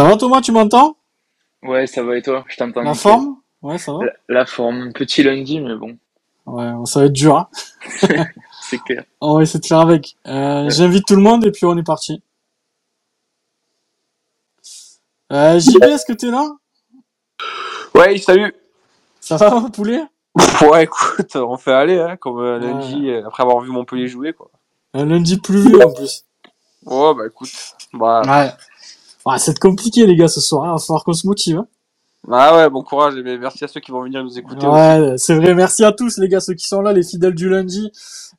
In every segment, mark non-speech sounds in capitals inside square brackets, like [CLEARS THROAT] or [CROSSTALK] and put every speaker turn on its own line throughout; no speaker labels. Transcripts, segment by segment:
Ça va Thomas, tu m'entends
Ouais, ça va et toi? Je t'entends.
La forme? Ouais, ça va.
La, la forme, petit lundi, mais bon,
Ouais, ça va être dur. Hein. [LAUGHS]
c'est clair.
On va essayer de faire avec. Euh, J'invite tout le monde et puis on est parti. Euh, JB, est-ce que t'es là?
Ouais, salut.
Ça va, mon poulet?
Ouais, écoute, on fait aller, hein, comme euh, lundi, euh, après avoir vu Montpellier jouer, quoi.
Un lundi pluvieux en plus.
Ouais, bah écoute, bah,
Ouais. Ouais, c'est compliqué les gars ce soir, il va falloir qu'on se motive. Hein.
bah ouais, bon courage et merci à ceux qui vont venir nous écouter.
Ouais, c'est vrai, merci à tous les gars, ceux qui sont là, les fidèles du lundi.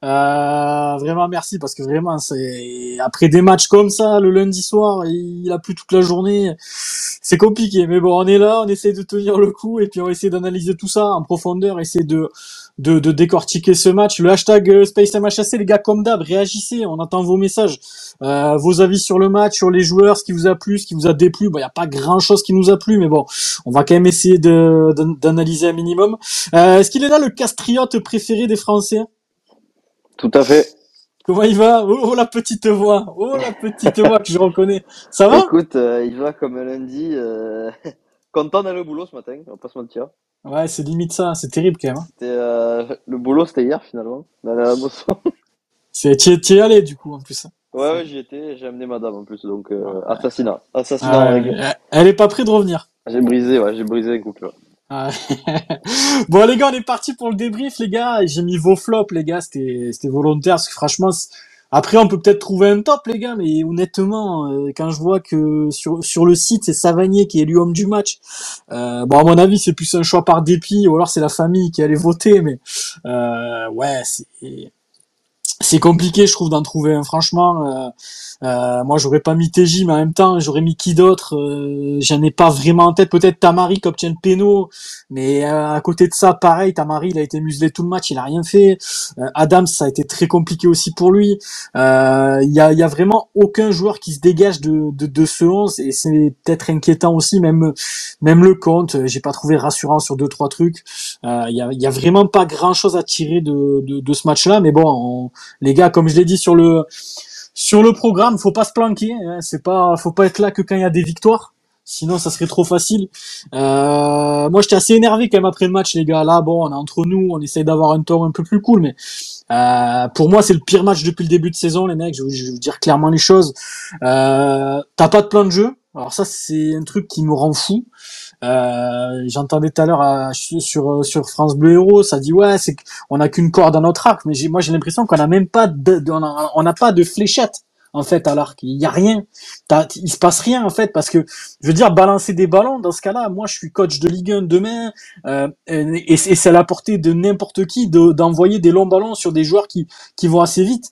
Euh, vraiment merci parce que vraiment c'est après des matchs comme ça le lundi soir, il a plu toute la journée, c'est compliqué. Mais bon, on est là, on essaie de tenir le coup et puis on essaie d'analyser tout ça en profondeur, essayer de de, de décortiquer ce match. Le hashtag euh, SpaceMHC, les gars, comme d'hab, réagissez, on attend vos messages, euh, vos avis sur le match, sur les joueurs, ce qui vous a plu, ce qui vous a déplu. Bon, il y a pas grand chose qui nous a plu, mais bon, on va quand même essayer de d'analyser un minimum. Euh, Est-ce qu'il est là le castriote préféré des Français?
Tout à fait.
Comment il va? Oh, oh, la petite voix, oh la petite voix que je reconnais. Ça va?
Écoute, euh, il va comme lundi. [LAUGHS] Content d'aller au boulot ce matin, on va pas se mentir.
Ouais, c'est limite ça, c'est terrible quand même. Hein.
Euh... Le boulot c'était hier finalement, d'aller à la Mosson. [LAUGHS]
C'est tu y es allé du coup en plus. hein.
Ouais, ouais, j'y étais, j'ai amené madame en plus, donc euh, assassinat. Assassinat
Ah, elle- est pas prête de revenir.
J'ai brisé, ouais, j'ai brisé un couple. ouais. [LAUGHS]
Bon les gars, on est parti pour le débrief les gars. J'ai mis vos flops les gars, c'était c'était volontaire parce que franchement après on peut peut-être trouver un top les gars, mais honnêtement euh, quand je vois que sur sur le site c'est Savanier qui est élu homme du match. Euh, bon à mon avis c'est plus un choix par dépit ou alors c'est la famille qui allait voter, mais euh, ouais c'est c'est compliqué je trouve d'en trouver un franchement. Euh, moi, j'aurais pas mis TJ, mais en même temps, j'aurais mis qui d'autre euh, J'en ai pas vraiment en tête. Peut-être Tamari qui obtient le péno, mais euh, à côté de ça, pareil, Tamari, il a été muselé tout le match, il a rien fait. Euh, Adams, ça a été très compliqué aussi pour lui. Euh, Il y, a, y a vraiment aucun joueur qui se dégage de, de, de ce 11 et c'est peut-être inquiétant aussi. Même même le compte, j'ai pas trouvé rassurant sur deux trois trucs. Il y, a, y a vraiment pas grand chose à tirer de, de, de ce match-là, mais bon, on- les gars, comme je l'ai dit sur le sur le programme, faut pas se planquer. Hein, c'est pas, faut pas être là que quand il y a des victoires. Sinon, ça serait trop facile. Euh, moi, j'étais assez énervé quand même après le match, les gars. Là, bon, on est entre nous, on essaye d'avoir un ton un peu plus cool, mais euh, pour moi, c'est le pire match depuis le début de saison, les mecs. Je, vais- je vais vous dire clairement les choses. Euh, T'as pas de plan de jeu. Alors ça, c'est un truc qui me rend fou. Euh, J'entendais tout à l'heure à- sur sur France Bleu Héros, ça dit ouais, c'est on a qu'une corde à notre arc, mais moi j'ai l'impression qu'on a même pas de, on n'a pas de fléchette en fait à l'arc. Il y a rien. Il se passe rien en fait parce que je veux dire balancer des ballons dans ce cas-là. Moi je suis coach de Ligue 1 demain euh, et, c'est à la portée de n'importe qui de- d'envoyer des longs ballons sur des joueurs qui qui vont assez vite.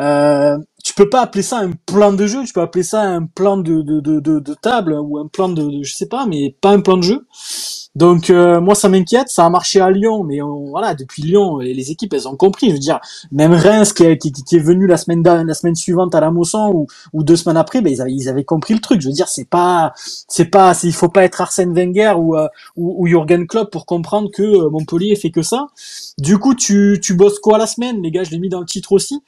Euh, peux pas appeler ça un plan de jeu, tu peux appeler ça un plan de, de, de, de, table ou un plan de, je sais pas, mais pas un plan de jeu. Donc euh, moi ça m'inquiète, ça a marché à Lyon, mais voilà depuis Lyon les, équipes elles ont compris. Je veux dire même Reims qui, est venu la semaine la semaine suivante à la Mosson ou, deux semaines après, ben ils avaient, compris le truc. Je veux dire c'est pas c'est pas il faut pas être Arsène Wenger ou euh, ou, ou Jürgen Klopp pour comprendre que euh, Montpellier fait que ça. Du coup tu tu bosses quoi la semaine? Les gars Je l'ai mis dans le titre aussi.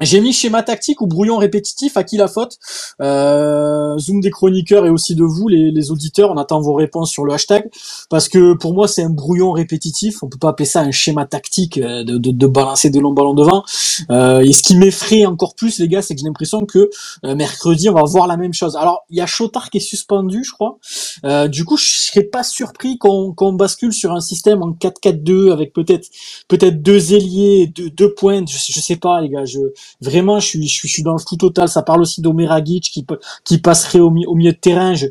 J'ai mis schéma tactique ou brouillon répétitif, à qui la faute? Euh, Zoom des chroniqueurs et aussi de vous, les, les auditeurs, on attend vos réponses sur le hashtag, parce que pour moi c'est un brouillon répétitif, on peut pas appeler ça un schéma tactique euh, de, de, de balancer des longs ballons devant. Euh, et ce qui m'effraie encore plus les gars, c'est que j'ai l'impression que euh, mercredi on va voir la même chose. Alors il y a Chotard qui est suspendu je crois, euh, du coup je serais pas surpris qu'on bascule sur un système en 4-4-2 avec peut-être peut-être deux ailiers, deux, deux pointes, je, je sais pas les gars, je vraiment je suis je suis, dans le flou total. Ça parle aussi d'Omeragic qui peut- qui passerait au, mi- au milieu de terrain. Je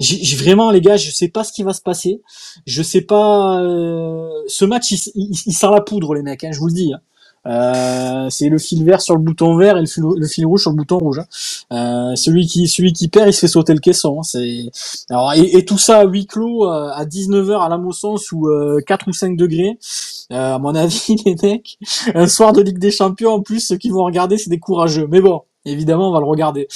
j'ai vraiment les gars, je sais pas ce qui va se passer. Je sais pas. euh, ce match il, il, il sent la poudre les mecs, hein, je vous le dis. hein. Euh, c'est le fil vert sur le bouton vert et le fil, rouge sur le bouton rouge. hein. Euh, celui qui celui qui perd, il se fait sauter le caisson. hein. C'est alors et, tout ça à huis clos euh, à 19h à la Mosson sous euh, 4 ou 5 degrés. Euh, à mon [LAUGHS] avis, les mecs, un soir de Ligue des Champions, en plus, ceux qui vont regarder, c'est des courageux. Mais bon, Évidemment, on va le regarder.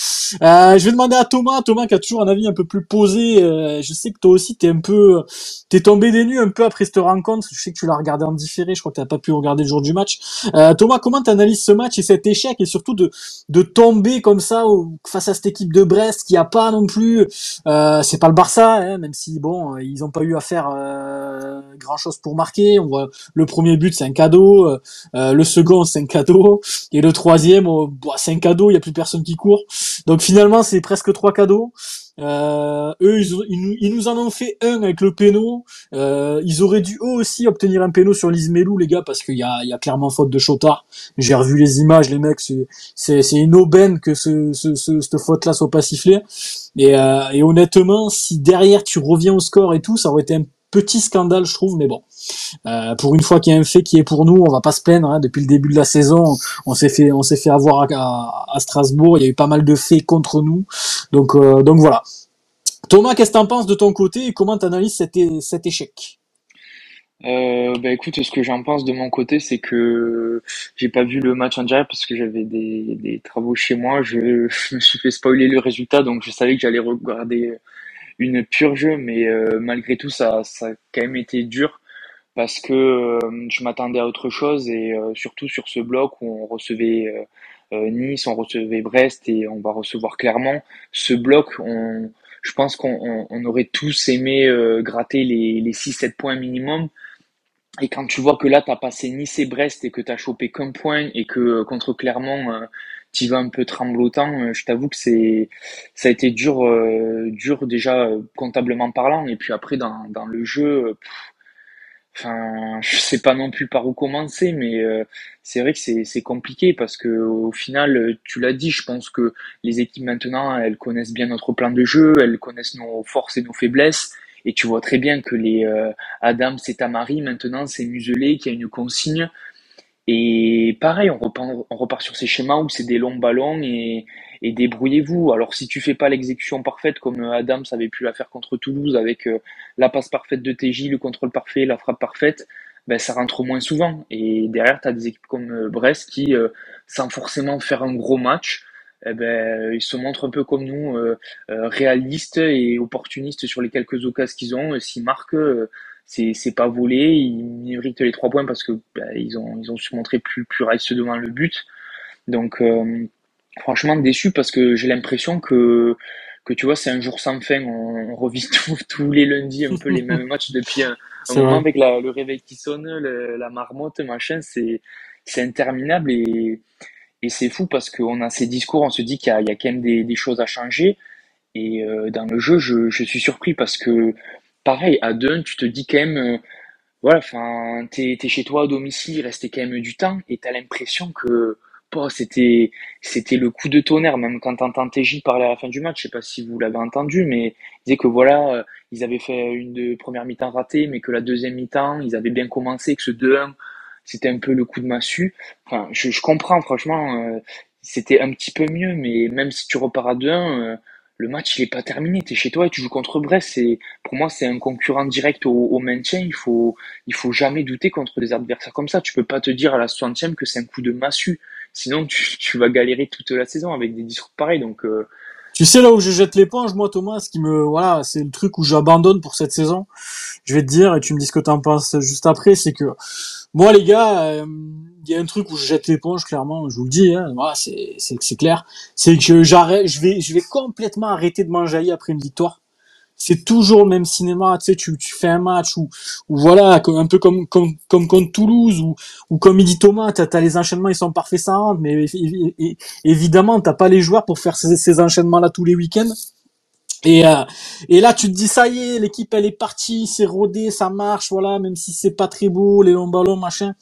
Euh, je vais demander à Thomas, Thomas qui a toujours un avis un peu plus posé. Euh, je sais que toi aussi, t'es un peu, t'es tombé des nues un peu après cette rencontre. Je sais que tu l'as regardé en différé. Je crois que t'as pas pu regarder le jour du match. Euh, Thomas, comment t'analyses ce match et cet échec et surtout de de tomber comme ça face à cette équipe de Brest qui a pas non plus, euh, c'est pas le Barça, hein, même si bon, ils ont pas eu à faire euh, grand chose pour marquer. On voit le premier but, c'est un cadeau. Euh, le second, c'est un cadeau. Et le troisième, oh, bah, c'est un cadeau plus personne qui court. Donc finalement, c'est presque trois cadeaux. Euh, eux, ils, nous en ont fait un avec le péno. Euh, ils auraient dû eux aussi obtenir un péno sur l'Ismelou, les gars, parce qu'il y a, clairement faute de Chotard. J'ai revu les images, les mecs, c'est une aubaine que ce, ce, cette faute-là soit pas sifflée. Et, euh, et honnêtement, si derrière tu reviens au score et tout, ça aurait été un petit scandale, je trouve, mais bon. Euh, pour une fois qu'il y a un fait qui est pour nous, on va pas se plaindre. Hein. Depuis le début de la saison, on s'est fait, on s'est fait avoir à, Strasbourg. Il y a eu pas mal de faits contre nous, donc euh, donc voilà. Thomas, qu'est-ce que t'en penses de ton côté et comment t'analyses cet, cet échec?
Euh, bah écoute, ce que j'en pense de mon côté, c'est que j'ai pas vu le match en direct parce que j'avais des, travaux chez moi. Je, [LAUGHS] je, me suis fait spoiler le résultat, donc je savais que j'allais regarder une purge, mais euh, malgré tout, ça, ça a quand même été dur parce que euh, je m'attendais à autre chose et euh, surtout sur ce bloc où on recevait Nice, on recevait Brest et on va recevoir Clermont. Ce bloc, on, je pense qu'on on, aurait tous aimé gratter les, les 6-7 points minimum. Et quand tu vois que là, tu as passé Nice et Brest et que tu as chopé qu'un point et que contre Clermont, vas un peu tremblotant. Euh, je t'avoue que c'est ça a été dur, euh, dur déjà euh, comptablement parlant, et puis après dans, dans le jeu. enfin, [LAUGHS] je sais pas non plus par où commencer, mais c'est vrai que c'est, compliqué parce que au final, tu l'as dit, je pense que les équipes maintenant, elles connaissent bien notre plan de jeu, elles connaissent nos forces et nos faiblesses, et tu vois très bien que les Adam, c'est Tamari maintenant, c'est muselé, qu'il y a une consigne. Et pareil, on repart, sur ces schémas où c'est des longs ballons et, débrouillez-vous. Alors si tu fais pas l'exécution parfaite comme Adam avait pu la faire contre Toulouse avec euh, la passe parfaite de TJ, le contrôle parfait, la frappe parfaite, ben ça rentre moins souvent. Et derrière, tu as des équipes comme euh, Brest qui, euh, sans forcément faire un gros match, eh ben, ils se montrent un peu comme nous, réalistes et opportunistes sur les quelques occasions qu'ils ont. S'ils marquent, c'est c'est pas volé, ils méritent les trois points parce que bah, ils ont ils ont su montrer plus plus rice devant le but. Donc euh, franchement déçu parce que j'ai l'impression que que tu vois c'est un jour sans fin. On, on revit [LAUGHS] tous les lundis un peu les mêmes [LAUGHS] matchs depuis un, moment avec la, le réveil qui sonne, la marmotte, machin. C'est c'est interminable et et c'est fou parce qu'on a ces discours, on se dit qu'il y y a quand même des, des choses à changer. Et euh, dans le jeu, je, je suis surpris parce que pareil, à deux, tu te dis quand même, euh, voilà, enfin, t'es, chez toi à domicile, il restait quand même du temps, et t'as l'impression que, c'était, c'était le coup de tonnerre, même quand t'entends TJ parler à la fin du match, je sais pas si vous l'avez entendu, mais il disait que voilà, euh, ils avaient fait une première mi-temps ratée, mais que la deuxième mi-temps, ils avaient bien commencé, que ce 2-1, c'était un peu le coup de massue. Enfin, je, je comprends, franchement, euh, c'était un petit peu mieux, mais même si tu repars à 2-1, le match il est pas terminé. Tu es chez toi et tu joues contre Brest. C'est pour moi c'est un concurrent direct au, maintien. Il faut il faut jamais douter contre des adversaires comme ça. Tu peux pas te dire à la 60e que c'est un coup de massue. Sinon tu, tu vas galérer toute la saison avec des discours pareils. Donc euh,
tu sais là où je jette l'éponge, moi Thomas, ce qui me voilà, c'est le truc où j'abandonne pour cette saison. Je vais te dire et tu me dis ce que t'en penses juste après, c'est que moi les gars, euh, y a un truc où je jette l'éponge clairement, je vous le dis, hein, voilà, c'est clair, c'est que j'arrête, je vais je vais complètement arrêter de m'enjailler après une victoire. C'est toujours le même cinéma, tu sais, tu, tu fais un match où voilà, un peu comme comme comme contre Toulouse ou ou comme il dit Thomas, t'as as les enchaînements ils sont parfaits ça mais évidemment t'as pas les joueurs pour faire ces, ces enchaînements là tous les week-ends. Et, euh, et là, tu te dis, ça y est, l'équipe, elle est partie, c'est rodé, ça marche, voilà, même si c'est pas très beau, les longs ballons, machin.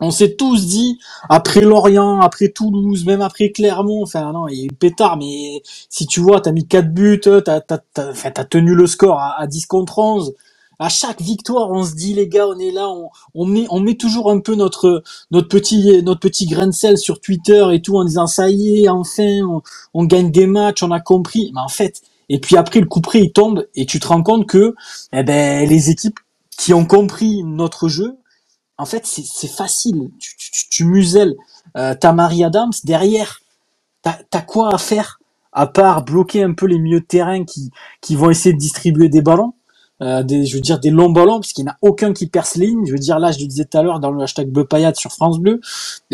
On s'est tous dit, après Lorient, après Toulouse, même après Clermont, enfin non, il eu pétard, mais si tu vois, t'as mis 4 buts, t'as as, tenu le score à, 10 contre 11. À chaque victoire, on se dit, les gars, on est là, on, on, met, on met toujours un peu notre, notre, petit, notre petit grain de sel sur Twitter et tout, en disant, ça y est, enfin, on, on gagne des matchs, on a compris. Mais en fait, et puis après, le coup près, il tombe, et tu te rends compte que eh ben, les équipes qui ont compris notre jeu, en fait, c'est facile. Tu, muselles euh, ta Marie Adams derrière. t'as as quoi à faire à part bloquer un peu les milieux de terrain qui, vont essayer de distribuer des ballons, euh, je veux dire des longs ballons, puisqu'il n'y en a aucun qui perce ligne. Je veux dire, là, je le disais tout à l'heure dans le hashtag Beupayat sur France Bleu,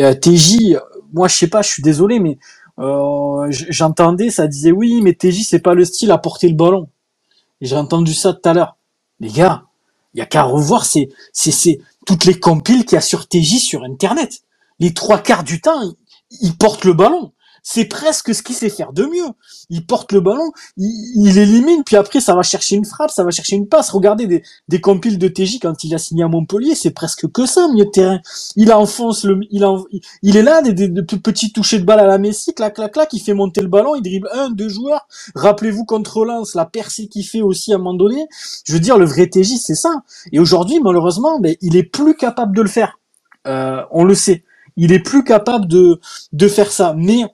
euh, TJ, moi, je sais pas, je suis désolé, mais euh, j'entendais, ça disait oui, mais TJ, c'est pas le style à porter le ballon. J'ai entendu ça tout à l'heure. Les gars, il y a qu'à revoir c'est c'est toutes les compiles qu'il y a sur TJ sur Internet. Les trois quarts du temps, il porte le ballon c'est presque ce qu'il sait faire de mieux. Il porte le ballon, il, élimine, puis après ça va chercher une frappe, ça va chercher une passe. Regardez des, des compiles de TJ quand il a signé à Montpellier, c'est presque que ça, milieu de terrain. Il enfonce le, il, il est là, des, des, petits touchés de balle à la Messi, clac, clac, clac, il fait monter le ballon, il dribble un, deux joueurs. Rappelez-vous contre Lens, la percée qu'il fait aussi à un moment donné. Je veux dire, le vrai TJ, c'est ça. Et aujourd'hui, malheureusement, ben, il est plus capable de le faire. Euh, on le sait. Il est plus capable de, de faire ça. Mais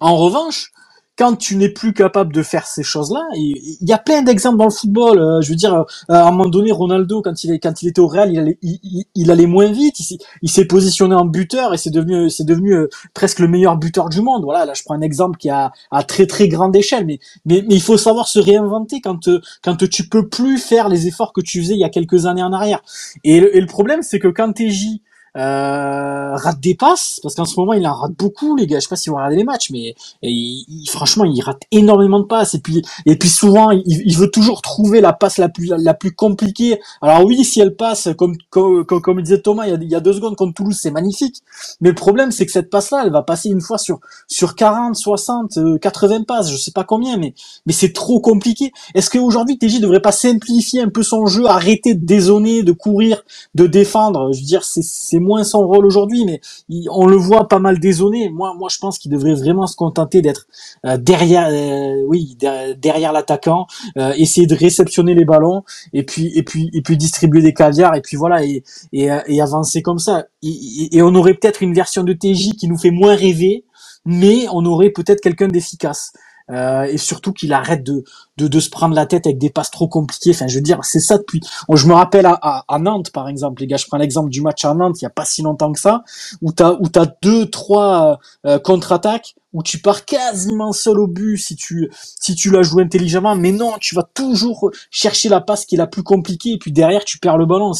en revanche, quand tu n'es plus capable de faire ces choses-là, il y a plein d'exemples dans le football. Euh, je veux dire, euh, à un moment donné, Ronaldo, quand il, est, quand il était au Real, il allait, moins vite. Il s'est positionné en buteur et c'est devenu, c'est devenu euh, presque le meilleur buteur du monde. Voilà, là, je prends un exemple qui a à très très grande échelle, mais, mais mais il faut savoir se réinventer quand quand tu peux plus faire les efforts que tu faisais il y a quelques années en arrière. Et le, et le problème, c'est que quand t'es J euh, rate des passes parce qu'en ce moment il en rate beaucoup les gars. Je sais pas si vous regardez les matchs mais il, franchement il rate énormément de passes. Et puis et puis souvent il, veut toujours trouver la passe la plus la plus compliquée. Alors oui si elle passe comme comme, comme, disait Thomas il y, a, deux secondes contre Toulouse c'est magnifique. Mais le problème c'est que cette passe là elle va passer une fois sur sur 40 60 80 passes je sais pas combien mais mais c'est trop compliqué. Est-ce qu'aujourd'hui TJ devrait pas simplifier un peu son jeu arrêter de dézoner de courir de défendre? Je veux dire c'est moins son rôle aujourd'hui, mais on le voit pas mal désonné. Moi, moi, je pense qu'il devrait vraiment se contenter d'être euh, derrière, euh, oui, derrière l'attaquant, euh, essayer de réceptionner les ballons et puis et puis et puis distribuer des caviars et puis voilà et et, avancer comme ça. Et, on aurait peut-être une version de TJ qui nous fait moins rêver, mais on aurait peut-être quelqu'un d'efficace. Euh, et surtout qu'il arrête de, de, de, se prendre la tête avec des passes trop compliquées. Enfin, je veux dire, c'est ça depuis. Je me rappelle à, à, Nantes, par exemple, les gars. Je prends l'exemple du match à Nantes, il y a pas si longtemps que ça, où t'as où t'as deux, trois euh, contre-attaques où tu pars quasiment seul au but si tu si tu la joues intelligemment. Mais non, tu vas toujours chercher la passe qui est la plus compliquée et puis derrière tu perds le ballon.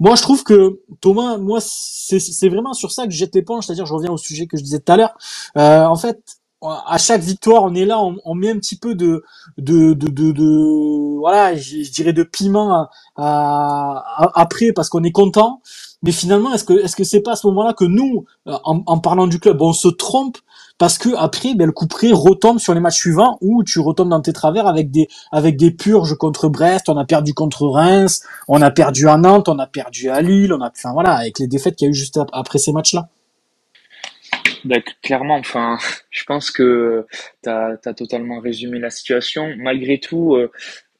Moi, je trouve que Thomas, moi, c'est vraiment sur ça que je jette l'éponge. C'est-à-dire, je reviens au sujet que je disais tout à l'heure. Euh, en fait à chaque victoire, on est là, on, met un petit peu de, de, de, de, voilà, je, dirais de piment à, après parce qu'on est content. Mais finalement, est-ce que est-ce que c'est pas à ce moment-là que nous, euh, en, parlant du club, on se trompe parce que après, ben, le coup près retombe sur les matchs suivants où tu retombes dans tes travers avec des avec des purges contre Brest, on a perdu contre Reims, on a perdu à Nantes, on a perdu à Lille, on a, enfin voilà, avec les défaites qu'il y a eu juste après ces matchs-là.
Bah, clairement, enfin, [LAUGHS] je pense que tu as, totalement résumé la situation. Malgré tout, euh,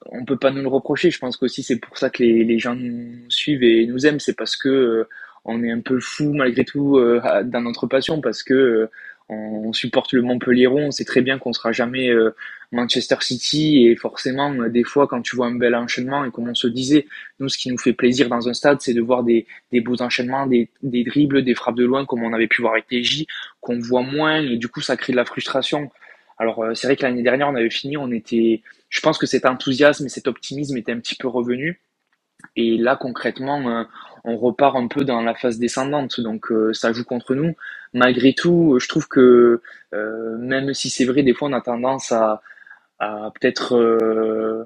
on peut pas nous le reprocher. Je pense qu'aussi c'est pour ça que les, les gens nous suivent et nous aiment. C'est parce que euh, on est un peu fou malgré tout euh, dans notre passion, parce que on supporte le Montpellieron, on sait très bien qu'on sera jamais euh, Manchester City et forcément euh, des fois quand tu vois un bel enchaînement et comme on se disait, nous ce qui nous fait plaisir dans un stade c'est de voir des, des beaux enchaînements, des, des dribbles, des frappes de loin comme on avait pu voir avec TJ, qu'on voit moins et du coup ça crée de la frustration. Alors euh, c'est vrai que l'année dernière on avait fini, on était, je pense que cet enthousiasme et cet optimisme était un petit peu revenu et là concrètement on repart un peu dans la phase descendante, donc euh, ça joue contre nous. Malgré tout, je trouve que euh, même si c'est vrai, des fois on a tendance à, peut-être euh,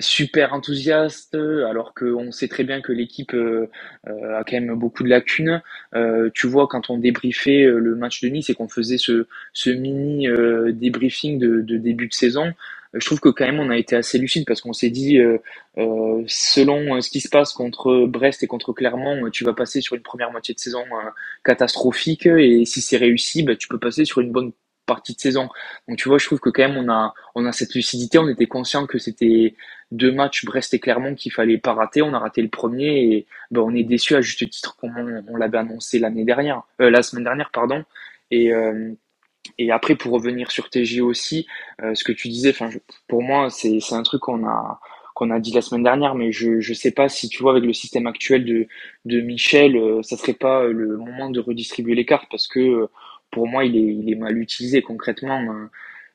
super enthousiaste, alors qu'on sait très bien que l'équipe a quand même beaucoup de lacunes. tu vois, quand on débriefait le match de Nice et qu'on faisait ce, mini débriefing de, début de saison, je trouve que quand même on a été assez lucide parce qu'on s'est dit euh, euh, selon euh, ce qui se passe contre Brest et contre Clermont, tu vas passer sur une première moitié de saison catastrophique. Et si c'est réussi, bah, tu peux passer sur une bonne partie de saison. Donc tu vois, je trouve que quand même on a on a cette lucidité, on était conscient que c'était deux matchs Brest et Clermont qu'il fallait pas rater, on a raté le premier et bah, on est déçu à juste titre comme on, l'avait annoncé l'année dernière, la semaine dernière pardon et après, pour revenir sur TG aussi, euh, ce que tu disais, enfin, pour moi, c'est un truc qu'on a qu'on a dit la semaine dernière, mais je je sais pas si tu vois avec le système actuel de de Michel, euh, ça serait pas le moment de redistribuer les cartes parce que pour moi, il est, il est mal utilisé concrètement.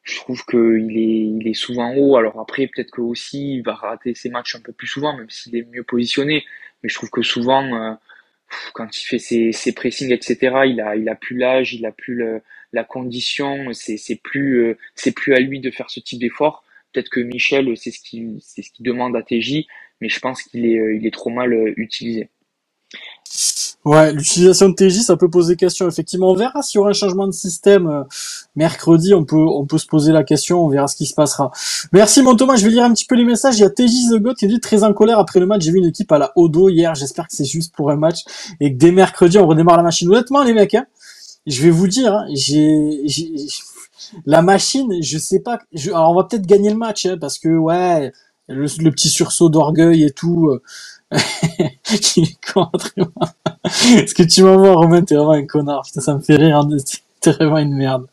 je trouve qu'il est, il est souvent haut. Alors après, peut-être que aussi, il va rater ses matchs un peu plus souvent, même s'il est mieux positionné. Mais je trouve que souvent, quand il fait ses, ses pressings, etc., il a, il a plus l'âge, il a plus le, la condition, c'est, plus, c'est plus à lui de faire ce type d'effort. Peut-être que Michel, c'est ce qu'il, c'est ce qu'il demande à TJ, mais je pense qu'il est, il est trop mal utilisé.
Ouais, l'utilisation de TJ, ça peut poser question. Effectivement, on verra s'il y aura un changement de système euh, mercredi. On peut, on peut se poser la question. On verra ce qui se passera. Merci, mon Thomas. Je vais lire un petit peu les messages. Il y a TJ The God qui dit très en colère après le match. J'ai vu une équipe à la Odo hier. J'espère que c'est juste pour un match et que dès mercredi, on redémarre la machine. Honnêtement, les mecs, hein, je vais vous dire, hein, j'ai, la machine, je sais pas. Je, alors, on va peut-être gagner le match hein, parce que ouais, le, le petit sursaut d'orgueil et tout. Euh, [LAUGHS] est contre moi. Ce que tu m'envoies, Romain, t'es vraiment un connard. Putain, ça me fait rire. Hein, t'es vraiment une merde.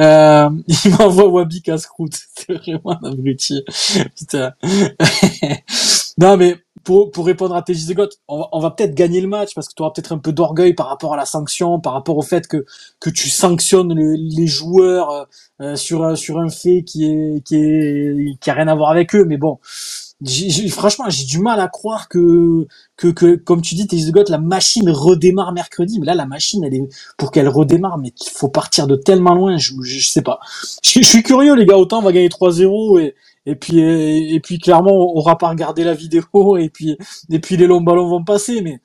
Euh, il m'envoie Wabi casse-croûte. [LAUGHS] C'est vraiment un abruti. Putain. [LAUGHS] non, mais pour, pour répondre à tes on va, on va peut-être gagner le match parce que tu auras peut-être un peu d'orgueil par rapport à la sanction, par rapport au fait que, que tu sanctionnes les joueurs euh, euh, sur, sur un fait qui est, qui est, qui a rien à voir avec eux. Mais bon, franchement, j'ai du mal à croire que, que, que comme tu dis, Got, la machine redémarre mercredi. Mais là, la machine, elle est, pour qu'elle redémarre, mais il faut partir de tellement loin, je, je, sais pas. Je, suis curieux, les gars. Autant on va gagner 3-0 et, et puis, et, puis clairement, on aura pas regardé la vidéo [LAUGHS] et puis, et puis les longs ballons vont passer. Mais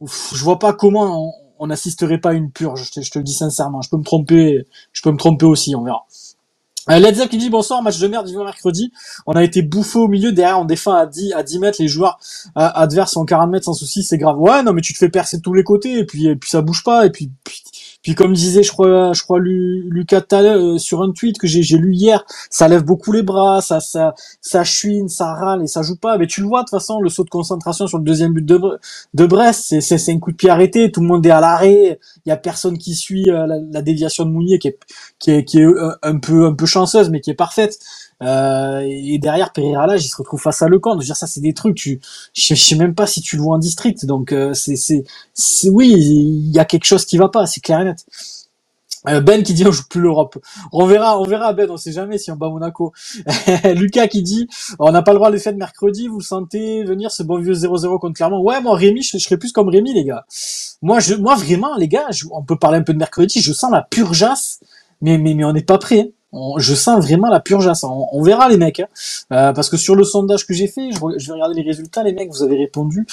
je vois pas comment on n'assisterait pas à une purge. Je te, le dis sincèrement. Je peux me tromper, je peux me tromper aussi. On verra. Euh, Let's qui dit bonsoir, match de merde vivant mercredi. On a été bouffé au milieu, derrière on défend à 10, à 10 mètres, les joueurs euh, adverses sont 40 mètres sans souci, c'est grave. Ouais, non mais tu te fais percer de tous les côtés et puis, et puis ça bouge pas et puis, puis puis comme disait, je crois, je crois Lucas euh, sur un tweet que j'ai lu hier, ça lève beaucoup les bras, ça, ça, ça chouine, ça râle et ça joue pas. Mais tu le vois de toute façon, le saut de concentration sur le deuxième but de, de Brest, c'est, un coup de pied arrêté, tout le monde est à l'arrêt, il y a personne qui suit euh, la, déviation de Mounier qui est, qui est, qui est euh, un peu, un peu chanceuse, mais qui est parfaite. Euh, et derrière Pereira il se retrouve face à Lecomte. Je veux dire, ça c'est des trucs. Tu, je, sais même pas si tu le vois en district. Donc euh, c'est, c'est, oui, il y a quelque chose qui va pas. C'est clair et net. Euh, ben qui dit on joue plus l'Europe. On verra, on verra Ben, on sait jamais si on bat Monaco. [LAUGHS] Lucas qui dit on n'a pas le droit de les faire mercredi, vous sentez venir ce bon vieux 0-0 contre Clermont. Ouais, moi Rémi, je, serais plus comme Rémi les gars. Moi je moi vraiment les gars, on peut parler un peu de mercredi, je sens la mais mais mais on n'est pas prêt. Hein je sens vraiment la purge à ça. On, verra les mecs, hein. euh, parce que sur le sondage que j'ai fait, je, vais regarder les résultats. Les mecs, vous avez répondu.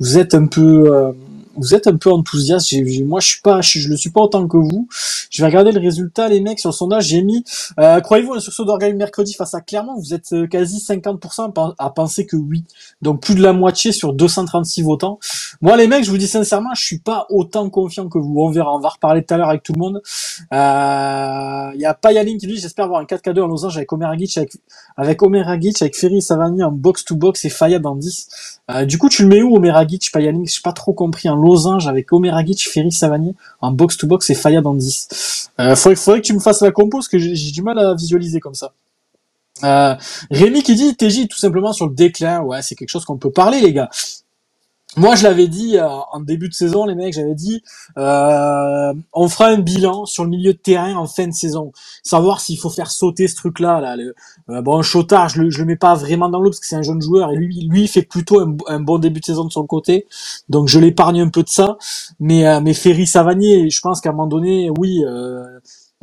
Vous êtes un peu, euh, vous êtes un peu enthousiaste. moi, je suis pas, je, le suis pas autant que vous. Je vais regarder le résultat, les mecs, sur le sondage. J'ai mis, euh, croyez-vous un sursaut d'orgueil mercredi face à Clermont? Vous êtes euh, quasi 50% à penser que oui. Donc plus de la moitié sur 236 votants. Moi, les mecs, je vous dis sincèrement, je suis pas autant confiant que vous. On verra. On va reparler tout à l'heure avec tout le monde. Il euh, y a Payaline qui dit, j'espère avoir un 4K2 en losange avec Omer Agic, avec, avec Omer Agic, avec Ferry Savani en box to box et Fayad en 10. Euh, du coup, tu le mets où, Omer Agic, Payaline Je pas trop compris. En avec Omer Agic, Ferry Savani en box to box et Fayad en 10. Euh, faudrait, faudrait que tu me fasses la compo parce que j'ai du mal à visualiser comme ça. Euh, Rémi qui dit TJ tout simplement sur le déclin, ouais c'est quelque chose qu'on peut parler les gars. Moi, je l'avais dit euh, en début de saison, les mecs, j'avais dit, euh, on fera un bilan sur le milieu de terrain en fin de saison, savoir s'il faut faire sauter ce truc-là. Là, euh, bon, Chotard, je le, je le mets pas vraiment dans l'eau parce que c'est un jeune joueur et lui, lui, fait plutôt un, bon début de saison de son côté, donc je l'épargne un peu de ça. Mais, mais Ferry Savanier, je pense qu'à un moment donné, oui.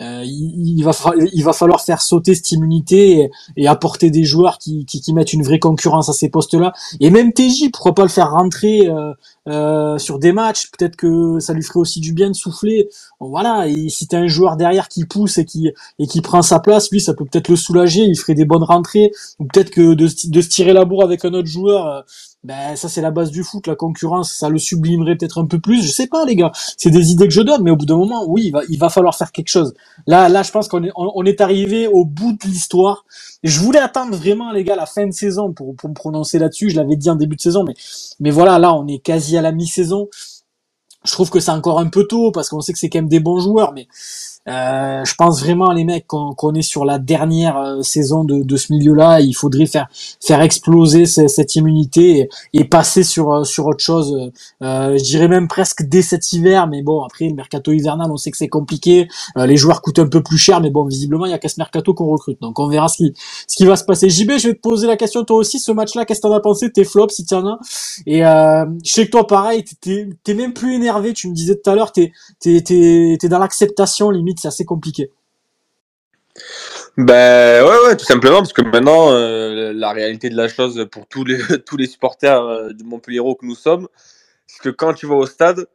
Euh, il, va falloir faire sauter cette immunité et, apporter des joueurs qui, mettent une vraie concurrence à ces postes-là. Et même TJ, pourquoi pas le faire rentrer euh, euh, sur des matchs? Peut-être que ça lui ferait aussi du bien de souffler. voilà. Et si t'as un joueur derrière qui pousse et qui et qui prend sa place, lui, ça peut peut-être le soulager. Il ferait des bonnes rentrées. Ou peut-être que de, de se tirer la bourre avec un autre joueur ben ça c'est la base du foot, la concurrence, ça le sublimerait peut-être un peu plus, je sais pas les gars, c'est des idées que je donne, mais au bout d'un moment, oui, il va, il va falloir faire quelque chose. Là, là, je pense qu'on est, on, est arrivé au bout de l'histoire. Je voulais attendre vraiment les gars la fin de saison pour, pour me prononcer là-dessus. Je l'avais dit en début de saison, mais, mais voilà, là, on est quasi à la mi-saison. Je trouve que c'est encore un peu tôt parce qu'on sait que c'est quand même des bons joueurs, mais Euh, je pense vraiment les mecs qu'on est sur la dernière euh, saison de, de ce milieu-là. Il faudrait faire faire exploser cette, immunité et, et, passer sur euh, sur autre chose. Euh, je dirais même presque dès cet hiver. Mais bon, après le mercato hivernal, on sait que c'est compliqué. Euh, les joueurs coûtent un peu plus cher, mais bon, visiblement il y a qu'à ce mercato qu'on recrute. Donc on verra ce qui ce qui va se passer. JB, je vais te poser la question toi aussi. Ce match-là, qu'est-ce que t'en as pensé Tes flops, si t'en as? Et je sais que toi, pareil, t'es même plus énervé. Tu me disais tout à l'heure, t'es t'es t'es dans l'acceptation limite c'est assez compliqué.
Ben ouais, ouais, tout simplement, parce que maintenant, euh, la réalité de la chose pour tous les, [LAUGHS] tous les supporters euh, du Montpellier que nous sommes, c'est que quand tu vas au stade,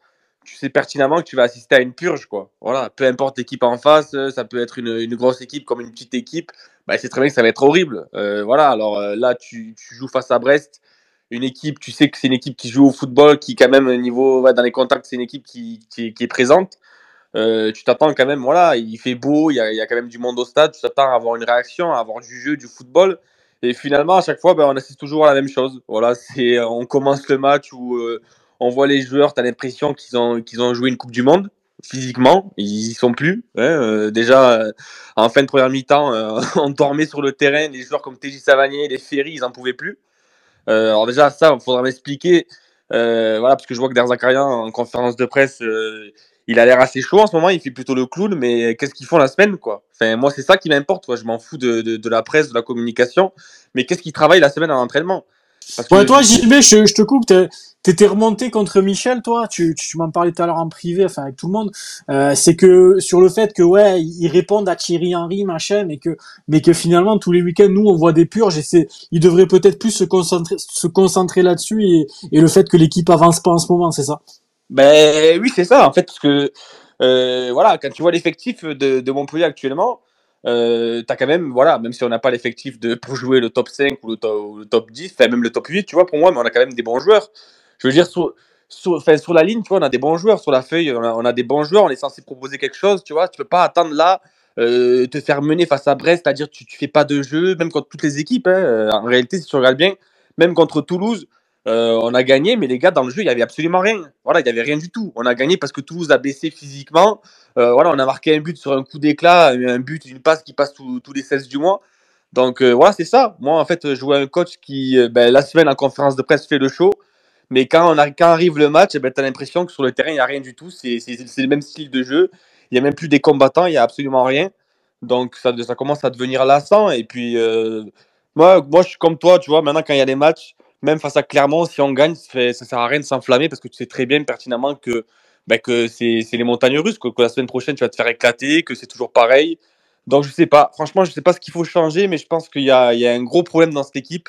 tu sais pertinemment que tu vas assister à une purge, quoi. Voilà, peu importe l'équipe en face, euh, ça peut être une, une, grosse équipe comme une petite équipe, ben, c'est très bien que ça va être horrible. voilà, alors là, tu, joues face à Brest, une équipe, tu sais que c'est une équipe qui joue au football, qui quand même, niveau, dans les contacts, c'est une équipe qui, qui, qui est présente. Euh, tu t'attends quand même, voilà, il fait beau, il y, a, quand même du monde au stade, tu t'attends à avoir une réaction, à avoir du jeu, du football. Et finalement, à chaque fois, ben, on assiste toujours à la même chose. Voilà, c'est, on commence le match où euh, on voit les joueurs, tu as l'impression qu'ils ont, qu'ils ont joué une Coupe du Monde physiquement, ils y sont plus. Hein, euh, déjà, en fin de première mi-temps, [LAUGHS] on dormait sur le terrain, les joueurs comme TJ Savanier, les Ferry, ils en pouvaient plus. alors déjà, ça, il faudra m'expliquer. voilà, parce que je vois que Derzakarian, en conférence de presse, il a l'air assez chaud en ce moment, il fait plutôt le clown, mais qu'est-ce qu'ils font la semaine, quoi? Enfin, moi, c'est ça qui m'importe, Je m'en fous de, de, la presse, de la communication, mais qu'est-ce qu'ils travaillent la semaine en entraînement?
Toi, JB, je, je te coupe, t'étais remonté contre Michel, toi, tu, m'en parlais tout à l'heure en privé, enfin avec tout le monde. Euh, c'est que sur le fait que ouais, ils répondent à Thierry Henry, machin, mais que mais que finalement tous les week-ends, nous, on voit des purges et ils devraient peut-être plus se concentrer se concentrer là-dessus et, et le fait que l'équipe avance pas en ce moment, c'est ça?
Ben oui, c'est ça, en fait, parce que euh, voilà, quand tu vois l'effectif de, de, Montpellier actuellement, euh, tu as quand même, voilà, même si on n'a pas l'effectif pour jouer le top 5 ou le, le top 10, enfin même le top 8, tu vois, pour moi, mais on a quand même des bons joueurs. Je veux dire, sur, sur, sur la ligne, tu vois, on a des bons joueurs, sur la feuille, on a, on a des bons joueurs, on est censé proposer quelque chose, tu vois, tu peux pas attendre là, euh, te faire mener face à Brest, c'est-à-dire tu, tu fais pas de jeu, même contre toutes les équipes, hein, en réalité, si tu regardes bien, même contre Toulouse, euh, on a gagné, mais les gars, dans le jeu, il n'y avait absolument rien. Voilà, il n'y avait rien du tout. On a gagné parce que Toulouse a baissé physiquement. Euh, voilà, on a marqué un but sur un coup d'éclat, un but, une passe qui passe tous les 16 du mois. Donc euh, voilà, c'est ça. Moi, en fait, je vois un coach qui, ben, la semaine en conférence de presse, fait le show. Mais quand, on a, quand arrive le match, eh ben, tu as l'impression que sur le terrain, il n'y a rien du tout. C'est le même style de jeu. Il n'y a même plus des combattants, il n'y a absolument rien. Donc ça, ça commence à devenir lassant. Et puis, moi, moi, je suis comme toi, tu vois, maintenant, quand il y a des matchs, même face à Clermont, si on gagne, ça, ne sert à rien de s'enflammer parce que tu sais très bien pertinemment que, ben, que c'est les montagnes russes, que, la semaine prochaine tu vas te faire éclater, que c'est toujours pareil. Donc je sais pas, franchement, je sais pas ce qu'il faut changer, mais je pense qu'il y y a un gros problème dans cette équipe.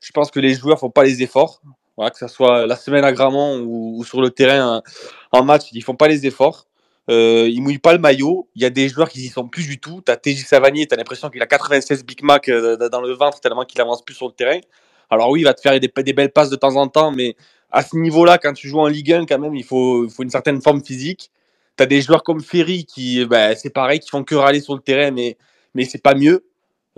Je pense que les joueurs font pas les efforts. Que ce soit la semaine à Gramont ou, sur le terrain en, match, ils font pas les efforts. Euh, ils mouillent pas le maillot. Il y a des joueurs qui y sont plus du tout. Tu as TJ Savanier, tu as l'impression qu'il a 96 Big Mac euh, dans le ventre tellement qu'il avance plus sur le terrain. Alors oui, il va te faire des, belles passes de temps en temps, mais à ce niveau-là, quand tu joues en Ligue 1, quand même, il faut, une certaine forme physique. Tu as des joueurs comme Ferry qui, ben, c'est pareil, qui font que râler sur le terrain, mais, mais c'est pas mieux.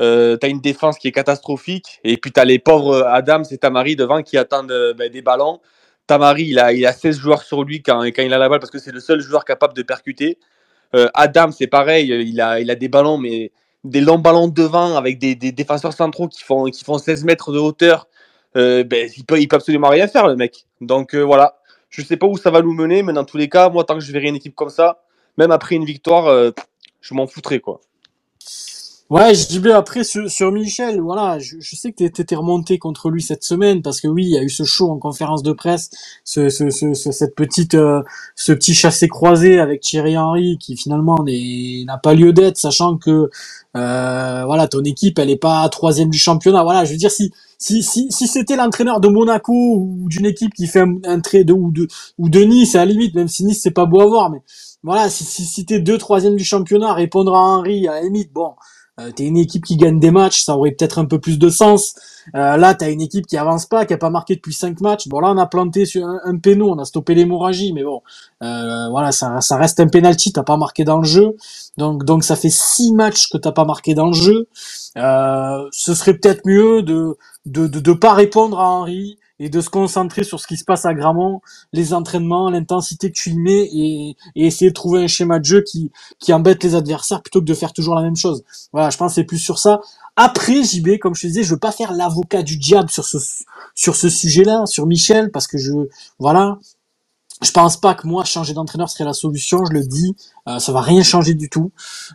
Euh, tu as une défense qui est catastrophique. Et puis tu as les pauvres Adam et Tamari devant qui attendent ben, des ballons. Tamari, il a, a 16 joueurs sur lui quand, quand il a la balle parce que c'est le seul joueur capable de percuter. Euh, Adam, c'est pareil, il a des ballons, mais des longs ballons devant avec des, défenseurs centraux qui font, qui font 16 mètres de hauteur, euh, ben, il, peut, absolument rien faire, le mec. Donc euh, voilà, je sais pas où ça va nous mener, mais dans tous les cas, moi, tant que je verrai une équipe comme ça, même après une victoire, euh, je m'en foutrais, quoi.
Ouais, je dis bien après sur, sur Michel, voilà, je, je sais que tu étais remonté contre lui cette semaine parce que oui, il y a eu ce show en conférence de presse, ce, ce, ce, cette petite, euh, ce petit chassé croisé avec Thierry Henry qui finalement n'a pas lieu d'être, sachant que euh, voilà, ton équipe elle est pas troisième du championnat. Voilà, je veux dire si si si, si c'était l'entraîneur de Monaco ou d'une équipe qui fait un, trait de ou de ou de Nice, à la limite, même si Nice c'est pas beau à voir, mais voilà, si si, si t'es deux troisième du championnat, répondre à Henry, à la bon. Euh, t'es une équipe qui gagne des matchs, ça aurait peut-être un peu plus de sens. Euh, là, t'as une équipe qui avance pas, qui a pas marqué depuis cinq matchs. Bon, là, on a planté sur un, un péno, on a stoppé l'hémorragie, mais bon, euh, voilà, ça, reste un penalty, t'as pas marqué dans le jeu. Donc, donc ça fait six matchs que t'as pas marqué dans le jeu. Euh, ce serait peut-être mieux de, de, de, de pas répondre à Henry et de se concentrer sur ce qui se passe à Gramont, les entraînements, l'intensité que tu y mets et, et essayer de trouver un schéma de jeu qui, embête les adversaires plutôt que de faire toujours la même chose. Voilà, je pense c'est plus sur ça. Après, JB, comme je te disais, je veux pas faire l'avocat du diable sur ce, sur ce sujet-là, sur Michel, parce que je, voilà, je pense pas que moi changer d'entraîneur serait la solution. Je le dis, euh, ça va rien changer du tout.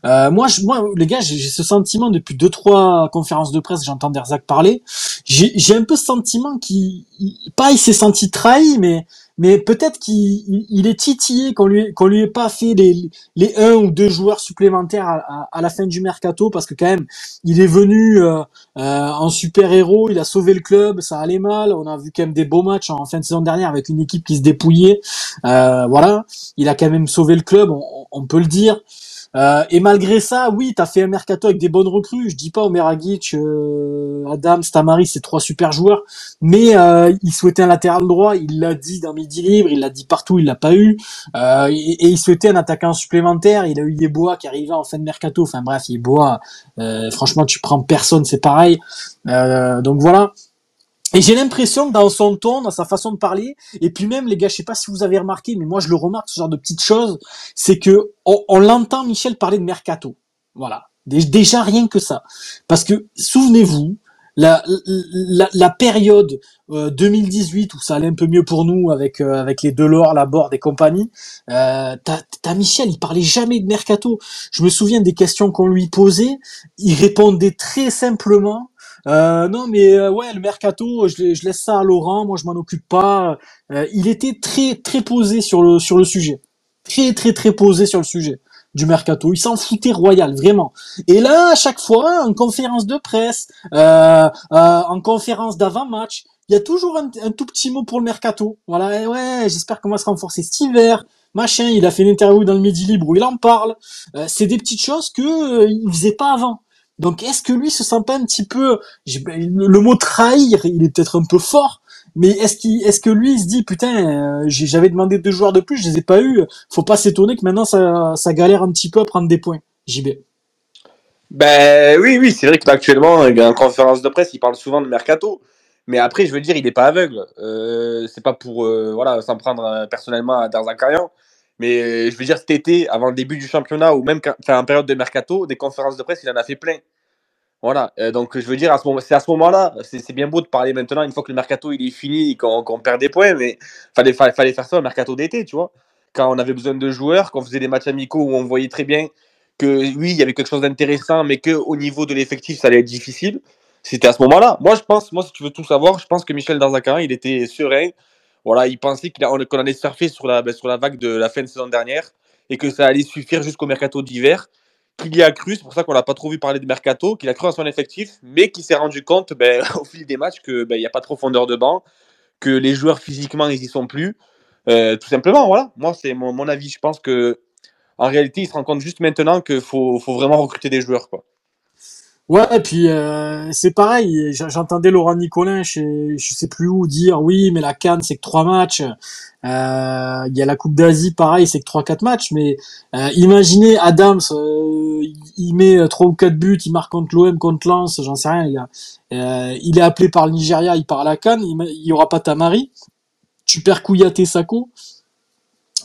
Euh, moi, je, moi, les gars, j'ai ce sentiment depuis deux trois conférences de presse, j'entends Derzak parler. J'ai un peu ce sentiment qui, pas il s'est senti trahi, mais mais peut-être qu'il il est titillé qu'on lui qu'on lui ait pas fait les les un ou deux joueurs supplémentaires à, la fin du mercato parce que quand même il est venu euh, euh, en super héros, il a sauvé le club, ça allait mal, on a vu quand même des beaux matchs en fin de saison dernière avec une équipe qui se dépouillait, euh, voilà, il a quand même sauvé le club, on peut le dire. Euh, et malgré ça, oui, t'as fait un mercato avec des bonnes recrues. Je dis pas Omeragic, euh, Adam, Stamari, c'est trois super joueurs, mais euh, il souhaitait un latéral droit. Il l'a dit dans Midi Libre, il l'a dit partout, il l'a pas eu. Euh, et, il souhaitait un attaquant supplémentaire. Il a eu Yeboah qui arrivait en fin de mercato. Enfin bref, Yeboah, euh, franchement, tu prends personne, c'est pareil. Donc voilà. Et j'ai l'impression dans son ton, dans sa façon de parler, et puis même les gars, je sais pas si vous avez remarqué, mais moi je le remarque, ce genre de petites choses, c'est que on, l'entend Michel parler de mercato. Voilà. Déjà rien que ça. Parce que souvenez-vous, la, la, la, période 2018 euh, où ça allait un peu mieux pour nous avec euh, avec les Delors, la Borde et compagnie, euh, t'as Michel, il parlait jamais de mercato. Je me souviens des questions qu'on lui posait, il répondait très simplement euh, non, mais euh, ouais, le mercato, je, je, laisse ça à Laurent. Moi, je m'en occupe pas. Euh, il était très très posé sur le sur le sujet, très très très posé sur le sujet du mercato. Il s'en foutait royal, vraiment. Et là, à chaque fois, en conférence de presse, en conférence d'avant-match, il y a toujours un, tout petit mot pour le mercato. Voilà, ouais, j'espère qu'on va se renforcer cet hiver. Machin, il a fait une interview dans le Midi Libre où il en parle. c'est des petites choses que il faisait pas avant. Donc est-ce que lui se sent pas un petit peu le mot trahir, il est peut-être un peu fort, mais est-ce qu'il est-ce que lui il se dit putain, euh, j'avais demandé deux joueurs de plus, je les ai pas eu, faut pas s'étonner que maintenant ça, ça galère un petit peu à prendre des points. JB.
Ben oui oui, c'est vrai qu'actuellement en conférence de presse, il parle souvent de mercato. Mais après, je veux dire, il n'est pas aveugle. Euh, c'est pas pour euh, voilà s'en prendre personnellement à Darzakarian. Mais euh, je veux dire, cet été, avant le début du championnat, ou même en période de mercato, des conférences de presse, il en a fait plein. Voilà, euh, donc je veux dire, c'est à ce moment-là, c'est bien beau de parler maintenant, une fois que le mercato il est fini et qu'on perd des points, mais fallait, fallait, faire ça au mercato d'été, tu vois. Quand on avait besoin de joueurs, quand on faisait des matchs amicaux où on voyait très bien que oui, il y avait quelque chose d'intéressant, mais qu'au niveau de l'effectif, ça allait être difficile, c'était à ce moment-là. Moi, je pense, moi, si tu veux tout savoir, je pense que Michel Darzacarin, il était serein, voilà, il pensait qu'on allait surfer sur la, ben, sur la vague de la fin de saison dernière et que ça allait suffire jusqu'au mercato d'hiver. Qu'il y a cru, c'est pour ça qu'on l'a pas trop vu parler de mercato, qu'il a cru en son effectif, mais qu'il s'est rendu compte ben, [LAUGHS] au fil des matchs qu'il ben, n'y a pas de profondeur de banc, que les joueurs physiquement ils y sont plus. Euh, tout simplement, voilà. Moi, c'est mon, mon, avis. Je pense que en réalité, il se rend compte juste maintenant qu'il faut, faut vraiment recruter des joueurs. Quoi.
Ouais, puis euh, c'est pareil. J'entendais Laurent Nicolin, je, je sais plus où, dire oui, mais la Cannes c'est que trois matchs. Euh, il y a la Coupe d'Asie, pareil, c'est que trois quatre matchs. Mais euh, imaginez Adams, il met trois ou quatre buts, il marque contre l'OM, contre Lens, j'en sais rien, gars. il est appelé par le Nigeria, il part à la Cannes, il, il y aura pas Tamari. Tu perds Kouyaté Sako.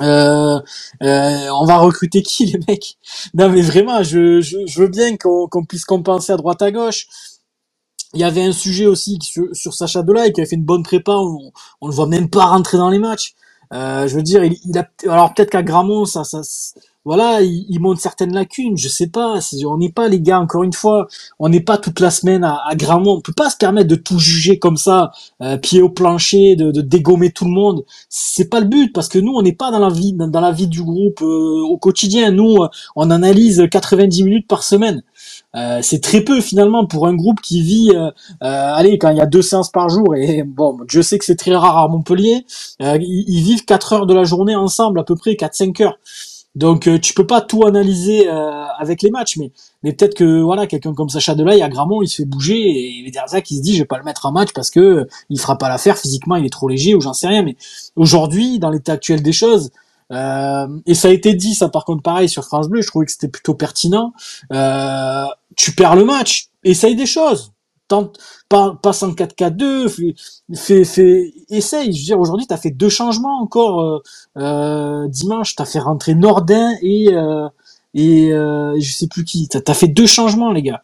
Euh, euh, on va recruter qui les mecs? Non mais vraiment, je, veux bien qu'on puisse compenser à droite à gauche. Il y avait un sujet aussi sur, sur Sacha Delay qui avait fait une bonne prépa, on, on le voit même pas rentrer dans les matchs. Euh, je veux dire, il, il a alors peut-être qu'à Gramont ça, ça voilà, il, il, montre certaines lacunes, je sais pas, on n'est pas les gars, encore une fois, on n'est pas toute la semaine à, à Gramont, on peut pas se permettre de tout juger comme ça, euh, pied au plancher, de, dégommer tout le monde. C'est pas le but parce que nous, on n'est pas dans la vie, dans, la vie du groupe euh, au quotidien. Nous, on analyse 90 minutes par semaine. Euh, c'est très peu finalement pour un groupe qui vit, euh, euh, allez, quand il y a deux séances par jour, et [LAUGHS] bon, je sais que c'est très rare à Montpellier, ils, ils, vivent 4 heures de la journée ensemble, à peu près 4-5 heures. Donc euh, tu peux pas tout analyser euh, avec les matchs, mais mais peut-être que voilà quelqu'un comme Sacha Delay à Gramont il se fait bouger et les Derzac il se dit je vais pas le mettre en match parce que euh, il fera pas l'affaire physiquement il est trop léger ou j'en sais rien. Mais aujourd'hui dans l'état actuel des choses et ça a été dit ça par contre pareil sur France Bleu je trouvais que c'était plutôt pertinent. tu perds le match, essaye des choses tente, pas- passe en 4-4-2, fais, fais, essaye. Je veux dire, aujourd'hui, t'as fait deux changements encore, euh, euh, dimanche, t'as fait rentrer Nordin et, euh, et, euh, je sais plus qui. T'as, t'as fait deux changements, les gars.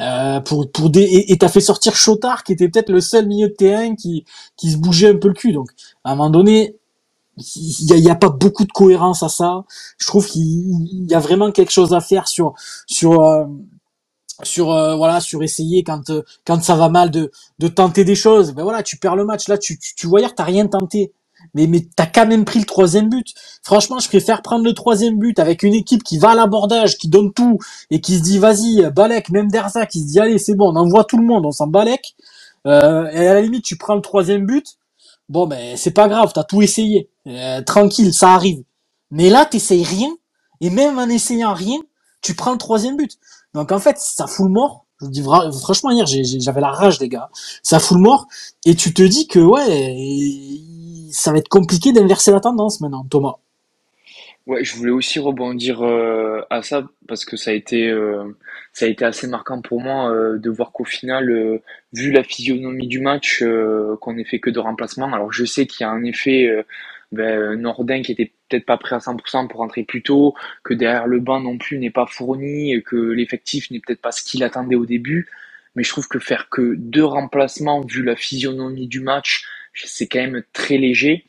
Euh, pour, pour des, et, t'as fait sortir Chotard, qui était peut-être le seul milieu de terrain qui, qui se bougeait un peu le cul. Donc, à un moment donné, il y a, a pas beaucoup de cohérence à ça. Je trouve qu'il il y a vraiment quelque chose à faire sur, sur, euh, sur euh, voilà sur essayer quand euh, quand ça va mal de de tenter des choses. Ben voilà tu perds le match. Là tu tu, tu vois hier t'as rien tenté. Mais mais t'as quand même pris le troisième but. Franchement je préfère prendre le troisième but avec une équipe qui va à l'abordage qui donne tout et qui se dit vas-y Balek même Derza qui se dit allez c'est bon on envoie tout le monde on s'en Balek euh, et à la limite tu prends le troisième but. Bon ben c'est pas grave t'as tout essayé. Euh, tranquille ça arrive. Mais là t'essayes rien. Et même en essayant rien tu prends le troisième but donc en fait, ça fout le mort. Je vous dis franchement hier, j'avais la rage des gars. Ça fout le mort et tu te dis que ouais, ça va être compliqué d'inverser la tendance maintenant, Thomas.
Ouais, je voulais aussi rebondir euh, à ça parce que ça a été euh, assez marquant pour moi euh, de voir qu'au final, vu la physionomie du match, qu'on n'ait fait que de remplacements. Alors je sais qu'il y a un effet ben, Nordin qui était peut-être pas prêt à 100% pour rentrer plus tôt, que derrière le banc non plus n'est pas fourni, que l'effectif n'est peut-être pas ce qu'il attendait au début. Mais je trouve que faire que deux remplacements vu la physionomie du match, c'est quand même très léger.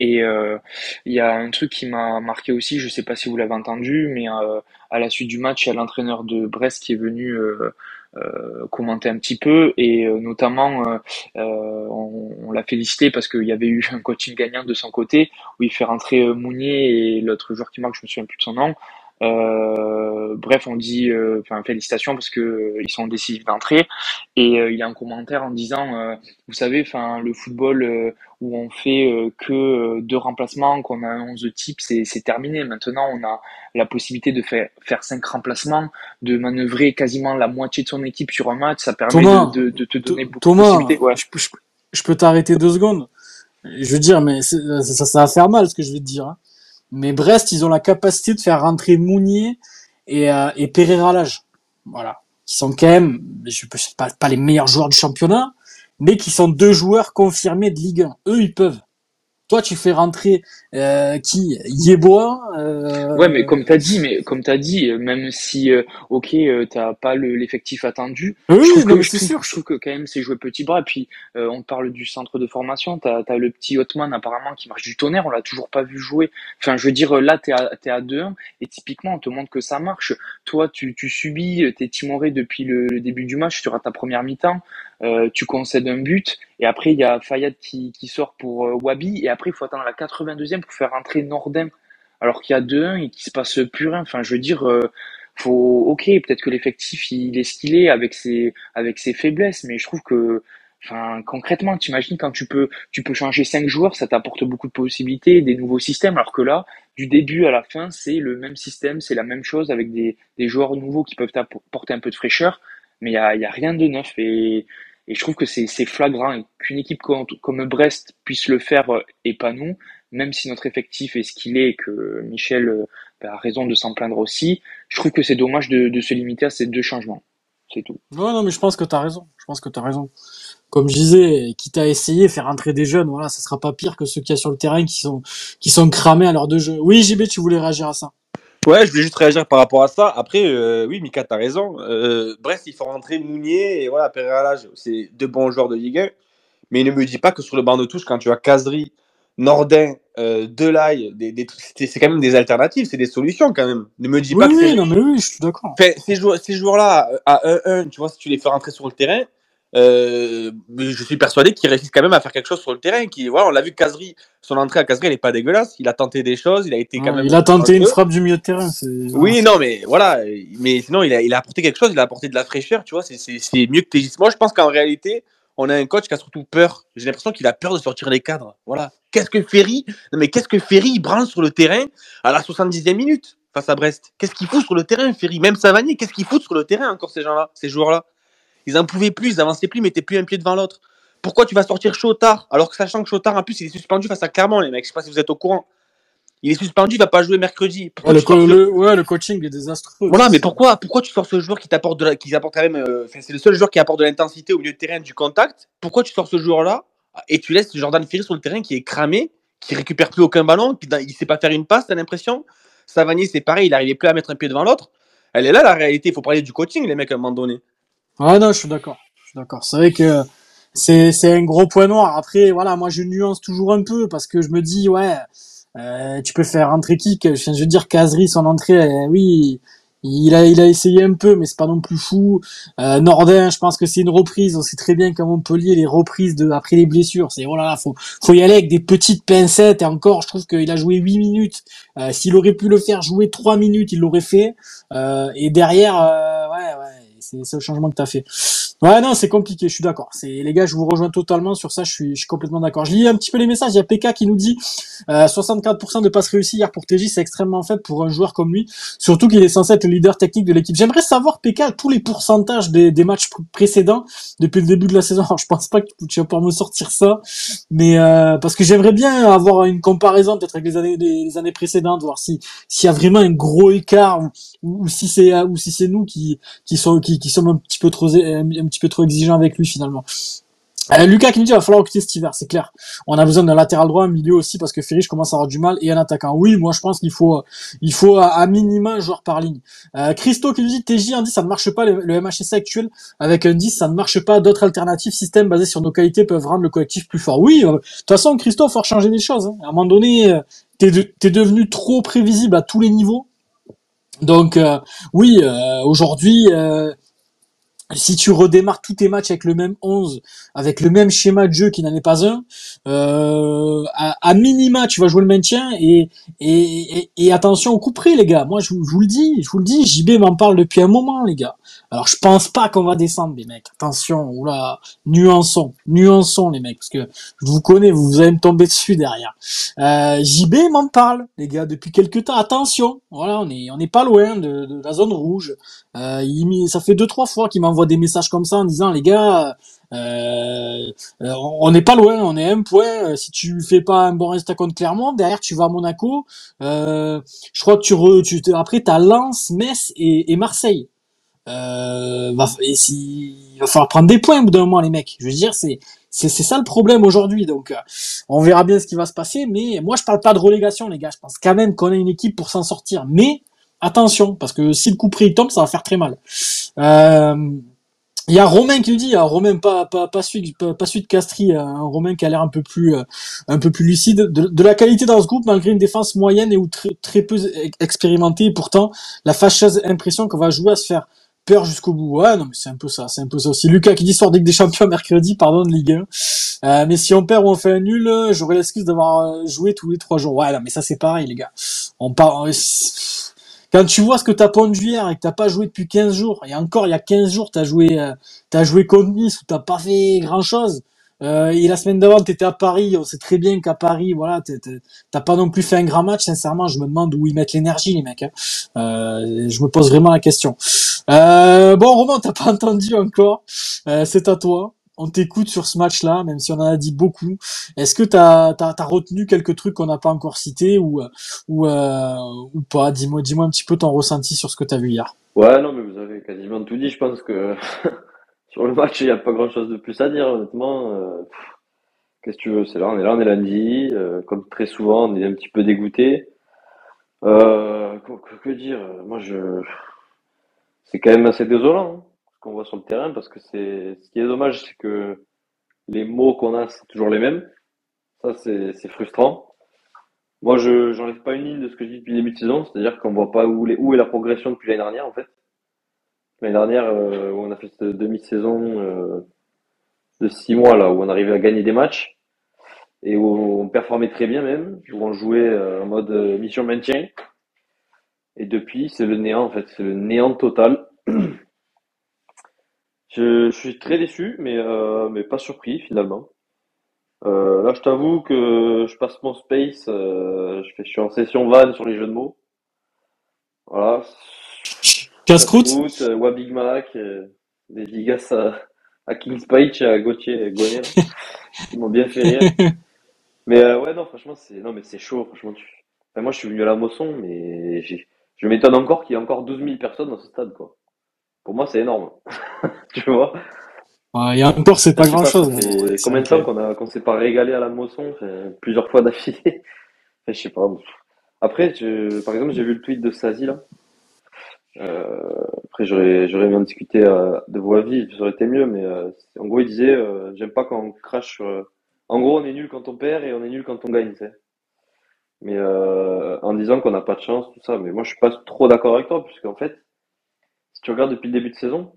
Et euh, il y a un truc qui m'a marqué aussi, je sais pas si vous l'avez entendu, mais euh, à la suite du match, il y a l'entraîneur de Brest qui est venu euh, euh, commenter un petit peu et euh, notamment euh, euh, on, on l'a félicité parce qu'il y avait eu un coaching gagnant de son côté où il fait rentrer Mounier et l'autre joueur qui marque, je me souviens plus de son nom. Euh, bref, on dit, euh, enfin félicitations parce que euh, ils sont décisifs d'entrée. Et euh, il y a un commentaire en disant, euh, vous savez, enfin le football où on fait que deux remplacements, qu'on a un 11 type, c'est c'est terminé. Maintenant, on a la possibilité de faire faire cinq remplacements, de manœuvrer quasiment la moitié de son équipe sur un match. Ça permet
Thomas,
de, de, de te donner beaucoup de possibilités. Ouais.
je, peux- je, peux- je peux t'arrêter deux secondes. Je veux dire, mais ça, ça va faire mal ce que je vais te dire. hein. Mais Brest, ils ont la capacité de faire rentrer Mounier et, euh, et Pereira. Voilà. Qui sont quand même, je peux pas, pas les meilleurs joueurs du championnat, mais qui sont deux joueurs confirmés de Ligue 1. Eux, ils peuvent. Toi, tu fais rentrer euh, qui? Yeboah euh,
Ouais, mais comme t'as dit, mais comme t'as dit, euh, même si euh, ok, euh, t'as pas le- l'effectif attendu,
Oui,
je trouve
non,
que je trouve,
sûr.
je trouve que quand même c'est jouer petit bras. Puis euh, on parle du centre de formation, t'as as le petit Hotman apparemment qui marche du tonnerre, on l'a toujours pas vu jouer. Enfin, je veux dire, là t'es à t'es à 2-1 et typiquement on te montre que ça marche. Toi, tu tu subis, t'es timoré depuis le, le début du match, tu rates ta première mi-temps, euh, tu concèdes un but et après il y a Fayad qui qui sort pour Wabi et après il faut attendre la 82e pour faire rentrer Nordin alors qu'il y a 2-1 et qu'il se passe plus rien. Enfin, je veux dire, euh, faut, ok, peut-être que l'effectif il est ce qu'il est avec ses, avec ses faiblesses, mais je trouve que, enfin, concrètement, t'imagines quand tu peux, tu peux changer cinq joueurs, ça t'apporte beaucoup de possibilités, des nouveaux systèmes, alors que là, du début à la fin, c'est le même système, c'est la même chose avec des, des joueurs nouveaux qui peuvent t'apporter un peu de fraîcheur, mais il y a, y a rien de neuf et, et je trouve que c'est, flagrant qu'une équipe comme, comme Brest puisse le faire et pas nous, même si notre effectif est ce qu'il est et que Michel euh, bah, a raison de s'en plaindre aussi, je trouve que c'est dommage de, de se limiter à ces deux changements. C'est tout.
Ouais, non, mais je pense que t'as raison. Je pense que t'as raison. Comme je disais, quitte à essayer, faire entrer des jeunes, voilà, ça sera pas pire que ceux qu'il y a sur le terrain qui sont, qui sont cramés à l'heure de jeu. Oui, JB, tu voulais réagir à ça.
Ouais, je voulais juste réagir par rapport à ça. Après, euh, oui, Mika, t'as raison. Euh, Brest, il faut rentrer Mounier et voilà, Pereira c'est deux bons joueurs de Ligue 1. Mais ne me dis pas que sur le banc de touche, quand tu as Casery, Nordin, euh, Delay, des, des, c'est quand même des alternatives, c'est des solutions quand même. Ne me dis
Oui,
pas que
oui, non, mais oui, je suis d'accord.
Fait, ces joueurs, ces joueurs-là, euh, à 1-1, tu vois, si tu les fais rentrer sur le terrain, euh, je suis persuadé qu'ils réussissent quand même à faire quelque chose sur le terrain. Qui, voilà, on l'a vu, Casery, son entrée à Casery, elle n'est pas dégueulasse. Il a tenté des choses, il a été quand
Ouais,
même.
il a tenté une frappe du milieu de terrain.
Oui, non, mais voilà. Mais sinon, il a, il a apporté quelque chose, il a apporté de la fraîcheur, tu vois. C'est- mieux que Tégis. Moi, je pense qu'en réalité, on a un coach qui a surtout peur. J'ai l'impression qu'il a peur de sortir les cadres. Voilà. Qu'est-ce que Ferry Non, mais qu'est-ce que Ferry il branle sur le terrain à la 70e minute face à Brest? Qu'est-ce qu'il fout sur le terrain, Ferry? Même Savanier, qu'est-ce qu'ils foutent sur le terrain encore, ces gens-là, ces joueurs-là? Ils en pouvaient plus, ils avançaient plus, ils mettaient plus un pied devant l'autre. Pourquoi tu vas sortir Chotard alors que sachant que Chotard, en plus, il est suspendu face à Clermont, les mecs Je sais pas si vous êtes au courant. Il est suspendu, il va pas jouer mercredi.
Ouais, le, co- le- ouais, le coaching est désastreux.
Voilà, mais pourquoi, pourquoi tu sors ce joueur qui t'apporte de la, qui apporte quand même, euh, enfin, c'est le seul joueur qui apporte de l'intensité au milieu de terrain, du contact. Pourquoi tu sors ce joueur-là et tu laisses Jordan Ferry sur le terrain qui est cramé, qui récupère plus aucun ballon, qui il sait pas faire une passe, t'as l'impression? Savanier, c'est pareil, il arrivait plus à mettre un pied devant l'autre. Elle est là la réalité. Il faut parler du coaching, les mecs, à un moment donné.
Ouais, non, je suis d'accord. Je suis d'accord. C'est vrai que c'est, c'est un gros point noir. Après, voilà, moi, je nuance toujours un peu parce que je me dis, ouais, euh, tu peux faire rentrer qui que- Je veux dire, Kazri, son entrée, euh, oui, il a, il a essayé un peu, mais c'est pas non plus fou. Euh, Nordin, je pense que c'est une reprise. On sait très bien qu'à Montpellier, les reprises de, après les blessures, c'est, oh faut, faut y aller avec des petites pincettes. Et encore, je trouve qu'il a joué 8 minutes. Euh, s'il aurait pu le faire jouer 3 minutes, il l'aurait fait. Euh, et derrière, euh, ouais, ouais, c'est le changement que t'as fait. Ouais, non, c'est compliqué, je suis d'accord. C'est les gars, je vous rejoins totalement sur ça, je suis, je suis complètement d'accord. Je lis un petit peu les messages, il y a PK qui nous dit euh, 64% de passes réussies hier pour TJ, c'est extrêmement faible pour un joueur comme lui, surtout qu'il est censé être le leader technique de l'équipe. J'aimerais savoir PK tous les pourcentages des, des matchs pr- précédents depuis le début de la saison. Alors, [LAUGHS] je pense pas que tu vas pouvoir me sortir ça, mais euh, parce que j'aimerais bien avoir une comparaison peut-être avec les années les, années précédentes, voir si s'il y a vraiment un gros écart ou, si c'est ou si c'est nous qui qui sont qui, sommes un petit peu trop un, un petit peu trop exigeants avec lui finalement. Euh, Lucas qui nous dit il va falloir recruter cet hiver, c'est clair. On a besoin d'un latéral droit, un milieu aussi parce que Ferrich commence à avoir du mal et un attaquant. Oui, moi je pense qu'il faut il faut à, minima un joueur par ligne. Euh, Christo qui nous dit TJ un 10 ça ne marche pas le, le MHSC actuel avec un 10 ça ne marche pas. D'autres alternatives systèmes basés sur nos qualités peuvent rendre le collectif plus fort. Oui, euh, de toute façon Christo faut changer des choses. hein. À un moment donné euh, t'es de, t'es devenu trop prévisible à tous les niveaux. Donc euh, oui, euh, aujourd'hui, euh, si tu redémarres tous tes matchs avec le même 11, avec le même schéma de jeu qui n'en est pas un, euh, à, à minima tu vas jouer le maintien et, attention au coup près les gars. Moi je, vous- le dis, je vous le dis, JB m'en parle depuis un moment les gars. Alors je pense pas qu'on va descendre les mecs. Attention, oula, nuançons, nuançons les mecs parce que je vous connais, vous, allez me tomber dessus derrière. Euh, JB m'en parle, les gars, depuis quelques temps. Attention, voilà, on est, on n'est pas loin de, la zone rouge. Euh, il, ça fait deux trois fois qu'il des messages comme ça en disant, les gars, euh, euh, on n'est pas loin, on est un point. Euh, Si tu fais pas un bon résultat contre Clermont, derrière tu vas à Monaco. Je crois que tu, re, tu après t'as Lens, Metz et, et Marseille. Va, va falloir prendre des points au bout d'un moment, les mecs. Je veux dire, c'est c'est ça le problème aujourd'hui. Donc, on verra bien ce qui va se passer. Mais moi, je parle pas de relégation, les gars. Je pense quand même qu'on a une équipe pour s'en sortir. Mais attention, parce que si le coup pris tombe, ça va faire très mal. Euh, il y a Romain qui nous dit, Romain pas pas pas celui pas, Castries, euh, un Romain qui a l'air un peu plus euh, un peu plus lucide de, la qualité dans ce groupe malgré une défense moyenne et ou très, très peu ex- expérimentée. Et pourtant, la fâcheuse impression qu'on va jouer à se faire peur jusqu'au bout. Ouais, non mais c'est un peu ça, c'est un peu ça aussi. Lucas qui dit soir Ligue des Champions [LAUGHS] mercredi, pardon de Ligue 1. Euh, mais si on perd ou on fait un nul, j'aurai l'excuse d'avoir euh, joué tous les trois jours. Ouais, non mais ça c'est pareil les gars. On part. Quand tu vois ce que t'as pondu hier et que t'as pas joué depuis 15 jours, et encore il y a 15 jours t'as joué euh, t'as joué contre Nice où t'as pas fait grand chose. Euh, et la semaine d'avant t'étais à Paris, on sait très bien qu'à Paris, voilà, t'as pas non plus fait un grand match. Sincèrement, je me demande où ils mettent l'énergie les mecs. hein. Euh, je me pose vraiment la question. Euh, bon Romain, t'as pas [LAUGHS] entendu encore. Euh, c'est à toi. On t'écoute sur ce match-là, même si on en a dit beaucoup. Est-ce que t'as as, as retenu quelques trucs qu'on n'a pas encore cités ou euh, ou pas? Dis-moi dis-moi un petit peu ton ressenti sur ce que t'as vu hier.
Ouais, non, mais vous avez quasiment tout dit. Je pense que [LAUGHS] sur le match, il n'y a pas grand-chose de plus à dire, honnêtement. Euh, Qu'est-ce que tu veux? C'est là, on est là, on est lundi. euh, comme très souvent, on est un petit peu dégoûté. Euh, que, dire? Moi, je, c'est quand même assez désolant, hein, qu'on voit sur le terrain, parce que c'est, ce qui est dommage, c'est que les mots qu'on a, c'est toujours les mêmes. Ça, c'est, frustrant. Moi, je, j'enlève pas une ligne de ce que je dis depuis le début de saison, c'est-à-dire qu'on voit pas où, les, où est la progression depuis l'année dernière, en fait. L'année dernière, euh, on a fait cette demi-saison euh, de six mois, là, où on arrivait à gagner des matchs, et où on performait très bien même, où on jouait euh, en mode mission maintien. Et depuis, c'est le néant, en fait, c'est le néant total. Je, je suis très déçu, mais, euh, mais pas surpris, finalement. Euh, là, je t'avoue que je passe mon space, euh, je, fais, je suis en session van sur les jeux de mots. Voilà.
Casse-croûte
Big Mac, des gigas à, à King's Page, à Gauthier, Gonnet, [LAUGHS] qui m'ont bien fait rire. Mais euh, ouais, non, franchement, c'est non, mais c'est chaud. Franchement, tu... moi, je suis venu à la Mosson, mais je m'étonne encore qu'il y ait encore 12 000 personnes dans ce stade, quoi. Pour moi, c'est énorme. [LAUGHS] tu vois?
Ouais, et encore, c'est pas
Je sais
grand
pas, ça
chose.
fait combien de temps qu'on a, qu'on s'est pas régalé à la Mosson, enfin, plusieurs fois d'affilée. [LAUGHS] Je sais pas. Après, je, par exemple, j'ai vu le tweet de Sazi, là. Euh, après, j'aurais, j'aurais bien discuté euh, de voix vive, ça aurait été mieux, mais euh, en gros, il disait, euh, j'aime pas quand on crache En gros, on est nul quand on perd et on est nul quand on gagne, tu sais. Mais en disant qu'on n'a pas de chance, tout ça. Mais moi, je suis pas trop d'accord avec toi, puisqu'en fait, tu regardes depuis le début de saison,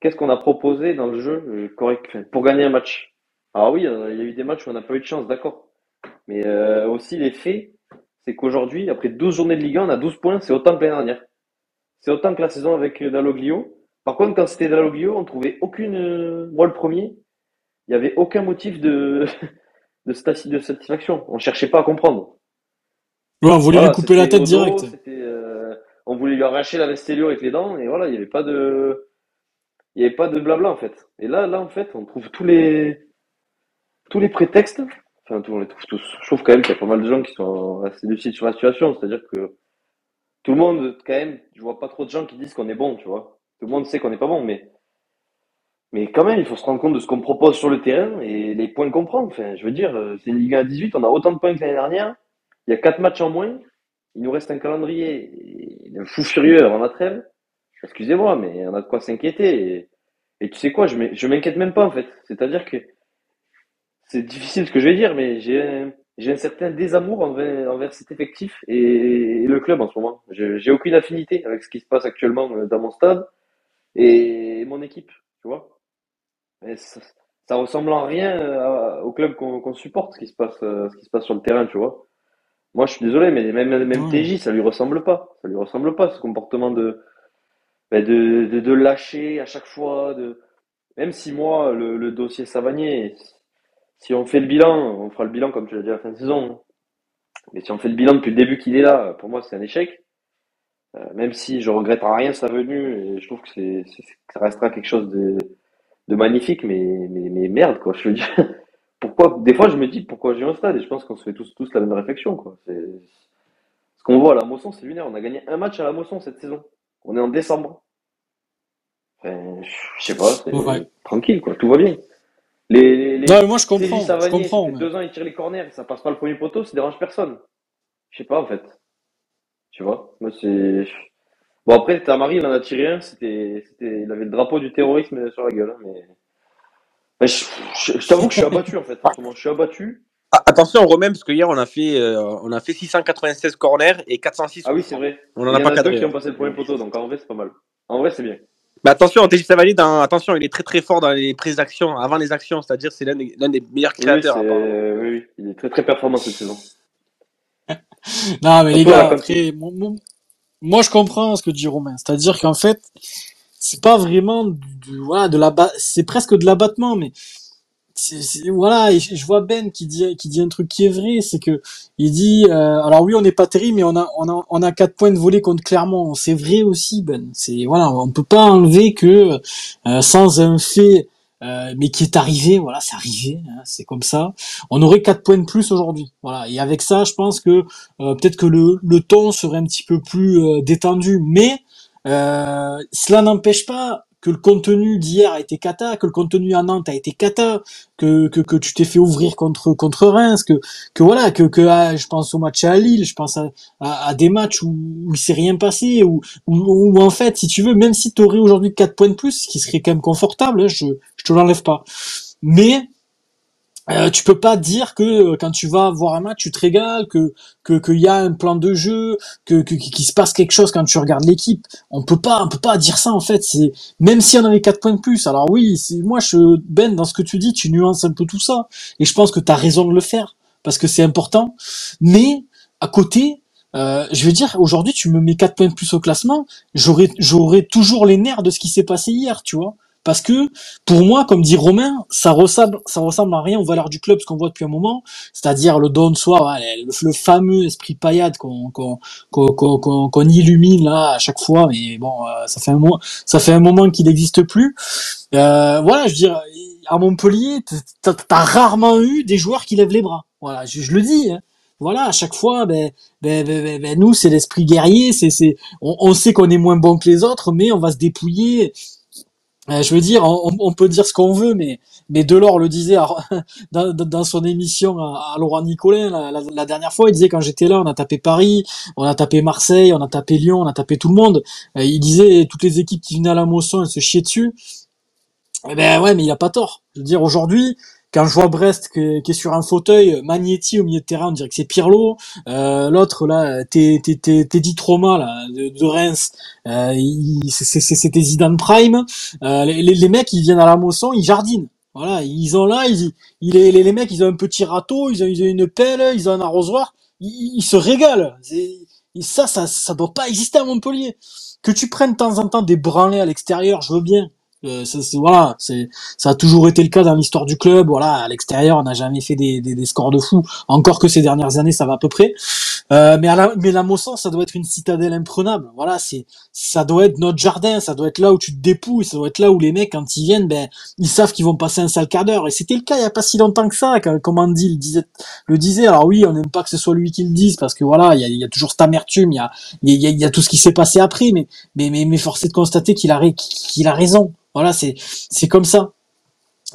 qu'est-ce qu'on a proposé dans le jeu euh, correct pour gagner un match? Alors oui, euh, il y a eu des matchs où on n'a pas eu de chance, d'accord. Mais euh, aussi, les faits, c'est qu'aujourd'hui, après 12 journées de Ligue 1, on a 12 points, c'est autant que l'année dernière. C'est autant que la saison avec Dalloglio. Par contre, quand c'était Dalloglio, on trouvait aucune. Moi, le premier, il n'y avait aucun motif de, [LAUGHS] de, satisfaction. On cherchait pas à comprendre.
Ouais, on voulait
Voilà,
lui couper la tête direct.
On voulait lui arracher la Vestelio avec les dents, et voilà, il n'y avait pas de. Il n'y avait pas de blabla en fait. Et là, là, en fait, on trouve tous les tous les prétextes. Enfin, tous- on les trouve tous. Je trouve quand même qu'il y a pas mal de gens qui sont assez lucides sur la situation. C'est-à-dire que tout le monde, quand même, je vois pas trop de gens qui disent qu'on est bon, tu vois. Tout le monde sait qu'on n'est pas bon, mais mais quand même, il faut se rendre compte de ce qu'on propose sur le terrain et les points qu'on prend. Enfin, je veux dire, euh, c'est une Ligue 1 à 18, on a autant de points que l'année dernière. Il y a quatre matchs en moins. Il nous reste un calendrier d'un fou furieux avant la. Excusez-moi, mais on a de quoi s'inquiéter. Et, tu sais quoi, je m'in- je m'inquiète même pas en fait. C'est-à-dire que c'est difficile ce que je vais dire, mais j'ai un, certain désamour envers, cet effectif et, le club en ce moment. J'ai aucune affinité avec ce qui se passe actuellement euh, dans mon stade et mon équipe, tu vois. Ça, ça ressemble en rien à- au club qu'on qu'on supporte, ce qui se passe, euh, ce qui se passe sur le terrain, tu vois. Moi, je suis désolé, mais même, même
Ouais.
TJ, ça lui ressemble pas. Ça lui ressemble pas, ce comportement de, ben, de, de, de lâcher à chaque fois, de, même si moi, le, le dossier Savanier, si on fait le bilan, on fera le bilan comme tu l'as dit à la fin de saison. Mais si on fait le bilan depuis le début qu'il est là, pour moi, c'est un échec. Euh, même si je regrette en rien sa venue, et je trouve que c'est, ça restera quelque chose de, de magnifique, mais, mais, mais merde, quoi. Je veux dire, pourquoi, des fois, je me dis pourquoi j'ai un stade, et je pense qu'on se fait tous, tous la même réflexion, quoi. C'est, ce qu'on voit à la Mosson, c'est lunaire. On a gagné un match à la Mosson cette saison. On est en décembre. Enfin, je sais pas, c'est
Ouais.
tranquille, quoi. Tout va bien. Les, les, les
Non, mais moi, je comprends. Je
Savanier,
comprends. mais-
deux ans, il tire les corners, ça passe pas le premier poteau, ça dérange personne. Je sais pas, en fait. Tu vois? Moi, c'est, bon, après, Tamari, il en a tiré un, c'était, c'était, il avait le drapeau du terrorisme sur la gueule, hein, mais, mais je, je, je t'avoue que je suis abattu, en fait, en. Je suis abattu.
Ah, Attention, Romain, parce que hier, on a fait, euh, on a fait 696 corners et 406
Ah oui, c'est vrai.
On
Il
n'en
y
a
en
pas
a deux qui ont passé le premier poteau, donc en vrai, c'est pas mal. En vrai, c'est bien.
Mais attention, TJ Savali, dans, attention, il est très très fort dans les prises d'action, avant les actions, c'est-à-dire c'est l'un des, meilleurs
Oui,
créateurs.
c'est,
apparemment.
oui, oui, il est très très performant cette saison. [LAUGHS]
Non, mais les gars, après, moi, je comprends ce que dit Romain. C'est-à-dire qu'en fait, c'est pas vraiment du, du- voilà, de la c'est presque de l'abattement, mais voilà, je vois Ben qui dit, qui dit un truc qui est vrai, c'est que il dit, euh, alors oui, on n'est pas terrible, mais on a, on a, on a quatre points de volée contre Clermont. C'est vrai aussi, Ben. C'est voilà, on peut pas enlever que euh, sans un fait, euh, mais qui est arrivé, voilà, c'est arrivé, hein, c'est comme ça. On aurait quatre points de plus aujourd'hui, voilà. Et avec ça, je pense que peut-être que le, le ton serait un petit peu plus détendu, mais euh, cela n'empêche pas que le contenu d'hier a été cata, que le contenu à Nantes a été cata, que, que, que tu t'es fait ouvrir contre contre Reims, que que voilà, que que ah, je pense au match à Lille, je pense à, à, à des matchs où, où il s'est rien passé, où, où, où, en fait, si tu veux, même si tu aurais aujourd'hui quatre points de plus, ce qui serait quand même confortable, hein, je je te l'enlève pas, mais euh, tu peux pas dire que euh, quand tu vas voir un match, tu te régales, que que qu'il y a un plan de jeu, que qu'il se passe quelque chose quand tu regardes l'équipe. On peut pas, on peut pas dire ça en fait. C'est même si on avait quatre points de plus. Alors oui, moi je Ben dans ce que tu dis, tu nuances un peu tout ça, et je pense que tu as raison de le faire parce que c'est important. Mais à côté, euh, je veux dire, aujourd'hui tu me mets quatre points de plus au classement, j'aurais j'aurais toujours les nerfs de ce qui s'est passé hier, tu vois. Parce que pour moi, comme dit Romain, ça ressemble, ça ressemble à rien aux valeurs du club, ce qu'on voit depuis un moment, c'est-à-dire le don de soi, le, fameux esprit paillade qu'on qu'on qu'on qu'on- qu'on illumine là à chaque fois, mais bon, euh, ça fait un moment, ça fait un moment qu'il n'existe plus. Euh, voilà, je veux dire, à Montpellier, t'as rarement eu des joueurs qui lèvent les bras. Voilà, je, le dis. Hein. voilà, à chaque fois, ben, ben, ben, ben, ben nous, c'est l'esprit guerrier, c'est, c'est, on sait qu'on est moins bon que les autres, mais on va se dépouiller. Euh, je veux dire, on, peut dire ce qu'on veut, mais, Delors le disait [LAUGHS] dans, son émission à, Laurent Nicolin la, la, dernière fois. Il disait quand j'étais là, on a tapé Paris, on a tapé Marseille, on a tapé Lyon, on a tapé tout le monde. Euh, il disait toutes les équipes qui venaient à la Mosson, elles se chiaient dessus. Eh ben ouais, mais il a pas tort. Je veux dire, aujourd'hui, quand je vois Brest qui est sur un fauteuil, Magnetti au milieu de terrain, on dirait que c'est Pirlo. Euh, L'autre là, Teddy Trauma là de, de Reims, euh, c'était Zidane Prime. Euh, les, mecs ils viennent à la Mosson, ils jardinent. Voilà, ils ont là, ils, ils les, les, mecs ils ont un petit râteau, ils ont, une pelle, ils ont un arrosoir, ils, ils se régalent. Et ça, ça, ça doit pas exister à Montpellier. Que tu prennes de temps en temps des branlés à l'extérieur, je veux bien. Euh, ça, voilà, c'est ça a toujours été le cas dans l'histoire du club. Voilà, à l'extérieur, on n'a jamais fait des, des, des, scores de fou. Encore que ces dernières années, ça va à peu près. Euh, mais à la, mais la ça doit être une citadelle imprenable. Voilà, c'est ça doit être notre jardin. Ça doit être là où tu te dépouilles. Ça doit être là où les mecs, quand ils viennent, ben ils savent qu'ils vont passer un sale quart d'heure. Et c'était le cas il y a pas si longtemps que ça. Comme Andy le disait, le disait. Alors oui, on n'aime pas que ce soit lui qui le dise parce que voilà, il y a, y a, toujours cette amertume. Il y a, il y a, y a tout ce qui s'est passé après. Mais mais mais, mais force de constater qu'il a qu'il a raison. Voilà, c'est c'est comme ça.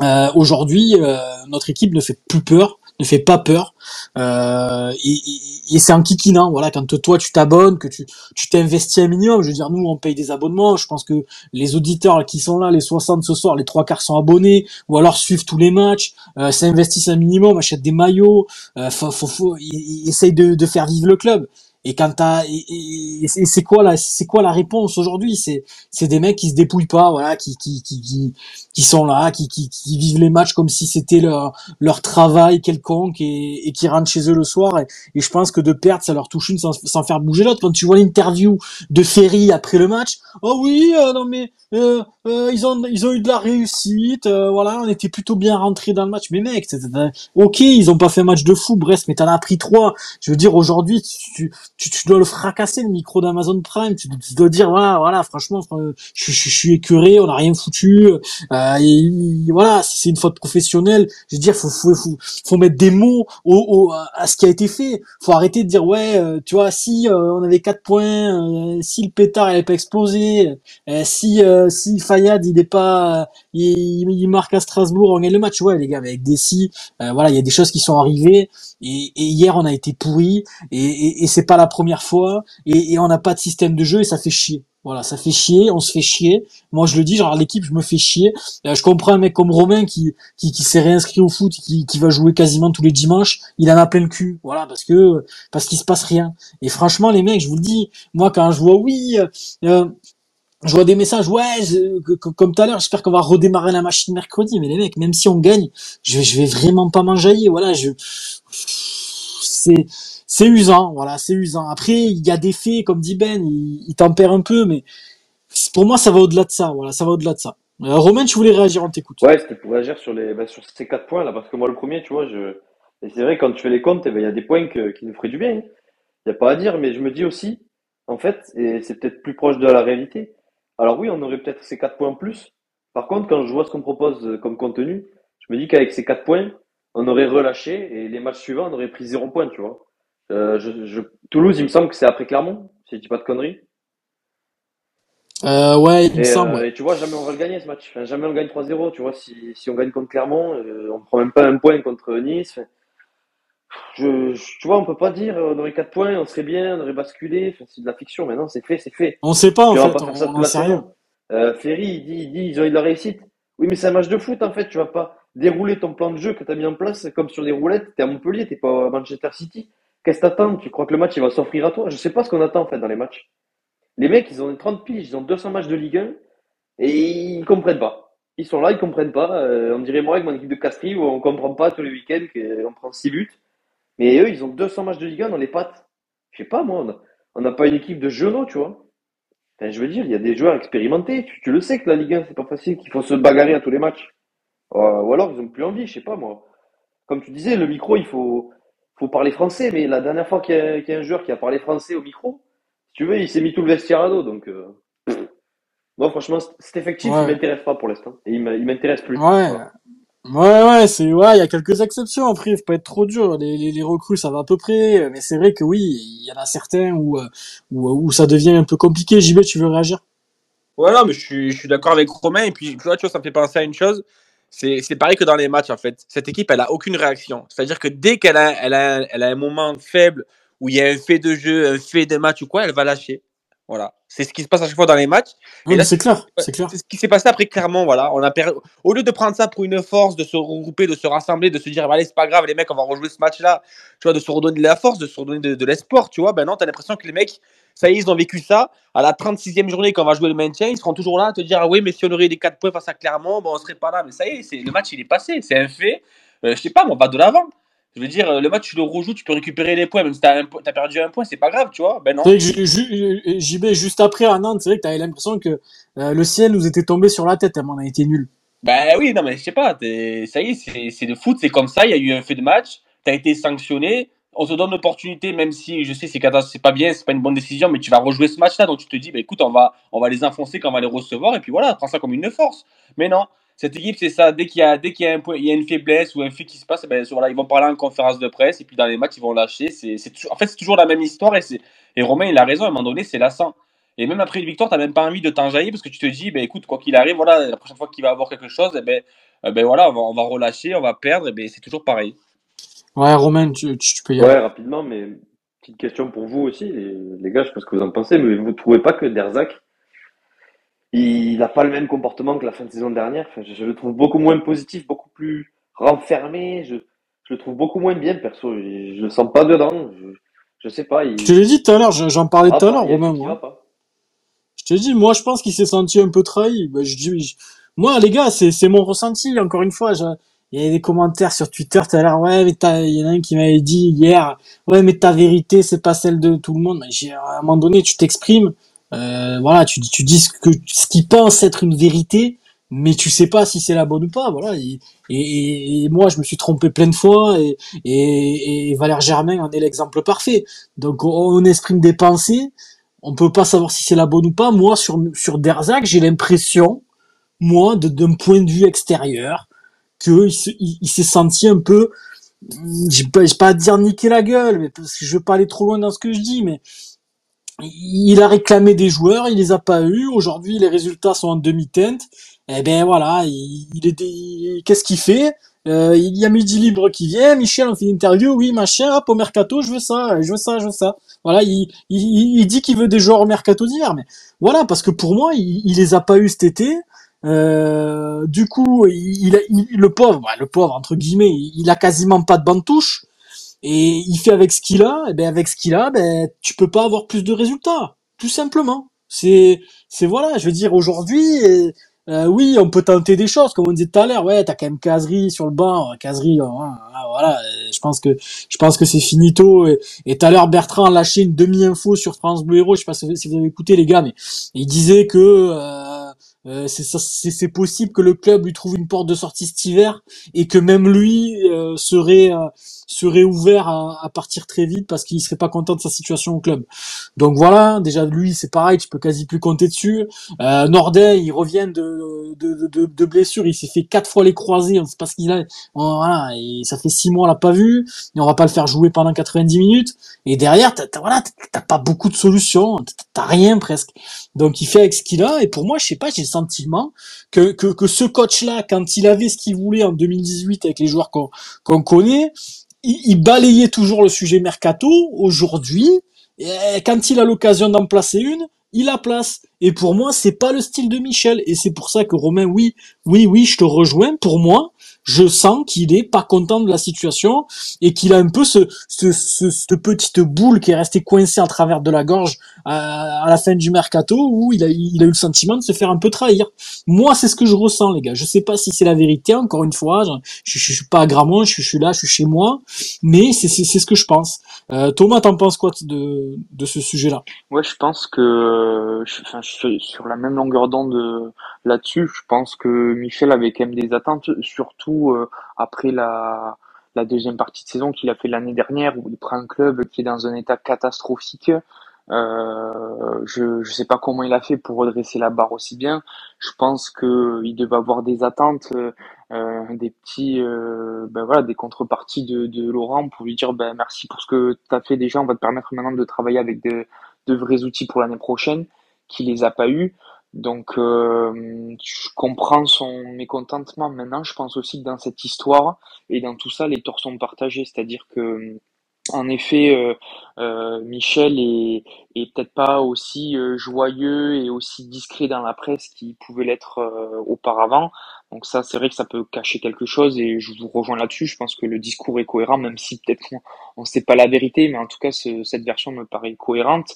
Euh, Aujourd'hui, euh, notre équipe ne fait plus peur, ne fait pas peur, euh, et, c'est un kikinant. Voilà, quand toi tu t'abonnes, que tu tu t'investis un minimum. Je veux dire, nous on paye des abonnements. Je pense que les auditeurs qui sont là, les 60 ce soir, les trois quarts sont abonnés, ou alors suivent tous les matchs, s'investissent un minimum, achètent des maillots, faut, faut, essayent de, de faire vivre le club. Et quand t'as et, c'est quoi la c'est quoi la réponse aujourd'hui? C'est c'est des mecs qui se dépouillent pas, voilà, qui qui qui qui, sont là, qui, qui qui vivent les matchs comme si c'était leur leur travail quelconque et, et qui rentrent chez eux le soir. Et, et, je pense que de perdre, ça leur touche une sans, sans faire bouger l'autre. Quand tu vois l'interview de Ferry après le match, oh oui, euh, non mais euh, euh, ils ont ils ont eu de la réussite, euh, voilà, on était plutôt bien rentré dans le match. Mais mec, ok, ils ont pas fait un match de fou, Brest, mais t'en as pris trois. Je veux dire aujourd'hui, tu, tu, tu, dois le fracasser le micro d'Amazon Prime. Tu, dois dire voilà, voilà, franchement, je, je, suis écœuré, on a rien foutu. Euh, et, voilà, c'est une faute professionnelle. Je veux dire, faut faut faut, faut mettre des mots au, au, à ce qui a été fait. Faut arrêter de dire ouais, euh, tu vois, si euh, on avait quatre points, si le pétard n'avait pas explosé, si si Fayad il est pas, il, il, marque à Strasbourg, on gagne le match. Ouais les gars, avec des si, voilà, il y a des choses qui sont arrivées. Et, hier on a été pourri et, et, et c'est pas la première fois et on n'a pas de système de jeu et ça fait chier. Voilà, ça fait chier, on se fait chier. Moi, je le dis, genre l'équipe, je me fais chier. Euh, je comprends un mec comme Romain qui qui, qui s'est réinscrit au foot, qui, qui va jouer quasiment tous les dimanches. Il en a plein le cul, voilà, parce que parce qu'il se passe rien. Et franchement, les mecs, je vous le dis, moi, quand je vois oui. Euh, je vois des messages, ouais, comme tout à l'heure, j'espère qu'on va redémarrer la machine mercredi. Mais les mecs, même si on gagne, je je vais vraiment pas m'enjailler. Voilà, je, c'est, c'est usant, voilà, c'est usant. Après, il y a des faits, comme dit Ben, il, il tempère un peu, mais pour moi, ça va au-delà de ça, voilà, ça va au-delà de ça. Euh, Romain, tu voulais réagir, on t'écoute.
Ouais, c'était pour réagir sur les, bah, sur ces quatre points là, parce que moi, le premier, tu vois, je, et c'est vrai, quand tu fais les comptes, eh ben, il y a des points qui nous feraient du bien. Il n'y a pas à dire, mais je me dis aussi, en fait, et c'est peut-être plus proche de la réalité. Alors oui, on aurait peut-être ces quatre points en plus. Par contre, quand je vois ce qu'on propose comme contenu, je me dis qu'avec ces quatre points, on aurait relâché et les matchs suivants, on aurait pris zéro point, tu vois. Euh, je, je... Toulouse, il me semble que c'est après Clermont, si je dis pas de conneries.
Euh, ouais, il me semble.
Euh, et tu vois, jamais on va le gagner ce match. Enfin, jamais on gagne 3-0. Tu vois, si, si on gagne contre Clermont, euh, on prend même pas un point contre Nice. je, tu vois, on peut pas dire on aurait 4 points, on serait bien, on aurait basculé. Enfin, c'est de la fiction. Maintenant, c'est fait, c'est fait.
On sait pas en fait. on, on sait rien.
Ferry, il dit, il dit, ils ont eu de la réussite. Oui, mais c'est un match de foot en fait. Tu vas pas dérouler ton plan de jeu que tu as mis en place comme sur des roulettes. T'es à Montpellier, t'es pas à Manchester City. Qu'est-ce que t'attends? Tu crois que le match il va s'offrir à toi? Je sais pas ce qu'on attend en fait dans les matchs. Les mecs, ils ont 30 piges, ils ont 200 matchs de Ligue 1 et ils comprennent pas. Ils sont là, ils comprennent pas. Euh, on dirait moi avec mon équipe de Castries où on comprend pas tous les week-ends qu'on prend 6 buts. Mais eux, ils ont 200 matchs de Ligue 1 dans les pattes. Je sais pas moi, on n'a pas une équipe de genoux, tu vois. je veux dire, il y a des joueurs expérimentés. Tu, le sais que la Ligue 1, c'est pas facile, qu'il faut se bagarrer à tous les matchs. Euh, ou alors, ils ont plus envie, je sais pas moi. Comme tu disais, le micro, il faut, faut parler français, mais la dernière fois qu'il y, a un joueur qui a parlé français au micro, si tu veux, il s'est mis tout le vestiaire à dos. Donc, euh, [CLEARS THROAT] moi, franchement, cet effectif, il m'intéresse pas pour l'instant. Et il m'intéresse plus.
Ouais. Ouais, ouais, c'est ouais, il y a quelques exceptions. Après, il faut pas être trop dur. Les, les, les recrues, ça va à peu près. Mais c'est vrai que oui, il y en a certains où, euh, où, où ça devient un peu compliqué. JB, tu veux réagir?
Voilà, mais je suis, je suis d'accord avec Romain. Et puis, tu vois, tu vois, ça me fait penser à une chose. C'est, pareil que dans les matchs, en fait. Cette équipe, elle a aucune réaction. C'est-à-dire que dès qu'elle a, elle a, elle a un moment faible où il y a un fait de jeu, un fait de match ou quoi, elle va lâcher. Voilà. C'est ce qui se passe à chaque fois dans les matchs.
Oui, c'est clair, c'est clair.
C'est ce qui s'est passé après, clairement. Voilà. On a per... Au lieu de prendre ça pour une force, de se regrouper, de se rassembler, de se dire, allez, c'est pas grave, les mecs, on va rejouer ce match-là, tu vois, de se redonner de la force, de se redonner de, de l'espoir, tu vois, ben non, t'as l'impression que les mecs, ça y est, ils ont vécu ça. À la 36e journée, quand on va jouer le maintien, ils seront toujours là à te dire, ah oui, mais si on aurait des 4 points face à Clermont, bon, on serait pas là. Mais ça y est, c'est... le match, il est passé. C'est un fait. Euh, je sais pas, on va de l'avant. Je veux dire, le match, tu le rejoues, tu peux récupérer les points, même si t'as, as perdu un point, c'est pas grave, tu vois. Ben non.
JB, juste après à Nantes, c'est vrai que t'avais l'impression que euh, le ciel nous était tombé sur la tête on a été nul.
Ben oui, non, mais je sais pas, ça y est, c'est, c'est le foot, c'est comme ça, il y a eu un fait de match, t'as été sanctionné, on te donne l'opportunité, même si je sais c'est c'est pas bien, c'est pas une bonne décision, mais tu vas rejouer ce match-là, donc tu te dis, bah écoute, on va, on va les enfoncer quand on va les recevoir, et puis voilà, prends ça comme une force. Mais non, cette équipe, c'est ça. Dès qu'il y a, dès qu'il y a un point, il y a une faiblesse ou un fait qui se passe, ben, voilà, ils vont parler en conférence de presse et puis dans les matchs, ils vont lâcher. C'est, en fait, c'est toujours la même histoire et c'est, et Romain, il a raison. À un moment donné, c'est lassant. Et même après une victoire, t'as même pas envie de t'enjailler parce que tu te dis, ben, écoute, quoi qu'il arrive, voilà, la prochaine fois qu'il va avoir quelque chose, eh ben, eh ben, voilà, on va, on va relâcher, on va perdre, et ben, c'est toujours pareil.
Ouais, Romain, tu, tu peux y
aller. Ouais, rapidement, mais petite question pour vous aussi, les, les gars, je sais pas ce que vous en pensez, mais vous trouvez pas que Derzac, il n'a pas le même comportement que la fin de saison dernière? Enfin, je, le trouve beaucoup moins positif, beaucoup plus renfermé. Je, je le trouve beaucoup moins bien, perso. Je, je le sens pas dedans. Je, je sais pas. Il...
Je te l'ai dit tout à l'heure, j'en parlais tout à l'heure, Romain. Moi. Je te dis, moi, je pense qu'il s'est senti un peu trahi. Ben, je dis, moi, les gars, c'est mon ressenti. Encore une fois, il y a des commentaires sur Twitter tout à. Ouais, mais il y en a un qui m'avait dit hier. Ouais, mais ta vérité, c'est pas celle de tout le monde. Mais à un moment donné, tu t'exprimes euh, voilà, tu, tu dis ce que ce qui pense être une vérité, mais tu sais pas si c'est la bonne ou pas, voilà. Et, et, moi, je me suis trompé plein de fois, et, et, et Valère Germain en est l'exemple parfait. Donc, on, exprime des pensées, on peut pas savoir si c'est la bonne ou pas. Moi, sur sur Derzac, j'ai l'impression, moi, d'un point de vue extérieur, il, s'est senti un peu, j'ai pas, pas dire niquer la gueule, mais parce que je veux pas aller trop loin dans ce que je dis, mais il a réclamé des joueurs, il les a pas eu. Aujourd'hui, les résultats sont en demi-teinte. Eh ben voilà, il, qu'est-ce qu'il fait? Euh, Il y a Midi Libre qui vient. Michel, on fait une interview. Oui, machin. Hop, au mercato, je veux ça, je veux ça, je veux ça. Voilà, il, dit qu'il veut des joueurs au mercato d'hiver, mais voilà, parce que pour moi, il, il les a pas eu cet été. Euh, du coup, il, il, le pauvre, bah, le pauvre entre guillemets, il a quasiment pas de bande touche. Et il fait avec ce qu'il a, et ben avec ce qu'il a, ben tu peux pas avoir plus de résultats, tout simplement. C'est c'est voilà, je veux dire aujourd'hui, euh, oui, on peut tenter des choses, comme on disait tout à l'heure. Ouais, t'as quand même Casery sur le banc, Casery, hein, voilà. Je pense que je pense que c'est finito. Et tout à l'heure, Bertrand a lâché une demi-info sur France Bleu Héros. Je sais pas si vous avez écouté les gars, mais il disait que euh, euh, c'est possible que le club lui trouve une porte de sortie cet hiver et que même lui euh, serait euh, serait ouvert à, partir très vite parce qu'il serait pas content de sa situation au club. Donc voilà, déjà lui c'est pareil, tu peux quasi plus compter dessus. Euh, Nordin, il revient de de, de, de blessure, il s'est fait quatre fois les croisés, on sait pas ce qu'il a. Voilà, et ça fait six mois on l'a pas vu, et on va pas le faire jouer pendant 90 minutes. Et derrière, t'as voilà, t'as pas beaucoup de solutions, t'as rien presque. Donc il fait avec ce qu'il a et pour moi, je sais pas, j'ai le sentiment que, que, que ce coach-là, quand il avait ce qu'il voulait en 2018 avec les joueurs qu'on qu'on connaît, il, balayait toujours le sujet mercato. Aujourd'hui, quand il a l'occasion d'en placer une, il la place. Et pour moi, c'est pas le style de Michel. Et c'est pour ça que Romain, oui, oui, oui, je te rejoins. Pour moi, je sens qu'il est pas content de la situation et qu'il a un peu ce, ce, ce, cette petite boule qui est restée coincée en travers de la gorge à, à, la fin du mercato où il a, il a eu le sentiment de se faire un peu trahir. Moi, c'est ce que je ressens, les gars. Je sais pas si c'est la vérité, encore une fois. Je, je, suis pas à Gramont, je, je, suis là, je suis chez moi, mais c'est ce que je pense. Euh, Thomas, t'en penses quoi de, de ce sujet-là?
Ouais, je pense que, je, enfin, je suis sur la même longueur d'onde là-dessus. Je pense que Michel avait quand même des attentes, surtout euh, après la, deuxième partie de saison qu'il a fait l'année dernière, où il prend un club qui est dans un état catastrophique. Euh, je ne sais pas comment il a fait pour redresser la barre aussi bien. Je pense qu'il devait avoir des attentes des petits, ben voilà, des contreparties de, de Laurent pour lui dire ben merci pour ce que tu as fait déjà, on va te permettre maintenant de travailler avec de, de vrais outils pour l'année prochaine, qui les a pas eu. Donc je comprends son mécontentement maintenant. Je pense aussi que dans cette histoire et dans tout ça, les torts sont partagés, c'est-à-dire que en effet, euh, euh, Michel est, est peut-être pas aussi euh, joyeux et aussi discret dans la presse qu'il pouvait l'être auparavant. Donc ça, c'est vrai que ça peut cacher quelque chose et je vous rejoins là-dessus. Je pense que le discours est cohérent, même si peut-être on ne sait pas la vérité, mais en tout cas, cette version me paraît cohérente.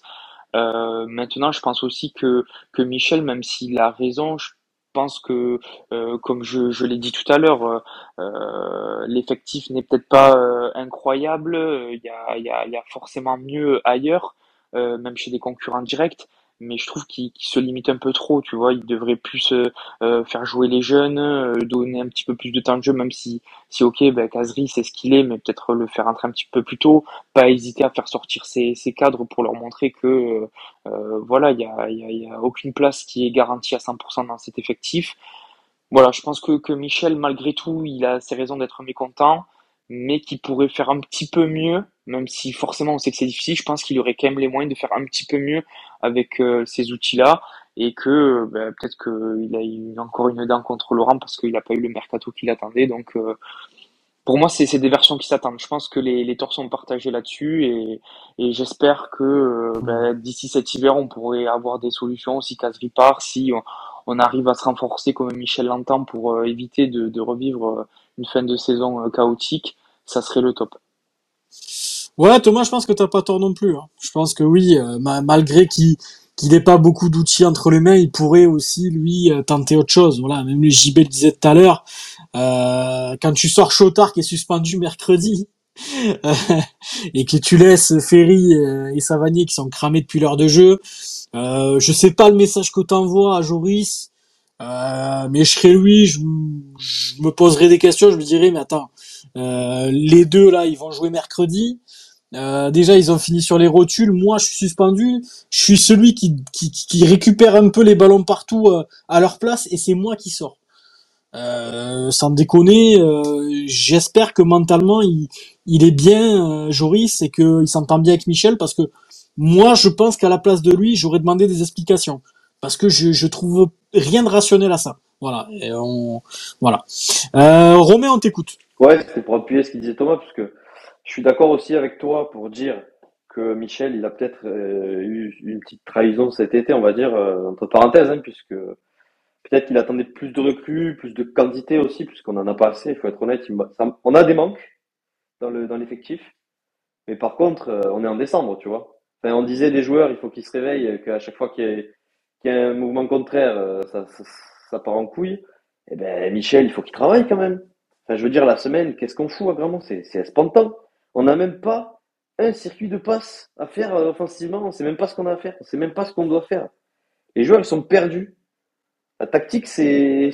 Maintenant, je pense aussi que, que Michel, même s'il a raison, je pense que, euh, comme je, je l'ai dit tout à l'heure, euh, euh l'effectif n'est peut-être pas euh, incroyable. Il y a, y, a, y a forcément mieux ailleurs, même chez des concurrents directs mais je trouve qu'il se limite un peu trop, tu vois. Il devrait plus euh, faire jouer les jeunes, euh, donner un petit peu plus de temps de jeu, même si, si ok, ben, Kazri c'est ce qu'il est, mais peut-être le faire entrer un petit peu plus tôt, pas hésiter à faire sortir ses, ses cadres pour leur montrer que euh, voilà, il y a, y, a, y a aucune place qui est garantie à 100% dans cet effectif. Voilà, je pense que, que Michel, malgré tout, il a ses raisons d'être mécontent mais qui pourrait faire un petit peu mieux, même si forcément on sait que c'est difficile, je pense qu'il aurait quand même les moyens de faire un petit peu mieux avec euh, ces outils-là, et que ben, peut-être qu'il a eu encore une dent contre Laurent parce qu'il n'a pas eu le mercato qu'il attendait, donc euh, pour moi c'est des versions qui s'attendent. Je pense que les, les torts sont partagés là-dessus, et, et j'espère que euh, ben, d'ici cet hiver on pourrait avoir des solutions si Casri si on, arrive à se renforcer comme Michel l'entend pour éviter de revivre une fin de saison chaotique ça serait le top.
Ouais, Thomas, je pense que t'as pas tort non plus. Hein. Je pense que oui, euh, malgré qu'il qu'il n'ait pas beaucoup d'outils entre les mains, il pourrait aussi lui euh, tenter autre chose. Voilà, même les JB le disait tout à l'heure. Euh, quand tu sors Chotard qui est suspendu mercredi [LAUGHS] et que tu laisses Ferry et Savanier qui sont cramés depuis l'heure de jeu, euh, je sais pas le message que t'envoies à Joris, mais je serais lui, je, me poserais des questions, je me dirais mais attends, euh, les deux là, ils vont jouer mercredi. Euh, déjà, ils ont fini sur les rotules. Moi, je suis suspendu. Je suis celui qui, qui, qui récupère un peu les ballons partout euh, à leur place, et c'est moi qui sors. Euh, sans déconner, euh, j'espère que mentalement il, il est bien, Joris, et qu'il s'entend bien avec Michel, parce que moi, je pense qu'à la place de lui, j'aurais demandé des explications, parce que je, je trouve rien de rationnel à ça. Voilà. Et on, voilà. Romain, on t'écoute.
Ouais, c'était pour appuyer ce qu'il disait Thomas, parce que je suis d'accord aussi avec toi pour dire que Michel, il a peut-être euh, eu une petite trahison cet été, on va dire, euh, entre parenthèses, hein, puisque peut-être qu'il attendait plus de recrues, plus de quantité aussi, puisqu'on en a pas assez, il faut être honnête. on a des manques dans le dans l'effectif, mais par contre, euh, on est en décembre, tu vois. Enfin, on disait des joueurs, il faut qu'ils se réveillent, qu'à chaque fois qu'il y, y, a un mouvement contraire, ça, ça, ça part en couille. Eh ben, Michel, il faut qu'il travaille quand même je veux dire, la semaine, qu'est-ce qu'on fout vraiment C'est espantant. On n'a même pas un circuit de passe à faire euh, offensivement. On ne sait même pas ce qu'on a à faire. On ne sait même pas ce qu'on doit faire. Les joueurs, ils sont perdus. La tactique, c'est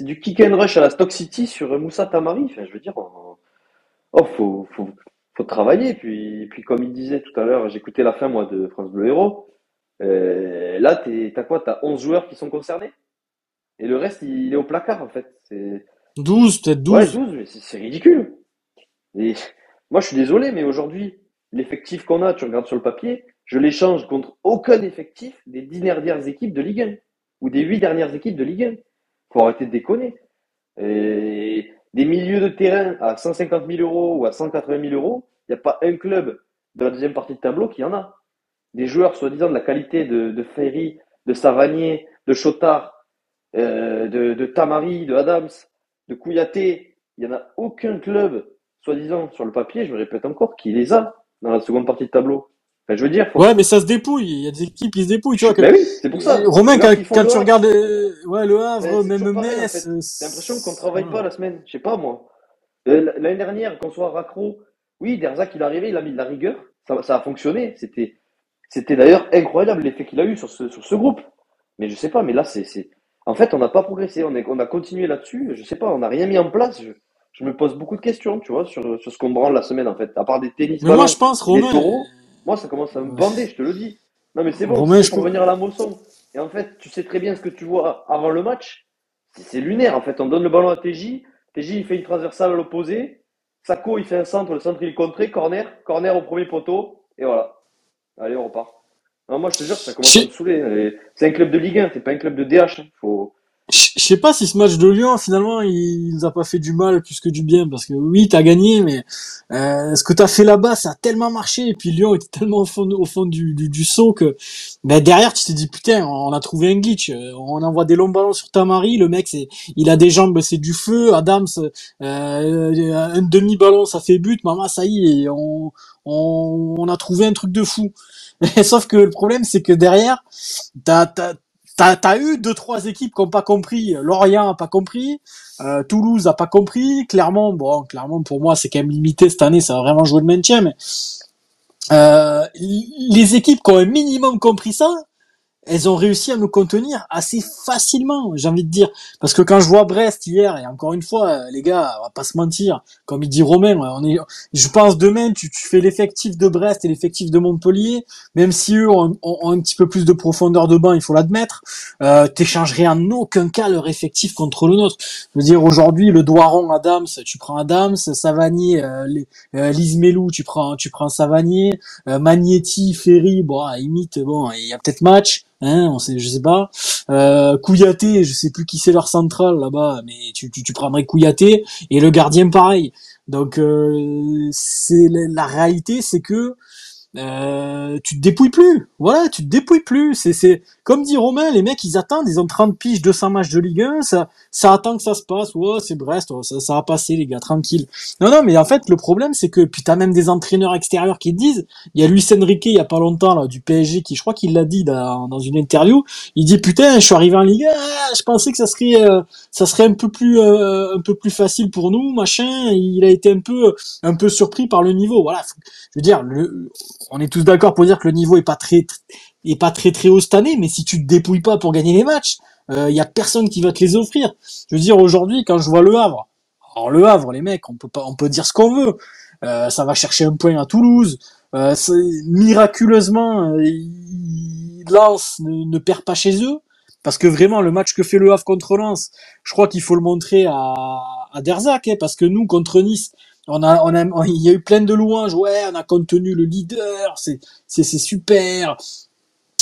du kick and rush à la Stock City sur Moussa Tamari. Enfin, je veux dire, oh, faut travailler. Puis, puis comme il disait tout à l'heure, j'écoutais la fin, moi, de France Bleu Héros. Euh, là, t'as quoi? T'as 11 joueurs qui sont concernés? Et le reste, il est au placard, en fait. C'est
12, peut-être 12.
Ouais, 12, mais c'est ridicule. Et moi, je suis désolé, mais aujourd'hui, l'effectif qu'on a, tu regardes sur le papier, je l'échange contre aucun effectif des 10 dernières équipes de Ligue 1 ou des 8 dernières équipes de Ligue 1. Faut arrêter de déconner. Et des milieux de terrain à 150 000 euros ou à 180 000 euros, il n'y a pas un club de la deuxième partie de tableau qui en a. Des joueurs soi-disant de la qualité de, de Ferry, de Savanier, de Chotard, euh, de, de Tamari, de Adams, de Kouyaté, il n'y en a aucun club, soi-disant, sur le papier, je me répète encore, qui les a dans la seconde partie de tableau. Enfin, je veux dire.
Ouais, mais ça se dépouille. Il y a des équipes qui se dépouillent, tu vois.
Que... Ben oui, c'est pour ça.
Romain, quand, quand tu regardes, ouais, le Havre, même Metz.
J'ai l'impression qu'on travaille pas la semaine. Je sais pas, moi. Euh, l'année dernière, qu'on soit raccro, oui, Derzac, il est arrivé, il a mis de la rigueur. Ça, ça a fonctionné. C'était, c'était d'ailleurs incroyable l'effet qu'il a eu sur ce, sur ce groupe. Mais je sais pas, mais là, c'est, en fait, on n'a pas progressé, on, est, on a continué là-dessus. Je sais pas, on n'a rien mis en place. Je, je, me pose beaucoup de questions, tu vois, sur, sur ce qu'on branle la semaine, en fait. À part des tennis,
mais moi, je pense, Romain...
moi, ça commence à me bander, je te le dis. Non, mais c'est bon, Romain, je peux venir à la moisson. Et en fait, tu sais très bien ce que tu vois avant le match. c'est lunaire en fait. On donne le ballon à TJ, TJ il fait une transversale à l'opposé, Sako il fait un centre, le centre il est contré, corner, corner au premier poteau, et voilà. Allez, on repart. Non, moi je te jure, ça commence à me saouler. C'est un club de Ligue 1, c'est pas un club de DH. Hein. Faut,
je sais pas si ce match de Lyon finalement il, nous a pas fait du mal plus que du bien parce que oui t'as gagné mais euh, ce que t'as fait là-bas ça a tellement marché et puis Lyon était tellement au fond au fond du, du, du saut que ben derrière tu t'es dit putain on a trouvé un glitch on envoie des longs ballons sur Tamari le mec c'est il a des jambes c'est du feu Adams euh, un demi ballon ça fait but maman ça y est on, on, on a trouvé un truc de fou. [LAUGHS] Sauf que le problème c'est que derrière t'as T'as as eu deux trois équipes qui n'ont pas compris. Lorient a pas compris, euh, Toulouse a pas compris. Clermont, bon, clairement pour moi c'est quand même limité cette année, ça va vraiment jouer le maintien. Mais euh, les équipes qui ont un minimum compris ça, elles ont réussi à nous contenir assez facilement, j'ai envie de dire. Parce que quand je vois Brest hier, et encore une fois, les gars, on va pas se mentir, comme il dit Romain, je pense demain, tu, tu fais l'effectif de Brest et l'effectif de Montpellier, même si eux ont, un petit peu plus de profondeur de banc, il faut l'admettre, euh, t'échangerais en aucun cas leur effectif contre le nôtre. Je veux dire, aujourd'hui, le Doiron, Adams, tu prends Adams, Savanier, euh, euh tu prends, tu prends Savanier, euh, Magnetti, Ferry, bon, à bon, il y a peut-être match, Hein, on sait, je sais pas. Euh, je sais plus qui c'est leur central là-bas, mais tu, tu, tu prendrais Kouyaté et le gardien pareil. Donc euh, c'est la réalité, c'est que euh, tu te dépouilles plus. Voilà, tu te dépouilles plus. C'est, c'est comme dit Romain, les mecs ils attendent, ils ont 30 piges, 200 matchs de Ligue 1, ça, ça attend que ça se passe. Ouais, c'est Brest, ça, ça va passer les gars, tranquille. Non, non, mais en fait le problème c'est que puis t'as même des entraîneurs extérieurs qui disent. Il y a Luis Enrique il y a pas longtemps là du PSG qui, je crois qu'il l'a dit dans, dans, une interview. Il dit putain, je suis arrivé en Ligue 1, je pensais que ça serait, euh, ça serait un peu plus, euh, un peu plus facile pour nous, machin. Il a été un peu, un peu surpris par le niveau. Voilà, je veux dire on est tous d'accord pour dire que le niveau est pas très, est pas très très haut cette année, mais si tu te dépouilles pas pour gagner les matchs, il euh, y a personne qui va te les offrir. Je veux dire aujourd'hui quand je vois le Havre, alors le Havre les mecs, on peut pas, on peut dire ce qu'on veut, euh, ça va chercher un point à Toulouse, euh, miraculeusement Lens ne, ne, perd pas chez eux. Parce que vraiment, le match que fait le Havre contre Lens, je crois qu'il faut le montrer à, à Derzac, hein, parce que nous, contre Nice, on a, on a, il y a eu plein de louanges. Ouais, on a contenu le leader, c'est, c'est, super, euh,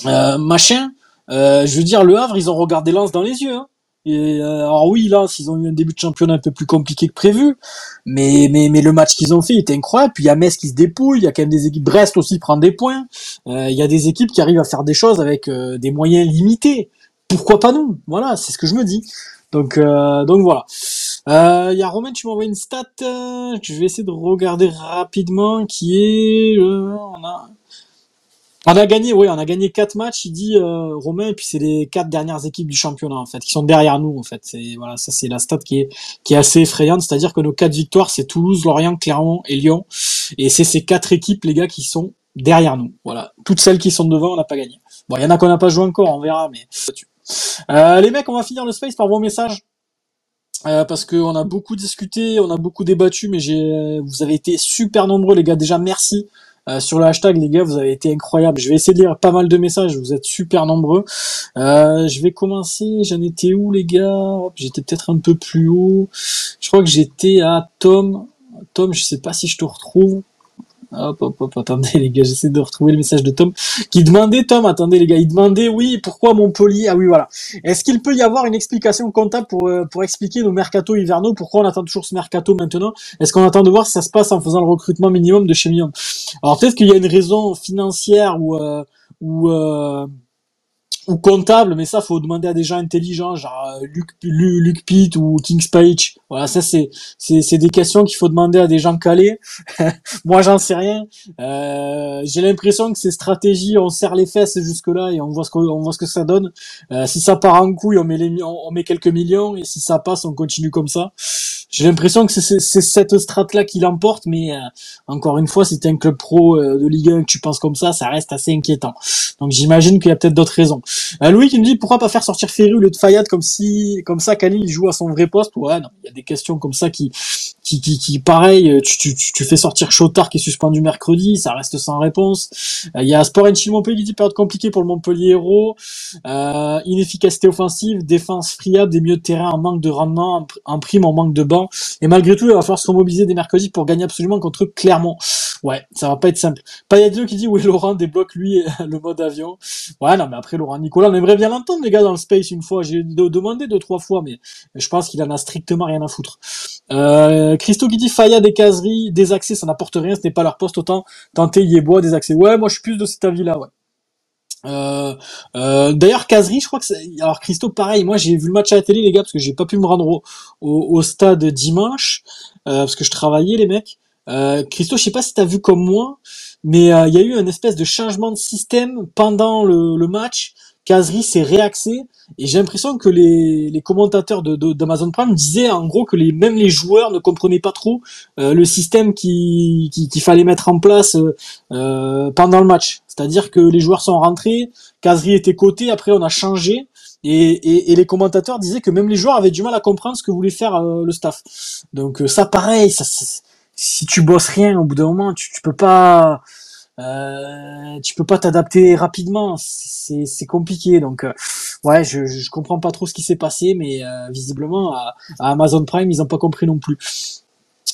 machin. Euh, je veux dire, le Havre, ils ont regardé Lens dans les yeux. Hein. Et, euh, alors oui, Lens, ils ont eu un début de championnat un peu plus compliqué que prévu, mais mais mais le match qu'ils ont fait était incroyable. Puis il y a Metz qui se dépouille, il y a quand même des équipes. Brest aussi prend des points. Euh, il y a des équipes qui arrivent à faire des choses avec euh, des moyens limités. Pourquoi pas nous? Voilà, c'est ce que je me dis. Donc donc voilà. Il euh, y a Romain, tu m'envoies une stat euh, que je vais essayer de regarder rapidement, qui est... Euh, on, a, on a gagné, oui, on a gagné quatre matchs, il dit euh, Romain, et puis c'est les quatre dernières équipes du championnat, en fait, qui sont derrière nous, en fait. C'est voilà, ça c'est la stat qui est, qui est assez effrayante, c'est-à-dire que nos quatre victoires, c'est Toulouse, Lorient, Clermont et Lyon. Et c'est ces quatre équipes, les gars, qui sont derrière nous. Voilà. Toutes celles qui sont devant, on n'a pas gagné. Bon, il y en a qu'on n'a pas joué encore, on verra, mais... Euh, les mecs, on va finir le space par vos messages. Euh, parce qu'on a beaucoup discuté, on a beaucoup débattu, mais j'ai, vous avez été super nombreux, les gars. Déjà, merci euh, sur le hashtag, les gars, vous avez été incroyables. Je vais essayer de lire pas mal de messages, vous êtes super nombreux. Euh, je vais commencer. J'en étais où, les gars? J'étais peut-être un peu plus haut. Je crois que j'étais à Tom. Tom, je sais pas si je te retrouve. Hop, hop, hop, attendez les gars, j'essaie de retrouver le message de Tom qui demandait, Tom, attendez les gars, il demandait, oui, pourquoi Montpellier Ah oui, voilà. Est-ce qu'il peut y avoir une explication comptable pour, euh, pour expliquer nos mercato hivernaux Pourquoi on attend toujours ce mercato maintenant? Est-ce qu'on attend de voir si ça se passe en faisant le recrutement minimum de chez Mium Alors peut-être qu'il y a une raison financière ou... Euh, ou euh, ou comptable, mais ça faut demander à des gens intelligents, genre euh, Luc, Luc, Pitt ou Kings Page. Voilà, ça c'est c'est des questions qu'il faut demander à des gens calés. [LAUGHS] Moi j'en sais rien. Euh, J'ai l'impression que ces stratégies, on serre les fesses jusque là et on voit ce que on voit ce que ça donne. Euh, si ça part en couille, on met les on, met quelques millions et si ça passe, on continue comme ça. J'ai l'impression que c'est cette strate là qui l'emporte, mais euh, encore une fois, t'es un club pro euh, de Ligue 1 que tu penses comme ça, ça reste assez inquiétant. Donc j'imagine qu'il y a peut-être d'autres raisons. Euh, Louis qui me dit pourquoi pas faire sortir Ferru le de Fayad comme si comme ça Khalil joue à son vrai poste? Ouais, non, il y a des questions comme ça qui qui, qui, qui pareil, tu, tu, tu fais sortir Chotard qui est suspendu mercredi, ça reste sans réponse. Il y a Sport Enchi Montpellier qui dit période compliquée pour le Montpellier Héros, euh, inefficacité offensive, défense friable, des milieux de terrain en manque de rendement, en prime en manque de banc. Et malgré tout, il va falloir se mobiliser dès mercredi pour gagner absolument contre Clermont. Ouais, ça va pas être simple. Payadio qui dit oui Laurent débloque lui [LAUGHS] le mode avion. Ouais non mais après Laurent Nicolas, on aimerait bien l'entendre les gars dans le space une fois. J'ai demandé deux trois fois, mais je pense qu'il en a strictement rien à foutre. Euh, Christo qui dit Faya des caseries, des accès, ça n'apporte rien, ce n'est pas leur poste autant tenter Yebois des accès. Ouais, moi je suis plus de cet avis là, ouais. Euh, euh, D'ailleurs, Caserie, je crois que c'est... alors Christo, pareil. Moi, j'ai vu le match à la télé, les gars, parce que j'ai pas pu me rendre au, au, stade dimanche euh, parce que je travaillais, les mecs. Euh, Christo, je sais pas si t'as vu comme moi, mais euh, il y a eu un espèce de changement de système pendant le, le match. Caserie s'est réaxé et j'ai l'impression que les, les commentateurs de, d'Amazon Prime disaient en gros que les, même les joueurs ne comprenaient pas trop euh, le système qu'il qui, qui fallait mettre en place euh, pendant le match. C'est-à-dire que les joueurs sont rentrés, Caserie était coté, après on a changé. Et, et, et, les commentateurs disaient que même les joueurs avaient du mal à comprendre ce que voulait faire euh, le staff. Donc euh, ça, pareil, ça, si tu bosses rien au bout d'un moment, tu, tu peux pas, euh, tu peux pas t'adapter rapidement. C'est compliqué. Donc ouais, je, je comprends pas trop ce qui s'est passé, mais visiblement à, Amazon Prime, ils ont pas compris non plus.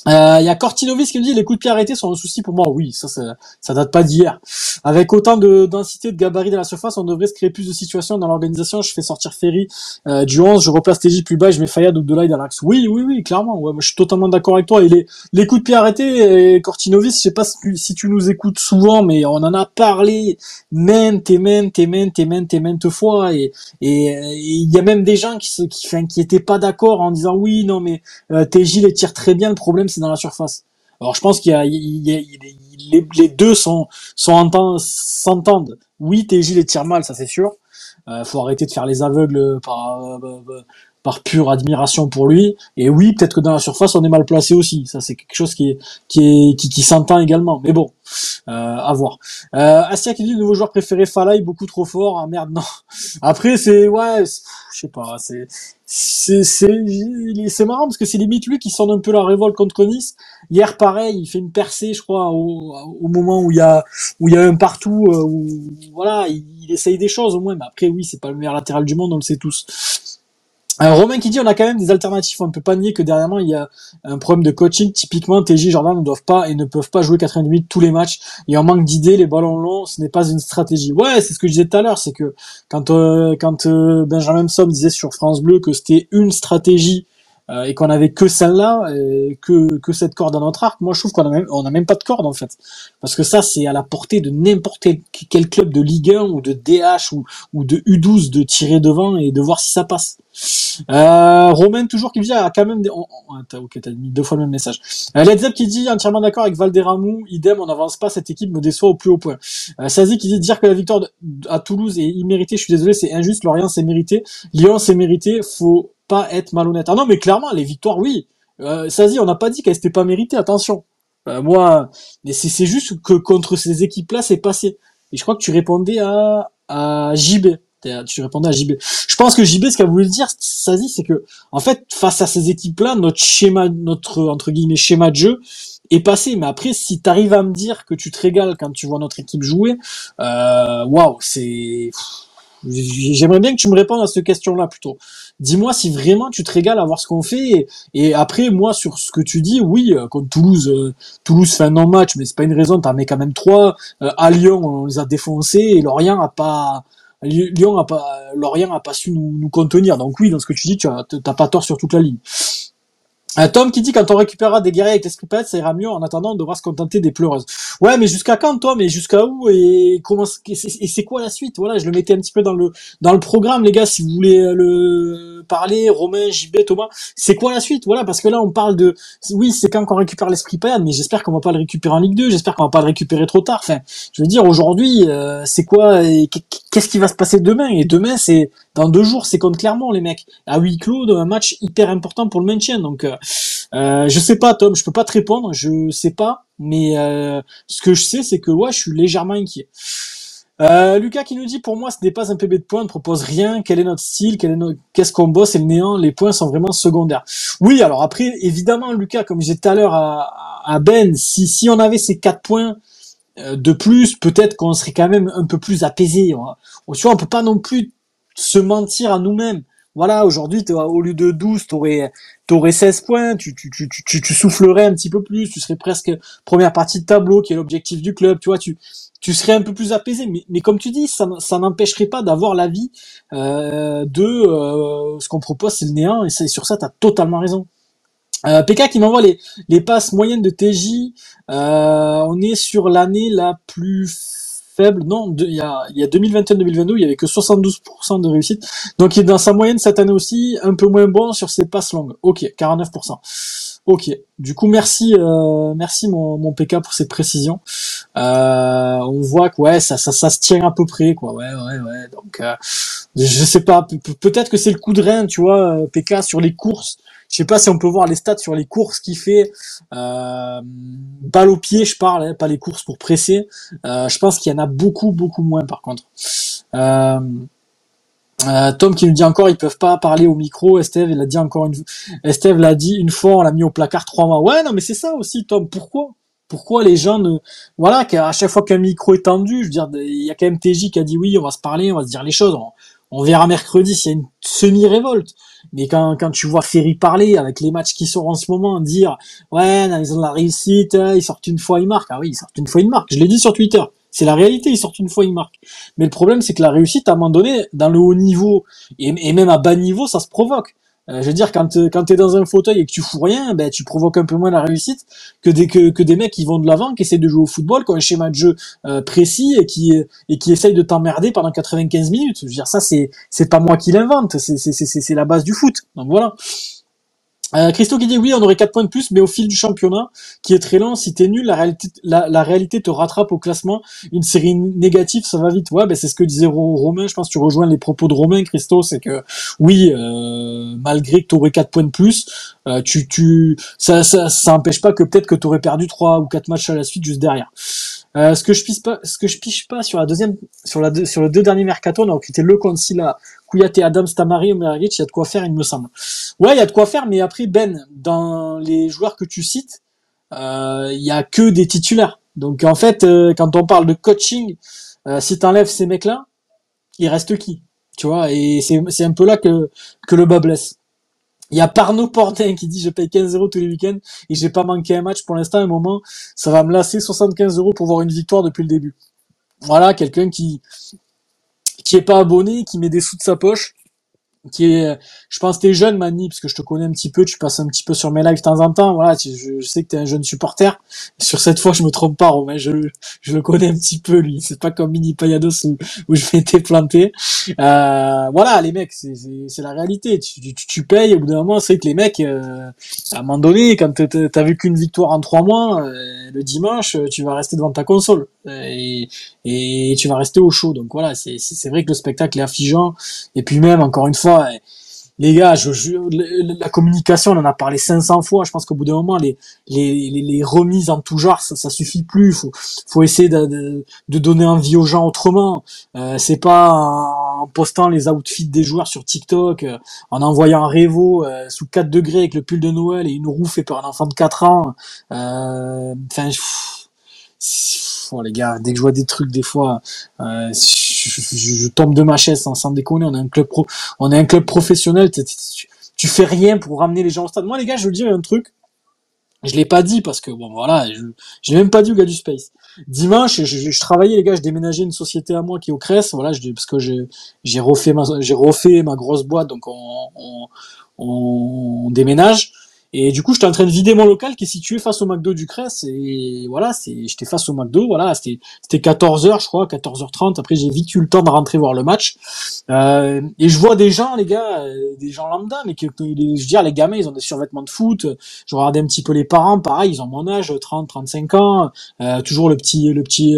Il euh, y a Cortinovis qui me dit les coups de pied arrêtés sont un souci pour moi. Oui, ça, ça, ça date pas d'hier. Avec autant de densité de gabarit dans la surface, on devrait se créer plus de situations dans l'organisation. Je fais sortir Ferry euh, du 11, je replace TJ plus bas, je mets Fayad ou Delay dans l'axe. Oui, oui, oui, clairement. Ouais, moi, je suis totalement d'accord avec toi. Et les, les coups de pied arrêtés, et Cortinovis, je sais pas si tu, nous écoutes souvent, mais on en a parlé maintes et maintes et maintes et maintes et maintes fois. Et il y a même des gens qui, se, qui, enfin, qui étaient pas d'accord en disant oui, non, mais euh, TJ les tire très bien. Le problème, c'est dans la surface. Alors je pense qu'il y a, les, deux sont sont s'entendent. Oui, TJ les tire mal, ça c'est sûr. Euh, faut arrêter de faire les aveugles par euh, par pure admiration pour lui. Et oui, peut-être que dans la surface, on est mal placé aussi. Ça, c'est quelque chose qui qui qui, s'entend également. Mais bon, euh, à voir. Euh, Astia qui dit le nouveau joueur préféré Falay, beaucoup trop fort. Ah merde, non. Après, c'est, ouais, je sais pas, c'est, c'est, c'est, c'est marrant parce que c'est limite lui qui sonne un peu la révolte contre Nice. Hier, pareil, il fait une percée, je crois, au, au moment où il y a, où il y a un partout, euh, où, voilà, il, il essaye des choses au moins. Mais après, oui, c'est pas le meilleur latéral du monde, on le sait tous. Alors Romain qui dit on a quand même des alternatives, on ne peut pas nier que dernièrement il y a un problème de coaching. Typiquement, TJ Jordan ne doivent pas et ne peuvent pas jouer 90 minutes tous les matchs. Et en manque d'idées, les ballons longs, ce n'est pas une stratégie. Ouais, c'est ce que je disais tout à l'heure, c'est que quand euh, quand euh, Benjamin Somme disait sur France Bleu que c'était une stratégie euh, et qu'on avait que celle-là, que, que cette corde à notre arc, moi je trouve qu'on a même, a même pas de corde en fait. Parce que ça, c'est à la portée de n'importe quel club de Ligue 1 ou de DH ou, ou de U12 de tirer devant et de voir si ça passe. Euh, Romain toujours qui me dit ah, quand même des... oh, ok t'as mis deux fois le même message. Euh, qui dit entièrement d'accord avec Valderamou, idem on n'avance pas cette équipe me déçoit au plus haut point. Euh, Sazi qui dit dire que la victoire à Toulouse est imméritée, je suis désolé c'est injuste, Lorient c'est mérité, Lyon c'est mérité, faut pas être malhonnête. Ah non, mais clairement, les victoires, oui. Euh, Sazi, on n'a pas dit qu'elles n'étaient pas méritées, attention. Euh, moi, mais c'est juste que contre ces équipes-là, c'est passé. Et je crois que tu répondais à, à JB. Tu répondais à JB. Je pense que JB, ce qu'a voulu dire, Sazi, c'est que, en fait, face à ces équipes-là, notre schéma, notre, entre guillemets, schéma de jeu est passé. Mais après, si tu arrives à me dire que tu te régales quand tu vois notre équipe jouer, euh, waouh, c'est, J'aimerais bien que tu me répondes à cette question-là plutôt. Dis-moi si vraiment tu te régales à voir ce qu'on fait. Et, après, moi, sur ce que tu dis, oui, euh, contre Toulouse, euh, Toulouse fait un non-match, mais c'est pas une raison. T'en mets quand même trois. À Lyon, on les a défoncés et Lorient a pas. Lyon a pas, Lorient a pas su nous, contenir. Donc oui, dans ce que tu dis, tu as, t'as pas tort sur toute la ligne. Un Tom qui dit quand on récupérera des guerriers avec des scripts, ça ira mieux. En attendant, on devra se contenter des pleureuses. Ouais, mais jusqu'à quand, Tom Mais jusqu'à où? Et comment Et c'est quoi la suite? Voilà, je le mettais un petit peu dans le dans le programme, les gars. Si vous voulez euh, le parler, Romain, JB, Thomas, c'est quoi la suite? Voilà, parce que là, on parle de. Oui, c'est quand qu'on récupère l'esprit payade, mais j'espère qu'on va pas le récupérer en Ligue 2. J'espère qu'on va pas le récupérer trop tard. Enfin, je veux dire, aujourd'hui, euh, c'est quoi Qu'est-ce qui va se passer demain? Et demain, c'est dans deux jours, c'est contre Clermont, les mecs. À huis clos, un match hyper important pour le maintien. Donc, euh, euh, je sais pas, Tom, je peux pas te répondre, je sais pas. Mais euh, ce que je sais, c'est que ouais, je suis légèrement inquiet. Euh, Lucas qui nous dit pour moi ce n'est pas un PB de points, ne propose rien. Quel est notre style? Qu'est-ce qu'on bosse? Et le néant, les points sont vraiment secondaires. Oui, alors après évidemment Lucas, comme je disais tout à l'heure à, Ben, si on avait ces quatre points de plus, peut-être qu'on serait quand même un peu plus apaisé. Tu vois, on peut pas non plus se mentir à nous-mêmes. Voilà, aujourd'hui, au lieu de 12, t'aurais, t'aurais 16 points, tu, tu, tu, tu, tu soufflerais un petit peu plus, tu serais presque première partie de tableau, qui est l'objectif du club, tu vois, tu, tu serais un peu plus apaisé. Mais, mais comme tu dis, ça, ça n'empêcherait pas d'avoir l'avis euh, de euh, ce qu'on propose, c'est le néant, et, sur ça, tu as totalement raison. Euh, PK qui m'envoie les, les passes moyennes de TJ. Euh, on est sur l'année la plus faible. Non, il y a, il y a 2021-2022, il y avait que 72% de réussite. Donc il est dans sa moyenne cette année aussi, un peu moins bon sur ses passes longues. Ok, 49%. Ok. Du coup, merci, euh, merci mon, mon PK pour cette précision. Euh, on voit que ouais, ça, ça, ça se tient à peu près, quoi. Ouais, ouais, ouais. Donc, euh, je sais pas. Peut-être que c'est le coup de rein, tu vois, PK sur les courses. Je sais pas si on peut voir les stats sur les courses qu'il fait. Euh, balle au pied, je parle, hein, pas les courses pour presser. Euh, je pense qu'il y en a beaucoup, beaucoup moins par contre. Euh, euh, Tom qui nous dit encore ils peuvent pas parler au micro. Esteve il a dit encore une Esteve l'a dit une fois on l'a mis au placard trois mois. Ouais non mais c'est ça aussi Tom. Pourquoi? Pourquoi les gens ne voilà qu'à chaque fois qu'un micro est tendu, je veux dire il y a quand même TJ qui a dit oui on va se parler, on va se dire les choses. On verra mercredi s'il y a une semi-révolte. Mais quand, quand tu vois Ferry parler avec les matchs qui sont en ce moment, dire ouais ils ont de la réussite, ils sortent une fois ils marquent. Ah oui ils sortent une fois ils marquent. Je l'ai dit sur Twitter. C'est la réalité, ils sortent une fois, ils marquent. Mais le problème, c'est que la réussite, à un moment donné, dans le haut niveau, et, même à bas niveau, ça se provoque. Euh, je veux dire, quand, quand tu es dans un fauteuil et que tu fous rien, ben, tu provoques un peu moins la réussite que des, que, que des mecs qui vont de l'avant, qui essaient de jouer au football, qui ont un schéma de jeu euh, précis et qui, et qui essayent de t'emmerder pendant 95 minutes. Je veux dire, ça, c'est, c'est pas moi qui l'invente, c'est, c'est, c'est, c'est la base du foot. Donc voilà. Euh, Christo qui dit oui, on aurait 4 points de plus, mais au fil du championnat, qui est très lent, si t'es nul, la réalité, la, réalité te rattrape au classement. Une série négative, ça va vite. Ouais, ben c'est ce que disait Romain. Je pense que tu rejoins les propos de Romain, Christo, c'est que oui, euh, malgré que tu aurais 4 points de plus, euh, tu, tu, ça, ça, ça empêche pas que peut-être que tu aurais perdu 3 ou 4 matchs à la suite juste derrière. Euh, ce que je piche pas, ce que je piche pas sur la deuxième, sur la sur les deux derniers mercato, on a recruté Le Concila, Kouyaté, Adam Stamari, Omergic, il y a de quoi faire, il me semble. Ouais, il y a de quoi faire, mais après Ben, dans les joueurs que tu cites, euh, il y a que des titulaires. Donc en fait, euh, quand on parle de coaching, euh, si t'enlèves ces mecs-là, il reste qui Tu vois? Et c'est un peu là que que le bas blesse. Il y a Parno Portin qui dit je paye 15 euros tous les week-ends et j'ai pas manqué un match pour l'instant. À un moment, ça va me lasser 75 euros pour voir une victoire depuis le début. Voilà, quelqu'un qui qui est pas abonné, qui met des sous de sa poche qui est, je pense, t'es jeune, Mani, parce que je te connais un petit peu, tu passes un petit peu sur mes lives de temps en temps. Voilà, je, sais que t'es un jeune supporter. Sur cette fois, je me trompe pas, Romain. Je, je le connais un petit peu, lui. C'est pas comme Mini Payados où, où je m'étais [LAUGHS] planté. Euh, voilà, les mecs, c'est la réalité. Tu, tu, tu, payes. Au bout d'un moment, c'est que les mecs, euh, à un moment donné, quand t'as vu qu'une victoire en trois mois, euh, le dimanche, tu vas rester devant ta console et, et tu vas rester au chaud. Donc voilà, c'est vrai que le spectacle est affligeant. Et puis même, encore une fois les gars, je, la communication, on en a parlé 500 fois. Je pense qu'au bout d'un moment, les, les, les, remises en tout genre, ça, ça suffit plus. Faut, faut essayer de, de, donner envie aux gens autrement. Euh, c'est pas en postant les outfits des joueurs sur TikTok, euh, en envoyant un Revo euh, sous 4 degrés avec le pull de Noël et une roue fait par un enfant de 4 ans. Les gars, dès que je vois des trucs des fois, euh, je, tombe de ma chaise sans, sans, déconner. On est un club pro, on est un club professionnel. Tu, fais rien pour ramener les gens au stade. Moi, les gars, je veux dire un truc. Je l'ai pas dit parce que bon voilà, je, je l'ai même pas dit au gars du Space. Dimanche, je, je, travaillais les gars, je déménageais une société à moi qui est au Cress, voilà, je, parce que j'ai refait ma j'ai refait ma grosse boîte, donc on, on, on déménage. Et du coup, j'étais en train de vider mon local qui est situé face au McDo du Cress. Et voilà, c'est, j'étais face au McDo. Voilà, c'était, c'était 14h, je crois, 14h30. Après, j'ai vite eu le temps de rentrer voir le match. Euh, et je vois des gens, les gars, euh, des gens lambda, mais que, je veux dire, les gamins, ils ont des survêtements de foot. Je regardais un petit peu les parents, pareil, ils ont mon âge, 30, 35 ans. Euh, toujours le petit, le petit,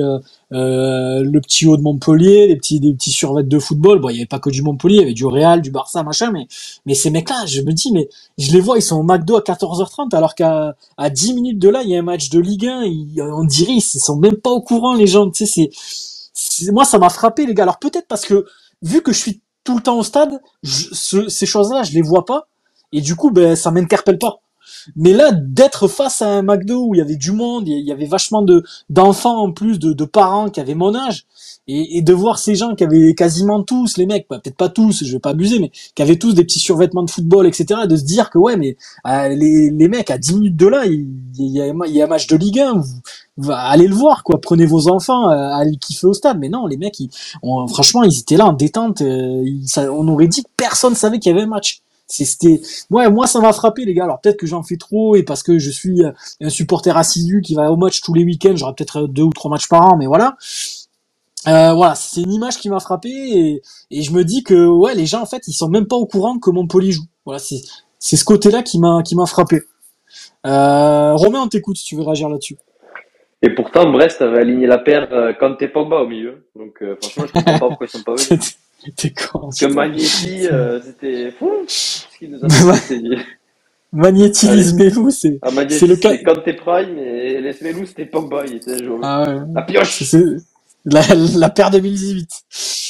euh, le petit haut de Montpellier, les petits, des petits de football. Bon, il y avait pas que du Montpellier, il y avait du Real, du Barça, machin, mais, mais ces mecs-là, je me dis, mais je les vois, ils sont au McDo à 14h30, alors qu'à à 10 minutes de là, il y a un match de Ligue 1, on dirait, ils sont même pas au courant, les gens, tu sais, c'est- moi, ça m'a frappé, les gars. Alors peut-être parce que vu que je suis tout le temps au stade, je- ce- ces choses-là, je les vois pas, et du coup, ben, ça m'interpelle pas. Mais là, d'être face à un McDo où il y avait du monde, il y avait vachement de d'enfants en plus, de, de parents qui avaient mon âge, et, et de voir ces gens qui avaient quasiment tous, les mecs, bah, peut-être pas tous, je vais pas abuser, mais qui avaient tous des petits survêtements de football, etc., et de se dire que ouais, mais euh, les, les mecs à 10 minutes de là, il, il y, a, il y a un match de Ligue 1, vous, allez le voir, quoi. Prenez vos enfants, euh, allez kiffer au stade. Mais non, les mecs, ils, on- franchement, ils étaient là en détente. euh, ils- on aurait dit que personne savait qu'il y avait un match. C'est- C'était, ouais, moi ça m'a frappé les gars. Alors peut-être que j'en fais trop et parce que je suis euh, un supporter assidu qui va au match tous les week-ends, j'aurai peut-être euh, deux ou trois matchs par an, mais voilà. Euh, voilà, c'est une image qui m'a frappé et, et je me dis que ouais, les gens en fait, ils sont même pas au courant que Montpellier joue. Voilà, c'est c'est ce côté-là qui m'a qui m'a frappé. Euh, Romain, on t'écoute si tu veux réagir là-dessus.
Et pourtant, Brest avait aligné la paire euh, Kanté Pogba au milieu. Donc, euh, franchement, je comprends pas pourquoi ils sont pas [LAUGHS] venus.
T'es con.
Parce que Magnetti, euh, c'était fou. Ce qu'il nous a fait, c'est- Ah,
C'est le cas-
c'était Kanté Prime et Les Smelou, c'était Pogba. Il était joueur.
ah ouais.
La pioche. [LAUGHS]
La, la paire 2018.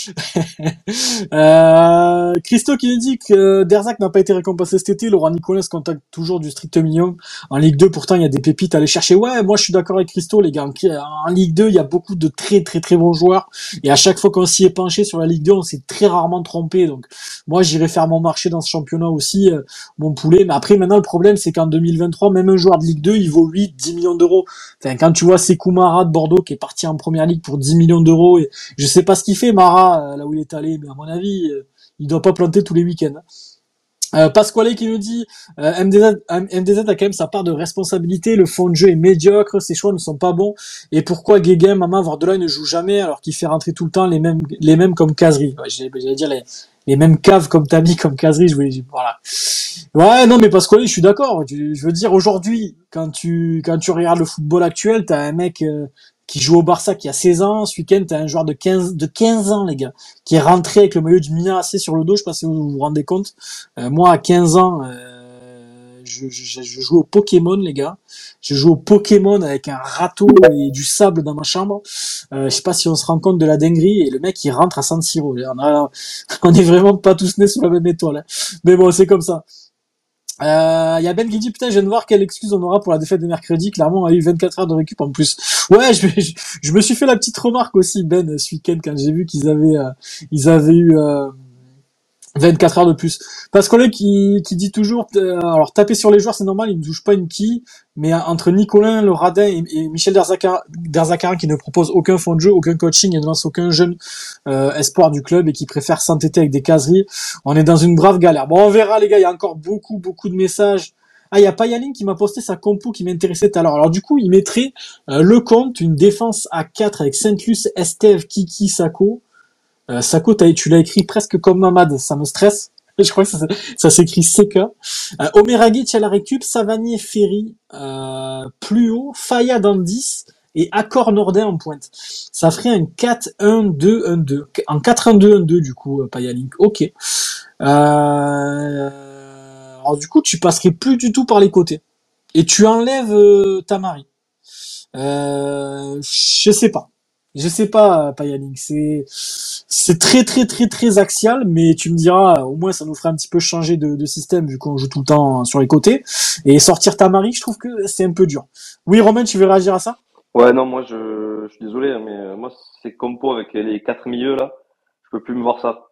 [LAUGHS] euh, Christo qui nous dit que Derzac n'a pas été récompensé cet été. Laurent Nicolas contacte toujours du strict minimum. En Ligue 2, pourtant, il y a des pépites à aller chercher. Ouais, moi, je suis d'accord avec Christo, les gars. En, Ligue 2, il y a beaucoup de très, très, très bons joueurs. Et à chaque fois qu'on s'y est penché sur la Ligue 2, on s'est très rarement trompé. Donc, moi, j'irai faire mon marché dans ce championnat aussi, euh, mon poulet. Mais après, maintenant, le problème, c'est qu'en 2023, même un joueur de Ligue 2, il vaut 8, 10 millions d'euros. Enfin, quand tu vois Sekou de Bordeaux qui est parti en première ligue pour 10 millions d'euros, et je sais pas ce qu'il fait Mara euh, là où il est allé, mais à mon avis, euh, il doit pas planter tous les week-ends. Euh, Pasquale qui nous dit euh, MDZ, a quand même sa part de responsabilité, le fond de jeu est médiocre, ses choix ne sont pas bons, et pourquoi Guéguin, Maman, Vordelay ne joue jamais alors qu'il fait rentrer tout le temps les mêmes les mêmes comme Casery. Ouais, J'allais dire les, les mêmes caves comme Tami, comme Casery, je voulais voilà. Ouais, non, mais Pasquale, je suis d'accord. Je veux dire, aujourd'hui, quand tu, quand tu regardes le football actuel, t'as un mec euh, qui joue au Barça qui a 16 ans. Ce week-end, t'as un joueur de 15, de 15 ans, les gars, qui est rentré avec le maillot du Milan AC sur le dos. Je sais pas si vous vous rendez compte. Euh, moi, à 15 ans, euh, je joue au Pokémon, les gars. Je joue au Pokémon avec un râteau et du sable dans ma chambre. Euh, je sais pas si on se rend compte de la dinguerie. Et le mec, il rentre à San Siro. On, a- [LAUGHS] on est vraiment pas tous nés sous la même étoile. hein. Mais bon, c'est comme ça. Il y a Ben qui dit putain je viens de voir quelle excuse on aura pour la défaite de mercredi. Clairement on a eu 24 heures de récup en plus. Ouais je me suis fait la petite remarque aussi Ben ce week-end quand j'ai vu qu'ils avaient euh, ils avaient eu euh, 24 heures de plus. Est qui, qui dit toujours euh, alors taper sur les joueurs c'est normal ils ne touchent pas une quille mais entre Nicolin le Radin et, Michel Derzakarin qui ne propose aucun fond de jeu aucun coaching et ne lance aucun jeune euh, espoir du club et qui préfère s'entêter avec des caseries on est dans une brave galère. Bon, on verra, les gars. Il y a encore beaucoup, beaucoup de messages. Ah, il y a Payaline qui m'a posté sa compo qui m'intéressait tout à l'heure. Alors, du coup, il mettrait euh, le compte, une défense à 4 avec Saint-Luc, Estève, Kiki, Sako. Euh, Sako, tu l'as écrit presque comme Mamad. Ça me stresse. [LAUGHS] Je crois que ça, s'écrit CK. Euh, Omeragic à la récup, Savanier, Ferry, euh, plus haut, Faya dans le 10 et Accor Nordin en pointe. Ça ferait un 4-1-2-1-2. En 4-1-2-1-2, du coup, euh, Payalink. Ok. Euh... Alors du coup, tu passerais plus du tout par les côtés. Et tu enlèves euh, Tamari. Euh... Je sais pas. Je sais pas, Payalink. C'est c'est très très très très axial, mais tu me diras, au moins ça nous ferait un petit peu changer de, de système vu qu'on joue tout le temps sur les côtés. Et sortir Tamari, je trouve que c'est un peu dur. Oui, Romain, tu veux réagir à ça?
Ouais, non, moi, je, je suis désolé, mais euh, moi, ces compos avec les quatre milieux, là, je peux plus me voir ça.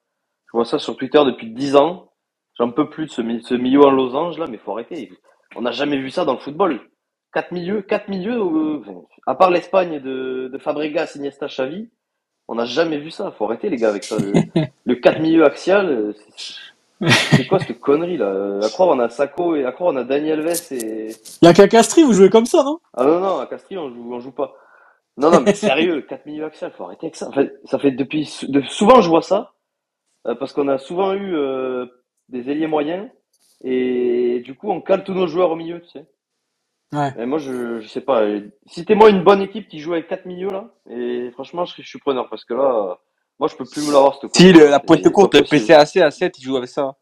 Je vois ça sur Twitter depuis 10 ans. J'en peux plus de ce, ce milieu en losange, là, mais faut arrêter. On n'a jamais vu ça dans le football. Quatre milieux, quatre milieux, euh, à part l'Espagne de, de Fabregas, Iniesta, Xavi, on n'a jamais vu ça. Faut arrêter, les gars, avec ça. Le, [LAUGHS] le quatre milieux axial, euh, c'est- quoi cette connerie, là? À croire, on a Sako et à croire, on a Daniel Vess et,
Il y a qu'à Castries, vous jouez comme ça, non?
Ah non, non, à Castries, on joue, on joue pas. Non, non, mais sérieux, [LAUGHS] 4 milieux axial, faut arrêter avec ça. Ça fait depuis, de- souvent je vois ça, euh, parce qu'on a souvent eu euh, des ailiers moyens, et du coup on cale tous nos joueurs au milieu, tu sais.
Ouais.
Et moi, je, je sais pas, citez-moi une bonne équipe qui joue avec 4 milieux là, et franchement, je, je suis preneur, parce que là, moi je peux plus me l'avoir, cette
Si, le- la pointe courte, le. PCAC à 7, il joue avec ça.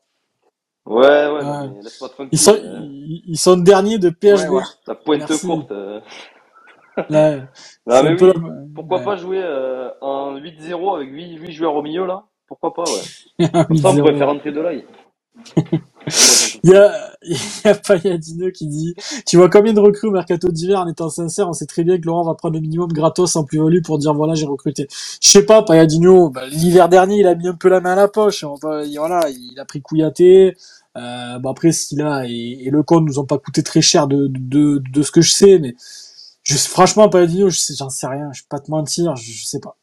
Ouais, ouais,
Ouais. Ils sont,
euh,
ils, ils sont derniers de PHB.
Ouais, ouais.
La pointe
Merci.
courte. euh. [LAUGHS] Non, mais
un
oui, pourquoi
ouais.
pas jouer euh, en 8-0 avec 8, 8 joueurs au milieu, là? Pourquoi pas, ouais.
Un [LAUGHS]
Comme ça, on pourrait
8-0.
faire rentrer de l'œil. [LAUGHS]
Il y a, [LAUGHS] y a Payadino qui dit, tu vois combien de recrues au mercato d'hiver en étant sincère, on sait très bien que Laurent va prendre le minimum gratos en plus-value pour dire voilà, j'ai recruté. Je sais pas, Payadino, bah, l'hiver dernier, il a mis un peu la main à la poche. Voilà, il a pris Kouyaté. Euh, bon après, Silla et, et Lecon nous ont pas coûté très cher de, ce que je sais, mais je, franchement, Payadino, j'en sais rien. Je vais pas te mentir, je, je sais pas.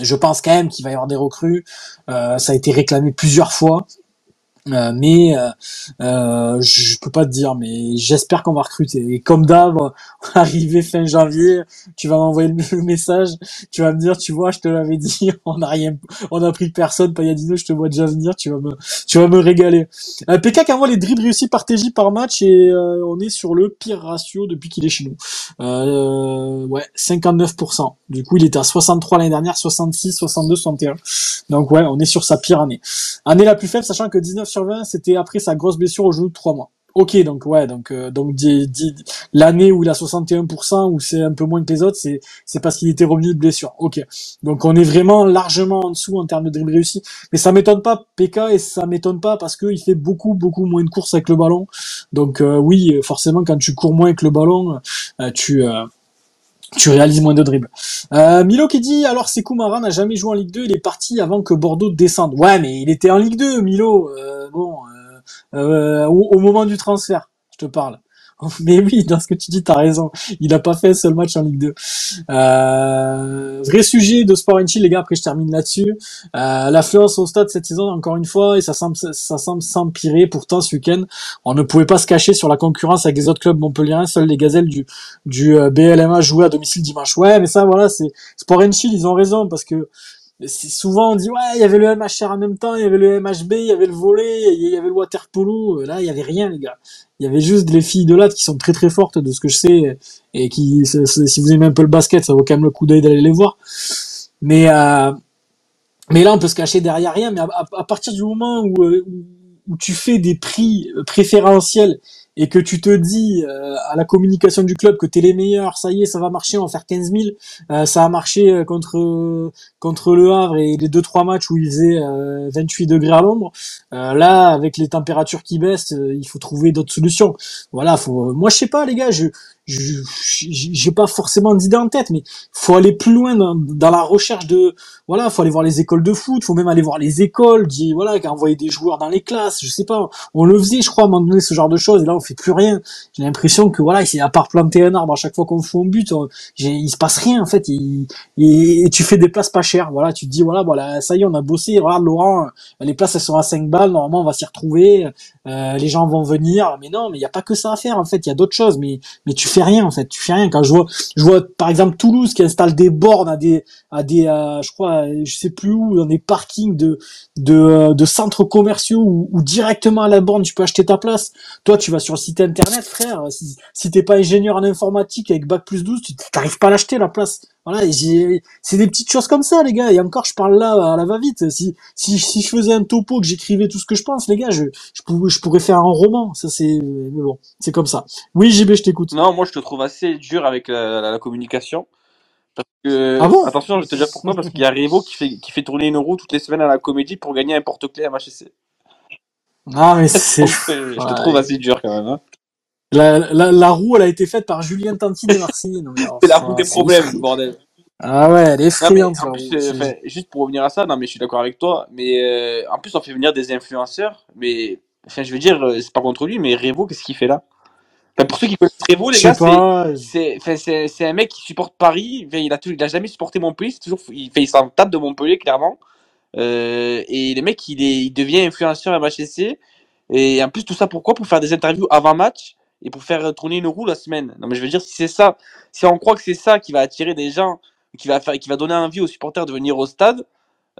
Je pense quand même qu'il va y avoir des recrues. Euh, ça a été réclamé plusieurs fois. Euh, mais euh, euh, je peux pas te dire, mais j'espère qu'on va recruter. Et comme d'hab, [LAUGHS] arrivé fin janvier, tu vas m'envoyer le message, tu vas me dire, tu vois, je te l'avais dit, [LAUGHS] on a rien, on a pris personne, Payadino, je te vois déjà venir, tu vas me, tu vas me régaler. PK qui envoie les dribbles réussis par TJ par match et euh, on est sur le pire ratio depuis qu'il est chez nous. Euh, ouais, 59%. Du coup, il était à 63 l'année dernière, 66, 62, 61. Donc ouais, on est sur sa pire année. Année la plus faible, sachant que 19 sur 20, c'était après sa grosse blessure au genou de 3 mois. Ok, donc ouais, donc euh, donc l'année où il a 61%, où c'est un peu moins que les autres, c'est c'est parce qu'il était revenu de blessure. Ok, donc on est vraiment largement en dessous en termes de dribble réussi, mais ça m'étonne pas PK et ça m'étonne pas parce qu'il fait beaucoup beaucoup moins de courses avec le ballon. Donc euh, oui, forcément quand tu cours moins avec le ballon, euh, tu euh, tu réalises moins de dribbles. Euh, Milo qui dit alors Sekou Mara n'a jamais joué en Ligue 2, il est parti avant que Bordeaux descende. Ouais, mais il était en Ligue 2, Milo. Euh, bon, euh, euh, au moment du transfert, je te parle. [LAUGHS] Mais oui, dans ce que tu dis, t'as raison. Il a pas fait un seul match en Ligue 2. Euh, vrai sujet de Sport les gars. Après, je termine là-dessus. Euh, L'affluence au stade cette saison, encore une fois, et ça semble, ça semble s'empirer. Pourtant, ce week-end, on ne pouvait pas se cacher sur la concurrence avec les autres clubs montpelliérains. Seuls les gazelles du, du euh, BLMA jouaient à domicile dimanche. Ouais, mais ça, voilà, c'est Sport and Chill, ils ont raison parce que souvent on dit ouais, il y avait le MHR en même temps, il y avait le MHB, il y avait le volet, il y avait le water polo. Là, il y avait rien, les gars. Il y avait juste les filles de là qui sont très très fortes de ce que je sais et qui, si vous aimez un peu le basket, ça vaut quand même le coup d'œil d'aller les voir. Mais euh, mais là, on peut se cacher derrière rien. Mais à, partir du moment euh, où tu fais des prix préférentiels et que tu te dis euh, à la communication du club que t'es les meilleurs, ça y est, ça va marcher, on va faire 15 000. Euh, ça a marché euh, contre contre le Havre et les deux trois matchs où il faisait euh, 28 degrés à l'ombre. Euh, là, avec les températures qui baissent, euh, il faut trouver d'autres solutions. Voilà, faut. Moi, je sais pas, les gars, je j'ai pas forcément d'idée en tête, mais faut aller plus loin dans, dans la recherche de voilà, faut aller voir les écoles de foot, faut même aller voir les écoles, dit voilà, des joueurs dans les classes, je sais pas, on le faisait, je crois, à un moment donné, ce genre de choses, et là on fait plus rien. J'ai l'impression que voilà, à part planter un arbre à chaque fois qu'on fout un but, j'ai- il se passe rien en fait, et, tu fais des places pas chères, voilà, tu te dis voilà, voilà, ça y est, on a bossé, regarde Laurent, les places elles sont à 5 balles, normalement on va s'y retrouver, euh, les gens vont venir, mais non, mais il y a pas que ça à faire en fait, il y a d'autres choses, mais mais tu fais rien en fait, tu fais rien. Quand je vois, je vois par exemple Toulouse qui installe des bornes à des à des euh, je crois euh, je sais plus où dans des parkings de de, euh, de centres commerciaux où, directement à la borne tu peux acheter ta place. Toi tu vas sur le site internet frère, si, si t'es pas ingénieur en informatique avec bac plus 12, tu t'arrives pas à l'acheter la place. Voilà, c'est des petites choses comme ça les gars. Et encore je parle là à la va-vite. Si si si je faisais un topo que j'écrivais tout ce que je pense les gars, je je, pourrais, je pourrais faire un roman. Ça c'est mais bon, c'est comme ça. Oui JB, je t'écoute.
Non, moi je te trouve assez dur avec la, la- la communication. Parce que,
Ah bon
attention, je vais te dire pourquoi, parce qu'il y a Revo qui fait, qui fait tourner une roue toutes les semaines à la comédie pour gagner un porte-clés à MHSC.
Ah mais [LAUGHS] c'est
je te
Ouais.
trouve assez dur quand même. Hein.
La, la, la roue, elle a été faite par Julien Tanti des Marseillais. non, mais alors, [LAUGHS]
C'est la roue des problèmes, bordel.
Ah ouais, elle est roue.
euh, juste pour revenir à ça, non, mais je suis d'accord avec toi, mais euh, en plus, on fait venir des influenceurs, mais enfin, je veux dire, euh, c'est pas contre lui, mais Revo, qu'est-ce qu'il fait là? Enfin, Pour ceux qui connaissent
Je
les gars, c'est. un mec qui supporte Paris. Enfin, il, a tout, il a jamais supporté Montpellier. Toujours, il, fait, il s'en tape de Montpellier, clairement. Euh, et le mec, il, est, il devient influenceur à MHSC. Et en plus, tout ça pourquoi? Pour faire des interviews avant match et pour faire tourner une roue la semaine. Non, mais je veux dire, si c'est ça, si on croit que c'est ça qui va attirer des gens, qui va, faire, qui va donner envie aux supporters de venir au stade,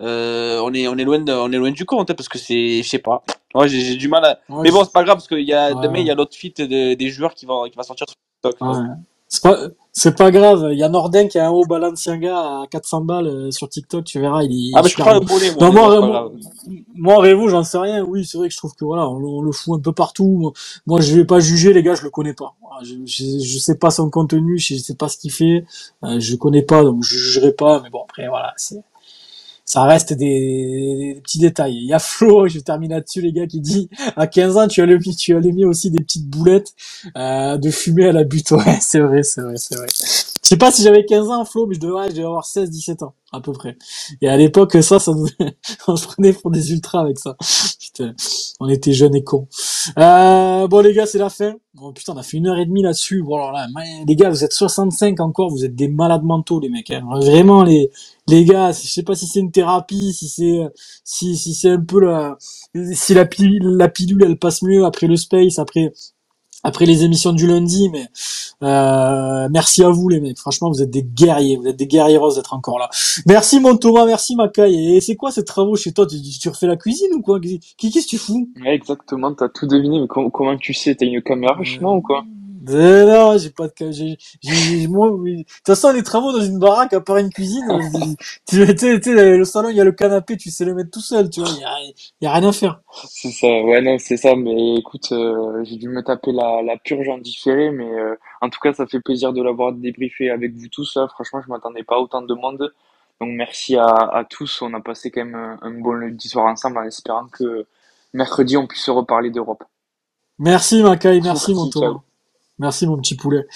euh, on, est, on, est loin de, on est loin du compte. hein, parce que c'est, je sais pas. Moi, j'ai j'ai du mal à.
Ouais,
Mais bon, c'est pas grave parce que y a,
Ouais.
demain, il y a l'autre fit de- des joueurs qui va, qui va sortir sur TikTok.
ouais. C'est pas, c'est pas grave. Il y a Nordin qui a un haut Balenciaga à 400 balles euh, sur TikTok, tu verras, il est
Ah, mais je prends le bonnet, moi.
Non, moi, moi, moi, Révo, j'en sais rien. Oui, c'est vrai que je trouve que voilà, on, le- on le fout un peu partout. Moi, je vais pas juger les gars, je le connais pas. Voilà, Je, je, je sais pas son contenu, je sais pas ce qu'il fait, euh, je connais pas, donc je jugerai pas. Mais bon, après, voilà, c'est, ça reste des, petits détails. Il y a Flo, [LAUGHS] je termine là-dessus les gars, qui dit à 15 ans tu as mis, tu as mis aussi des petites boulettes euh, de fumée à la butte. [LAUGHS] Ouais, c'est vrai, c'est vrai, c'est vrai. Je sais pas si j'avais 15 ans Flo, mais je devrais, je devais avoir 16, 17 ans à peu près. Et à l'époque ça, ça nous, [LAUGHS] on se prenait pour des ultras avec ça. Putain, on était jeunes et cons. Euh, bon les gars, c'est la fin. Bon putain, on a fait une heure et demie là-dessus. Bon alors là, les gars, vous êtes 65 encore, vous êtes des malades mentaux les mecs. hein. Vraiment les les gars, je sais pas si c'est une thérapie, si c'est si si c'est un peu la si la pilule, la pilule elle passe mieux après le space, après après les émissions du lundi, mais euh, merci à vous les mecs. Franchement, vous êtes des guerriers, vous êtes des guerrieros d'être encore là. Merci mon Thomas, merci Macaille. Et c'est quoi ces travaux chez toi? Tu, tu refais la cuisine ou quoi? Qui qu'est-ce que tu fous?
Ouais, exactement, t'as tout deviné, mais com- comment tu sais? T'as une caméra chez moi ou quoi?
Non, j'ai pas de j'ai j'ai moi de toute façon les travaux dans une baraque à part une cuisine, euh, tu sais le salon il y a le canapé, tu sais le mettre tout seul, tu vois, il y a, il y a rien à faire.
C'est ça, ouais, non, c'est ça, mais écoute, euh, j'ai dû me taper la, la purge en différé, mais euh, en tout cas, ça fait plaisir de l'avoir débriefé avec vous tous, là. Franchement, je m'attendais pas à autant de monde. Donc, merci à, à tous. On a passé quand même un, un bon lundi soir ensemble en espérant que mercredi, on puisse se reparler d'Europe.
Merci Macaille, merci mon
Merci,
Thomas.
ciao.
Merci mon petit poulet.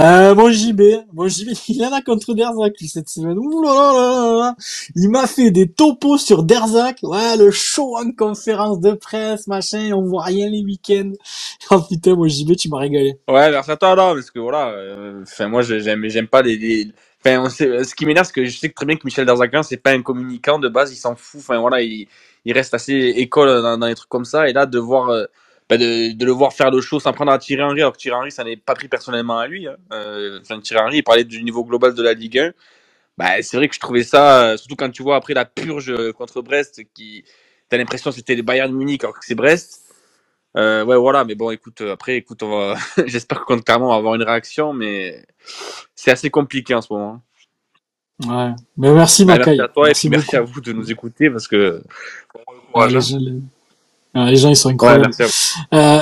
Euh, mon JB, mon JB, [LAUGHS] il en a contre Derzac cette semaine. Ouh là là là. Il m'a fait des topos sur Derzac. Ouais, le show en conférence de presse, machin, on voit rien les week-ends. [LAUGHS] Oh putain, mon JB, tu m'as régalé.
Ouais, merci à toi, là, parce que voilà, euh, enfin, moi, je- j'aime, j'aime pas les, les- enfin, on sait- ce qui m'énerve, c'est que je sais très bien que Michel Darzacan, c'est pas un communicant de base, il s'en fout, enfin, voilà, il, il reste assez école dans, dans les trucs comme ça, et là, de voir, euh, bah, de, de le voir faire le show sans prendre à Thierry Henry, alors que Thierry Henry, ça n'est pas pris personnellement à lui, hein. Euh, enfin, Thierry Henry, il parlait du niveau global de la Ligue 1. Bah, c'est vrai que je trouvais ça, surtout quand tu vois après la purge euh, contre Brest, qui, t'as l'impression que c'était le Bayern Munich, alors que c'est Brest. Euh, ouais, voilà, mais bon, écoute, euh, après, écoute, on va, [LAUGHS] j'espère que clairement on va avoir une réaction, mais c'est assez compliqué en ce moment.
Ouais. Mais merci
Bah, merci à toi
merci
et puis merci à vous de nous écouter parce que.
Ouais, les, gens, les- gens, ils sont incroyables. Euh,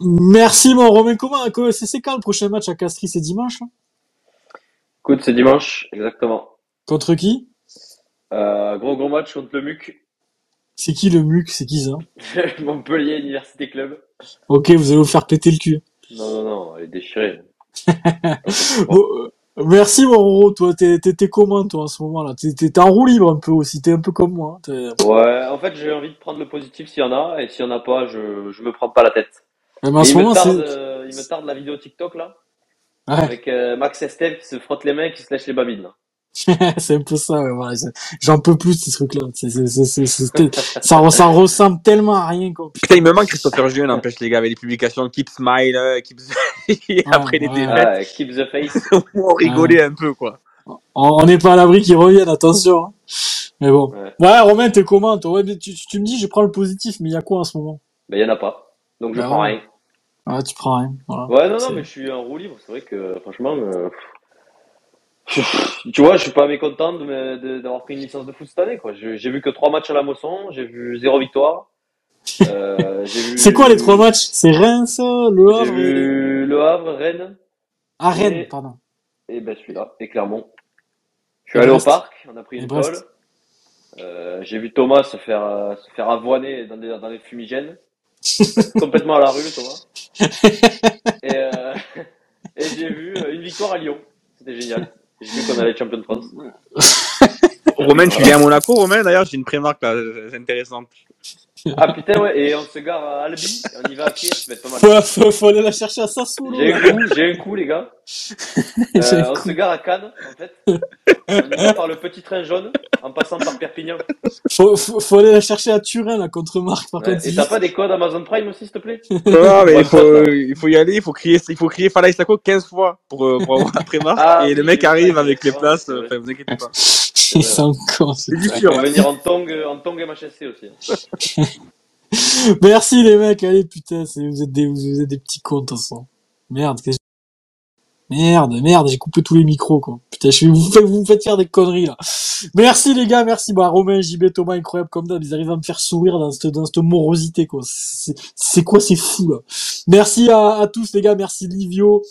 merci mon Romain Comment que- c'est quand le prochain match à Castries? C'est dimanche
Écoute, c'est dimanche, exactement.
Contre qui?
Euh, gros gros match contre le MUC.
C'est qui le MUC? C'est qui ça? [LAUGHS]
Montpellier Université Club.
Ok, vous allez vous faire péter le cul.
Non, non, non, elle est déchirée. [LAUGHS]
Bon, euh, merci mon Roro, toi, t'es comment toi en ce moment là T'es en roue libre un peu aussi, t'es un peu comme moi. hein,
Ouais, en fait, j'ai envie de prendre le positif s'il y en a, et s'il y en a pas, je, je me prends pas la tête.
Mais en
Et
ce
il me
moment,
tarde, euh, il me tarde la vidéo TikTok là,
Ouais,
avec euh, Max Estelle qui se frotte les mains, qui se lèche les babines. là. [LAUGHS]
c'est un peu ça, ouais, voilà, J'en peux plus ces trucs-là. C'est- c'est- c'est- c'est- c'est- Ça, ça ressemble tellement à rien, quoi.
Putain, il me manque Christopher Julien, n'empêche les gars, avec les publications Keep Smile, euh, Keep et [LAUGHS] après les
ouais.
défaites,
Ah, keep the face. [LAUGHS]
on rigolait un peu quoi.
On n'est pas à l'abri qu'ils reviennent, attention. hein. Mais bon.
Ouais.
Ouais, Romain, t'es comment toi ouais, mais tu, tu me dis, je prends le positif, mais il y a quoi en ce moment?
Ben, il y en a pas. Donc, je
Bah
prends
ouais.
rien.
Ouais, tu prends rien. Voilà.
Ouais, non, non, mais je suis en roue libre. C'est vrai que, franchement, euh, tu vois, je suis pas mécontent d'avoir pris une licence de foot cette année, quoi. J'ai vu que trois matchs à la Mosson, j'ai vu zéro victoire. Euh, [LAUGHS]
C'est quoi les trois matchs? C'est Reims, Le Havre et...
vu Le Havre, Rennes,
Ah, Rennes,
et-
pardon.
et ben celui-là, et Clermont. Je suis
Et
allé au parc, on a pris une colle. Euh, j'ai vu Thomas se faire, euh, se faire avoiner dans des, dans des fumigènes. [LAUGHS] complètement à la rue, Thomas. Et, euh, [LAUGHS] et j'ai vu euh, une victoire à Lyon. C'était génial. J'ai vu qu'on allait être champion de France. [LAUGHS]
Romain, tu viens à Monaco, Romain D'ailleurs, j'ai une prémarque là, c'est intéressante.
Ah putain, ouais, et on se gare à Albi, on y va à pied, ça va être pas mal.
Faut, faut, faut aller la chercher à Sassuolo.
J'ai un coup, j'ai un coup, les gars. Euh,
un
on
coup.
se gare à Cannes, en fait. On y va par le petit train jaune, en passant par Perpignan.
Faut, faut, faut aller la chercher à Turin, là, contre Marc. Par
Ouais,
contre,
Et t'as pas des codes Amazon Prime aussi, s'il te plaît?
Ah, mais
Ouais,
il faut, il faut y aller, il faut crier, il faut crier Falaï Sako 15 fois pour, euh, pour avoir la prémarque.
Ah,
et le mec
c'est
arrive
vrai,
avec les
c'est
places, euh,
c'est
enfin, vous inquiétez pas.
Ils sont cons. c'est-
C'est du
On va venir en tong, en tong MHSC aussi. [LAUGHS]
Merci les mecs, allez putain, c'est- vous êtes des, vous êtes des petits cons de toute façon. Merde, qu'est-ce Merde, merde, j'ai coupé tous les micros, quoi. Putain, je vous, faites- vous me faites faire des conneries, là. Merci, les gars, merci. Bah, Romain, JB, Thomas, incroyable comme d'hab. Ils arrivent à me faire sourire dans cette, dans cette morosité, quoi. C'est c'est quoi, c'est fou, là? Merci à, à tous, les gars. Merci, Livio.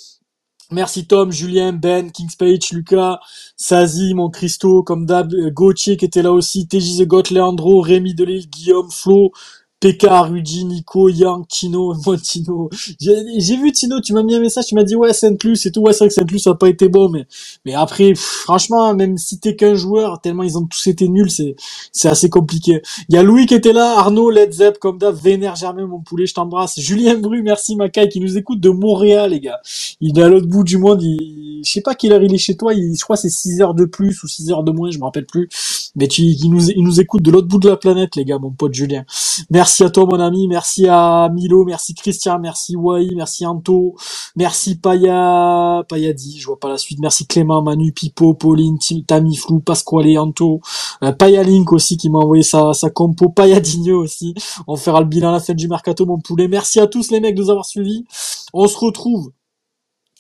Merci Tom, Julien, Ben, Kingspage, Lucas, Sazi, mon Christo, comme d'hab, euh, Gauthier qui était là aussi, TJ The Got, Leandro, Rémi Delille, Guillaume, Flo, PK, Rudy, Nico, Yang, Tino, [LAUGHS] moi Tino. J'ai vu Tino, tu m'as mis un message, tu m'as dit ouais Saint-Luc et tout, ouais c'est vrai que Saint-Luc ça a pas été bon, mais mais après franchement même si t'es qu'un joueur, tellement ils ont tous été nuls, c'est c'est assez compliqué. Il y a Louis qui était là, Arnaud, Led Zepp, comme d'hab, Vénère Germain, mon poulet, je t'embrasse. Julien Bru, merci Macaille qui nous écoute de Montréal les gars. Il est à l'autre bout du monde, il... je sais pas quelle heure il est chez toi, il... je crois c'est 6 heures de plus ou 6 heures de moins, je me rappelle plus. Mais tu, il nous, il nous écoute de l'autre bout de la planète, les gars, mon pote Julien. Merci à toi, mon ami, merci à Milo, merci Christian, merci Wai, merci Anto, merci Paya, Payadi, je vois pas la suite, merci Clément, Manu, Pipo, Pauline, Tim, Tamiflou, Pasquale, Anto, euh, Paya Link aussi qui m'a envoyé sa, sa compo, Payadigno aussi. On fera le bilan à la fin du mercato, mon poulet. Merci à tous les mecs de nous avoir suivis. On se retrouve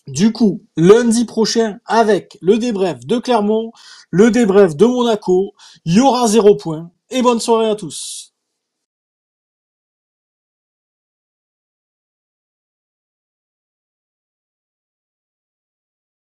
du coup, lundi prochain, avec le débrief de Clermont, le débrief de Monaco, il y aura zéro point. Et bonne soirée à tous.